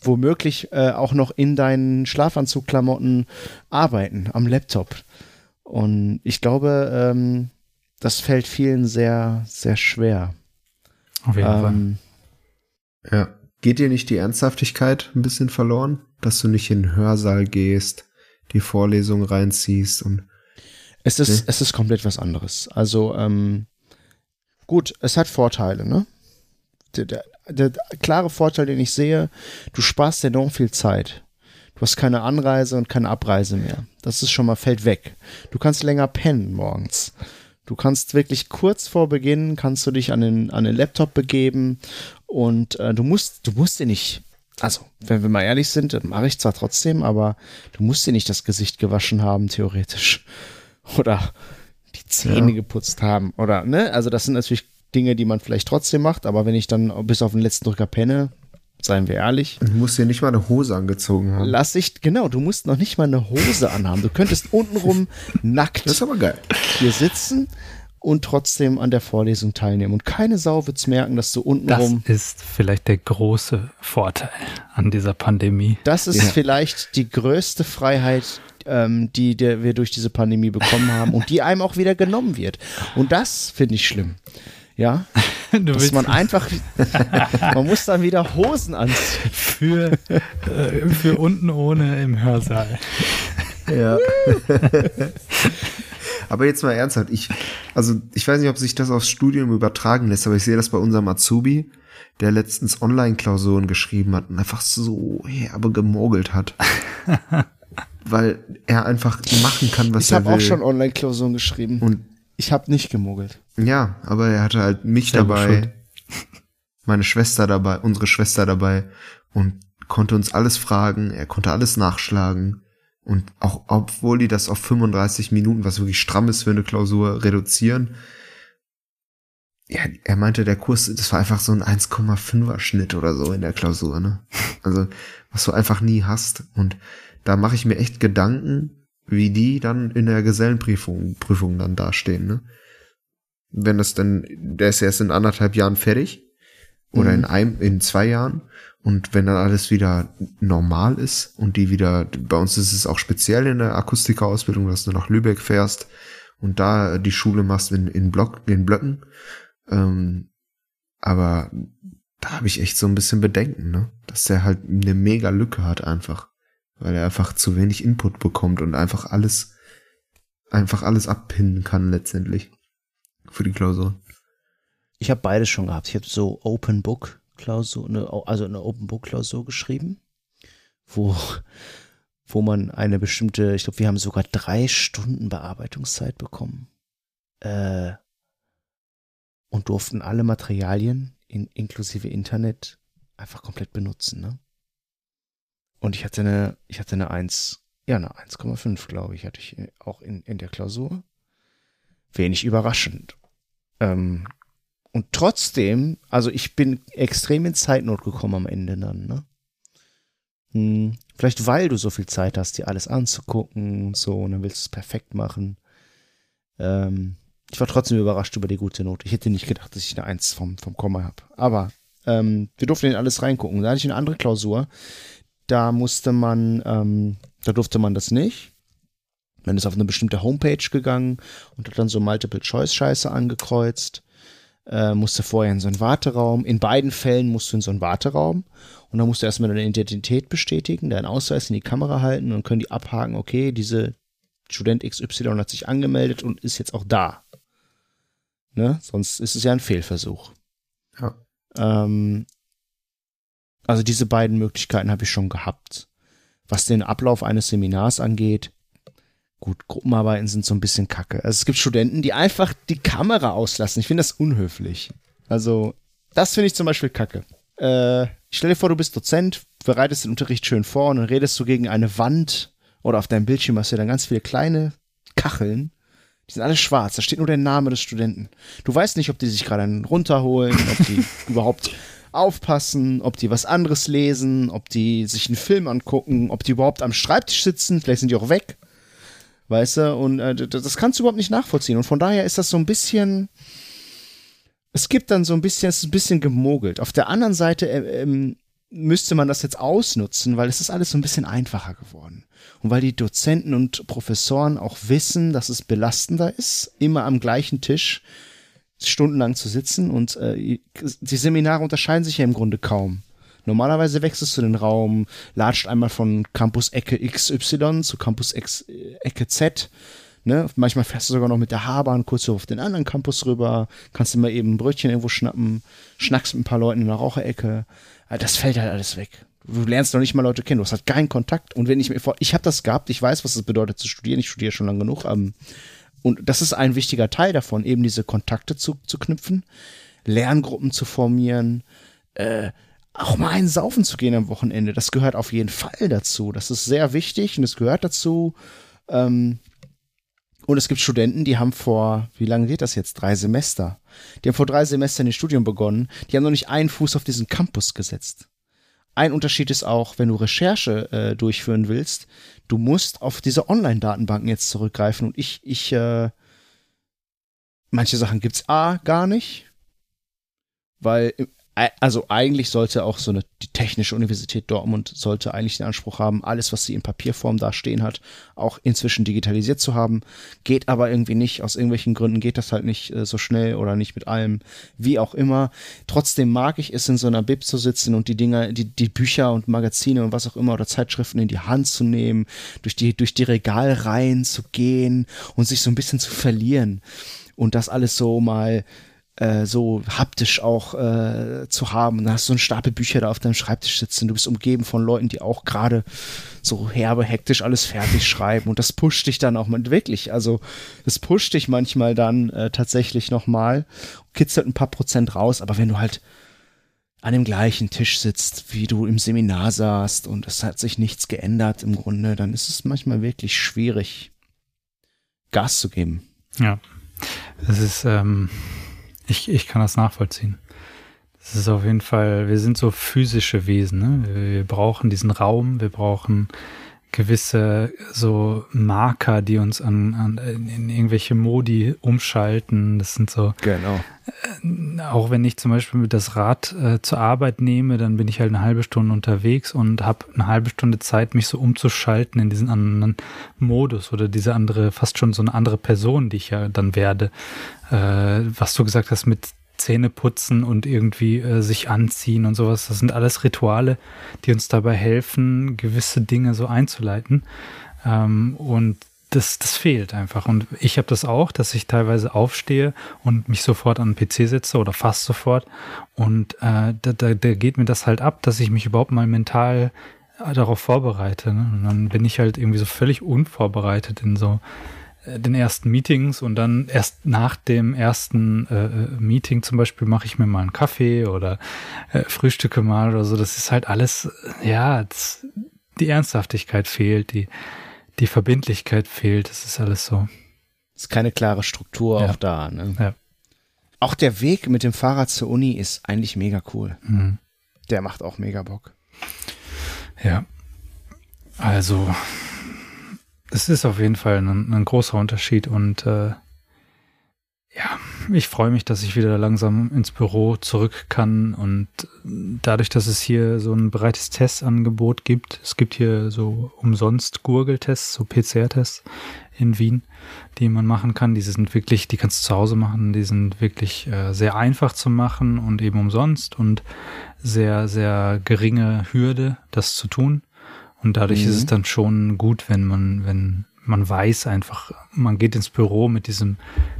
womöglich äh, auch noch in deinen Schlafanzugklamotten arbeiten am Laptop. Und ich glaube, ähm, das fällt vielen sehr, sehr schwer. Auf jeden Fall. Ähm, Ja. Geht dir nicht die Ernsthaftigkeit ein bisschen verloren? Dass du nicht in den Hörsaal gehst, die Vorlesung reinziehst und es, ist, Nee. es ist komplett was anderes. Also, ähm, gut, es hat Vorteile, ne? der, der, der klare Vorteil, den ich sehe, du sparst dir enorm viel Zeit. Du hast keine Anreise und keine Abreise mehr. Das ist schon mal fällt weg. Du kannst länger pennen morgens. Du kannst wirklich kurz vor Beginn kannst du dich an den, an den Laptop begeben und äh, du musst, du musst dir nicht, also wenn wir mal ehrlich sind, mache ich zwar trotzdem, aber du musst dir nicht das Gesicht gewaschen haben, theoretisch. Oder die Zähne ja. geputzt haben. Oder, ne? Also das sind natürlich Dinge, die man vielleicht trotzdem macht, aber wenn ich dann bis auf den letzten Drücker penne, seien wir ehrlich. Du musst dir nicht mal eine Hose angezogen haben. Lass ich, genau, du musst noch nicht mal eine Hose anhaben. Du könntest untenrum nackt das ist aber geil. hier sitzen und trotzdem an der Vorlesung teilnehmen. Und keine Sau wird's merken, dass du untenrum. Das ist vielleicht der große Vorteil an dieser Pandemie. Das ist ja. vielleicht die größte Freiheit, ähm, die der wir durch diese Pandemie bekommen haben und die einem auch wieder genommen wird. Und das finde ich schlimm. Ja, du dass man einfach, man muss dann wieder Hosen anziehen. Für, äh, für unten ohne im Hörsaal. Ja. aber jetzt mal ernsthaft, ich, also ich weiß nicht, ob sich das aufs Studium übertragen lässt, aber ich sehe das bei unserem Azubi, der letztens Online-Klausuren geschrieben hat und einfach so herbe gemogelt hat. Weil er einfach machen kann, was ich er will. Ich habe auch schon Online-Klausuren geschrieben. Und ich habe nicht gemogelt. Ja, aber er hatte halt mich Selber dabei, meine Schwester dabei, unsere Schwester dabei und konnte uns alles fragen, er konnte alles nachschlagen. Und auch obwohl die das auf 35 Minuten, was wirklich stramm ist für eine Klausur, reduzieren, ja, er meinte, der Kurs, das war einfach so ein 1,5er Schnitt oder so in der Klausur, ne? Also, was du einfach nie hast. Und da mache ich mir echt Gedanken, wie die dann in der Gesellenprüfung Prüfung dann dastehen, ne? Wenn das denn, der ist erst in anderthalb Jahren fertig oder mhm. in einem, in zwei Jahren und wenn dann alles wieder normal ist und die wieder, bei uns ist es auch speziell in der Akustikerausbildung, dass du nach Lübeck fährst und da die Schule machst in, in, Block, in Blöcken. Ähm, aber da habe ich echt so ein bisschen Bedenken, ne? Dass der halt eine mega Lücke hat einfach weil er einfach zu wenig Input bekommt und einfach alles, einfach alles abpinnen kann letztendlich für die Klausur. Ich habe beides schon gehabt. Ich habe so Open Book Klausur, eine, also eine Open Book Klausur geschrieben, wo, wo man eine bestimmte, ich glaube, wir haben sogar drei Stunden Bearbeitungszeit bekommen. Äh, und durften alle Materialien in, inklusive Internet einfach komplett benutzen, ne? Und ich hatte eine, ich hatte eine 1, ja, eine 1,5, glaube ich, hatte ich auch in, in der Klausur. Wenig überraschend. Ähm, und trotzdem, also ich bin extrem in Zeitnot gekommen am Ende dann, ne? Hm, vielleicht weil du so viel Zeit hast, dir alles anzugucken und so, und dann willst du es perfekt machen. Ähm, ich war trotzdem überrascht über die gute Note. Ich hätte nicht gedacht, dass ich eine 1 vom, vom Komma habe. Aber ähm, wir durften in alles reingucken. Da hatte ich eine andere Klausur, da musste man, ähm, da durfte man das nicht. Man ist auf eine bestimmte Homepage gegangen und hat dann so Multiple-Choice-Scheiße angekreuzt. Äh, musste vorher in so einen Warteraum. In beiden Fällen musst du in so einen Warteraum. Und dann musst du erstmal deine Identität bestätigen, deinen Ausweis in die Kamera halten und können die abhaken, okay, diese Student XY hat sich angemeldet und ist jetzt auch da. Ne? Sonst ist es ja ein Fehlversuch. Ja. Ähm, also diese beiden Möglichkeiten habe ich schon gehabt. Was den Ablauf eines Seminars angeht, gut, Gruppenarbeiten sind so ein bisschen kacke. Also es gibt Studenten, die einfach die Kamera auslassen. Ich finde das unhöflich. Also das finde ich zum Beispiel kacke. Äh, stell dir vor, du bist Dozent, bereitest den Unterricht schön vor und dann redest du gegen eine Wand oder auf deinem Bildschirm hast du dann ganz viele kleine Kacheln. Die sind alle schwarz, da steht nur der Name des Studenten. Du weißt nicht, ob die sich gerade einen runterholen, ob die überhaupt aufpassen, ob die was anderes lesen, ob die sich einen Film angucken, ob die überhaupt am Schreibtisch sitzen, vielleicht sind die auch weg. Weißt du, und äh, das kannst du überhaupt nicht nachvollziehen. Und von daher ist das so ein bisschen, es gibt dann so ein bisschen, es ist ein bisschen gemogelt. Auf der anderen Seite äh, ähm, müsste man das jetzt ausnutzen, weil es ist alles so ein bisschen einfacher geworden. Und weil die Dozenten und Professoren auch wissen, dass es belastender ist, immer am gleichen Tisch stundenlang zu sitzen und äh, die Seminare unterscheiden sich ja im Grunde kaum. Normalerweise wechselst du den Raum, latscht einmal von Campus Ecke XY zu Campus X, äh, Ecke Z, Ne? Manchmal fährst du sogar noch mit der H-Bahn kurz auf den anderen Campus rüber, kannst mal eben ein Brötchen irgendwo schnappen, schnackst mit ein paar Leuten in der Raucherecke. Das fällt halt alles weg. Du lernst noch nicht mal Leute kennen, du hast halt keinen Kontakt. Und wenn ich mir vor, ich habe das gehabt, ich weiß, was es bedeutet zu studieren, ich studiere schon lange genug. Ähm, und das ist ein wichtiger Teil davon, eben diese Kontakte zu, zu knüpfen, Lerngruppen zu formieren, äh, auch mal einen saufen zu gehen am Wochenende. Das gehört auf jeden Fall dazu. Das ist sehr wichtig und es gehört dazu. Ähm, und es gibt Studenten, die haben vor, wie lange geht das jetzt? Drei Semester. Die haben vor drei Semestern ihr Studium begonnen. Die haben noch nicht einen Fuß auf diesen Campus gesetzt. Ein Unterschied ist auch, wenn du Recherche äh, durchführen willst, du musst auf diese Online-Datenbanken jetzt zurückgreifen. Und ich, ich, äh, manche Sachen gibt's A gar nicht, weil also eigentlich sollte auch so eine die Technische Universität Dortmund sollte eigentlich den Anspruch haben, alles, was sie in Papierform da stehen hat, auch inzwischen digitalisiert zu haben. Geht aber irgendwie nicht. Aus irgendwelchen Gründen geht das halt nicht äh, so schnell oder nicht mit allem, wie auch immer. Trotzdem mag ich es, in so einer Bib zu sitzen und die Dinger, die, die Bücher und Magazine und was auch immer oder Zeitschriften in die Hand zu nehmen, durch die, durch die Regalreihen zu gehen und sich so ein bisschen zu verlieren und das alles so mal äh, so haptisch auch äh, zu haben. Dann hast du einen Stapel Bücher da auf deinem Schreibtisch sitzen. Du bist umgeben von Leuten, die auch gerade so herbe, hektisch alles fertig schreiben. Und das pusht dich dann auch mal wirklich. Also das pusht dich manchmal dann äh, tatsächlich nochmal, kitzelt ein paar Prozent raus. Aber wenn du halt an dem gleichen Tisch sitzt, wie du im Seminar saßt und es hat sich nichts geändert im Grunde, dann ist es manchmal wirklich schwierig, Gas zu geben. Ja, es ist, ähm, ich, ich kann das nachvollziehen. Das ist auf jeden Fall, wir sind so physische Wesen. Ne? Wir, wir brauchen diesen Raum, wir brauchen gewisse so Marker, die uns an, an in irgendwelche Modi umschalten. Das sind so. Genau. Äh, auch wenn ich zum Beispiel mit das Rad äh, zur Arbeit nehme, dann bin ich halt eine halbe Stunde unterwegs und habe eine halbe Stunde Zeit, mich so umzuschalten in diesen anderen Modus oder diese andere, fast schon so eine andere Person, die ich ja dann werde. Äh, was du gesagt hast mit Zähne putzen und irgendwie äh, sich anziehen und sowas. Das sind alles Rituale, die uns dabei helfen, gewisse Dinge so einzuleiten. Ähm, und das, das fehlt einfach. Und ich habe das auch, dass ich teilweise aufstehe und mich sofort an den PC setze oder fast sofort. Und äh, da, da, da geht mir das halt ab, dass ich mich überhaupt mal mental äh, darauf vorbereite. Ne? Und dann bin ich halt irgendwie so völlig unvorbereitet in so den ersten Meetings und dann erst nach dem ersten äh, äh, Meeting zum Beispiel mache ich mir mal einen Kaffee oder äh, frühstücke mal oder so. Das ist halt alles, ja, das, die Ernsthaftigkeit fehlt, die, die Verbindlichkeit fehlt. Das ist alles so. Ist keine klare Struktur ja. auch da. Ne? Ja. Auch der Weg mit dem Fahrrad zur Uni ist eigentlich mega cool. Mhm. Der macht auch mega Bock. Ja. Also, es ist auf jeden Fall ein, ein großer Unterschied und äh, ja, ich freue mich, dass ich wieder langsam ins Büro zurück kann und dadurch, dass es hier so ein breites Testangebot gibt, es gibt hier so umsonst Gurgeltests, so PCR-Tests in Wien, die man machen kann. Die sind wirklich, die kannst du zu Hause machen, die sind wirklich äh, sehr einfach zu machen und eben umsonst und sehr, sehr geringe Hürde, das zu tun. Und dadurch mhm. ist es mhm. dann schon gut, wenn man, wenn man weiß einfach, man geht ins Büro mit diesem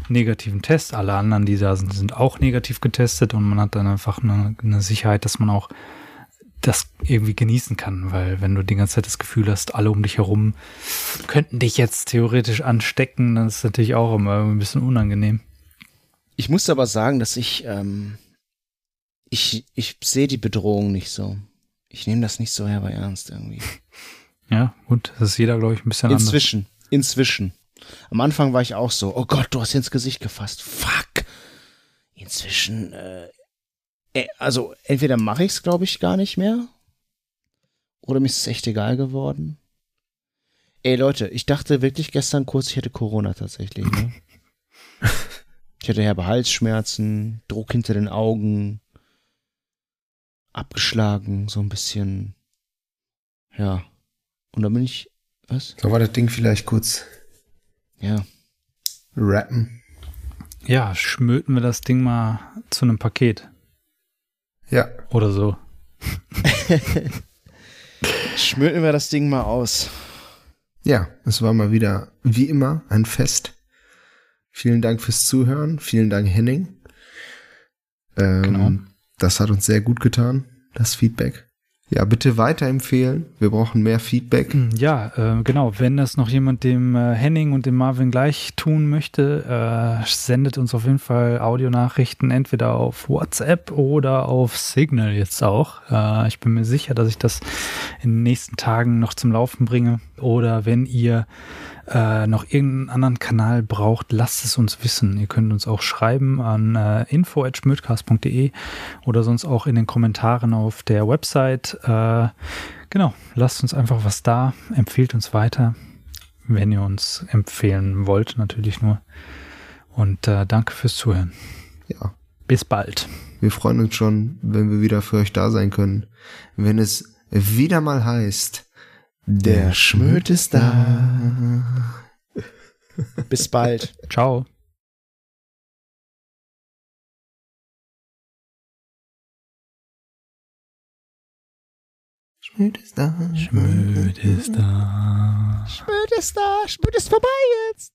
negativen Test. Alle anderen, die da sind, sind auch negativ getestet und man hat dann einfach eine, eine Sicherheit, dass man auch das irgendwie genießen kann, weil wenn du die ganze Zeit das Gefühl hast, alle um dich herum könnten dich jetzt theoretisch anstecken, dann ist es natürlich auch immer ein bisschen unangenehm. Ich muss aber sagen, dass ich, ähm, ich, ich sehe die Bedrohung nicht so. Ich nehme das nicht so herber ernst irgendwie. Ja, gut, das ist jeder, glaube ich, ein bisschen inzwischen, anders. Inzwischen, Am Anfang war ich auch so, oh Gott, du hast ins Gesicht gefasst. Fuck. Inzwischen, äh, äh also entweder mache ich es, glaube ich, gar nicht mehr. Oder mir ist es echt egal geworden. Ey Leute, ich dachte wirklich gestern kurz, ich hätte Corona tatsächlich. Ne? ich hatte herbe Halsschmerzen, Druck hinter den Augen, abgeschlagen, so ein bisschen. Ja. Und dann bin ich, was? So war das Ding vielleicht kurz. Ja. Rappen. Ja, schmöten wir das Ding mal zu einem Paket. Ja. Oder so. schmöten wir das Ding mal aus. Ja, es war mal wieder, wie immer, ein Fest. Vielen Dank fürs Zuhören. Vielen Dank, Henning. Ähm, Genau. Das hat uns sehr gut getan, das Feedback. Ja, bitte weiterempfehlen. Wir brauchen mehr Feedback. Ja, äh, genau. Wenn das noch jemand dem äh, Henning und dem Marvin gleich tun möchte, äh, sendet uns auf jeden Fall Audionachrichten entweder auf WhatsApp oder auf Signal jetzt auch. Äh, ich bin mir sicher, dass ich das in den nächsten Tagen noch zum Laufen bringe. Oder wenn ihr äh, noch irgendeinen anderen Kanal braucht, lasst es uns wissen. Ihr könnt uns auch schreiben an äh, info.schmödcast.de oder sonst auch in den Kommentaren auf der Website. Äh, genau, lasst uns einfach was da, empfehlt uns weiter, wenn ihr uns empfehlen wollt, natürlich nur. Und äh, danke fürs Zuhören. Ja, Bis bald. wir freuen uns schon, wenn wir wieder für euch da sein können. Wenn es wieder mal heißt, der Schmöd ist da. Bis bald. Ciao. Schmöd ist da. Schmöd ist da. Schmöd ist da, Schmöd ist vorbei jetzt.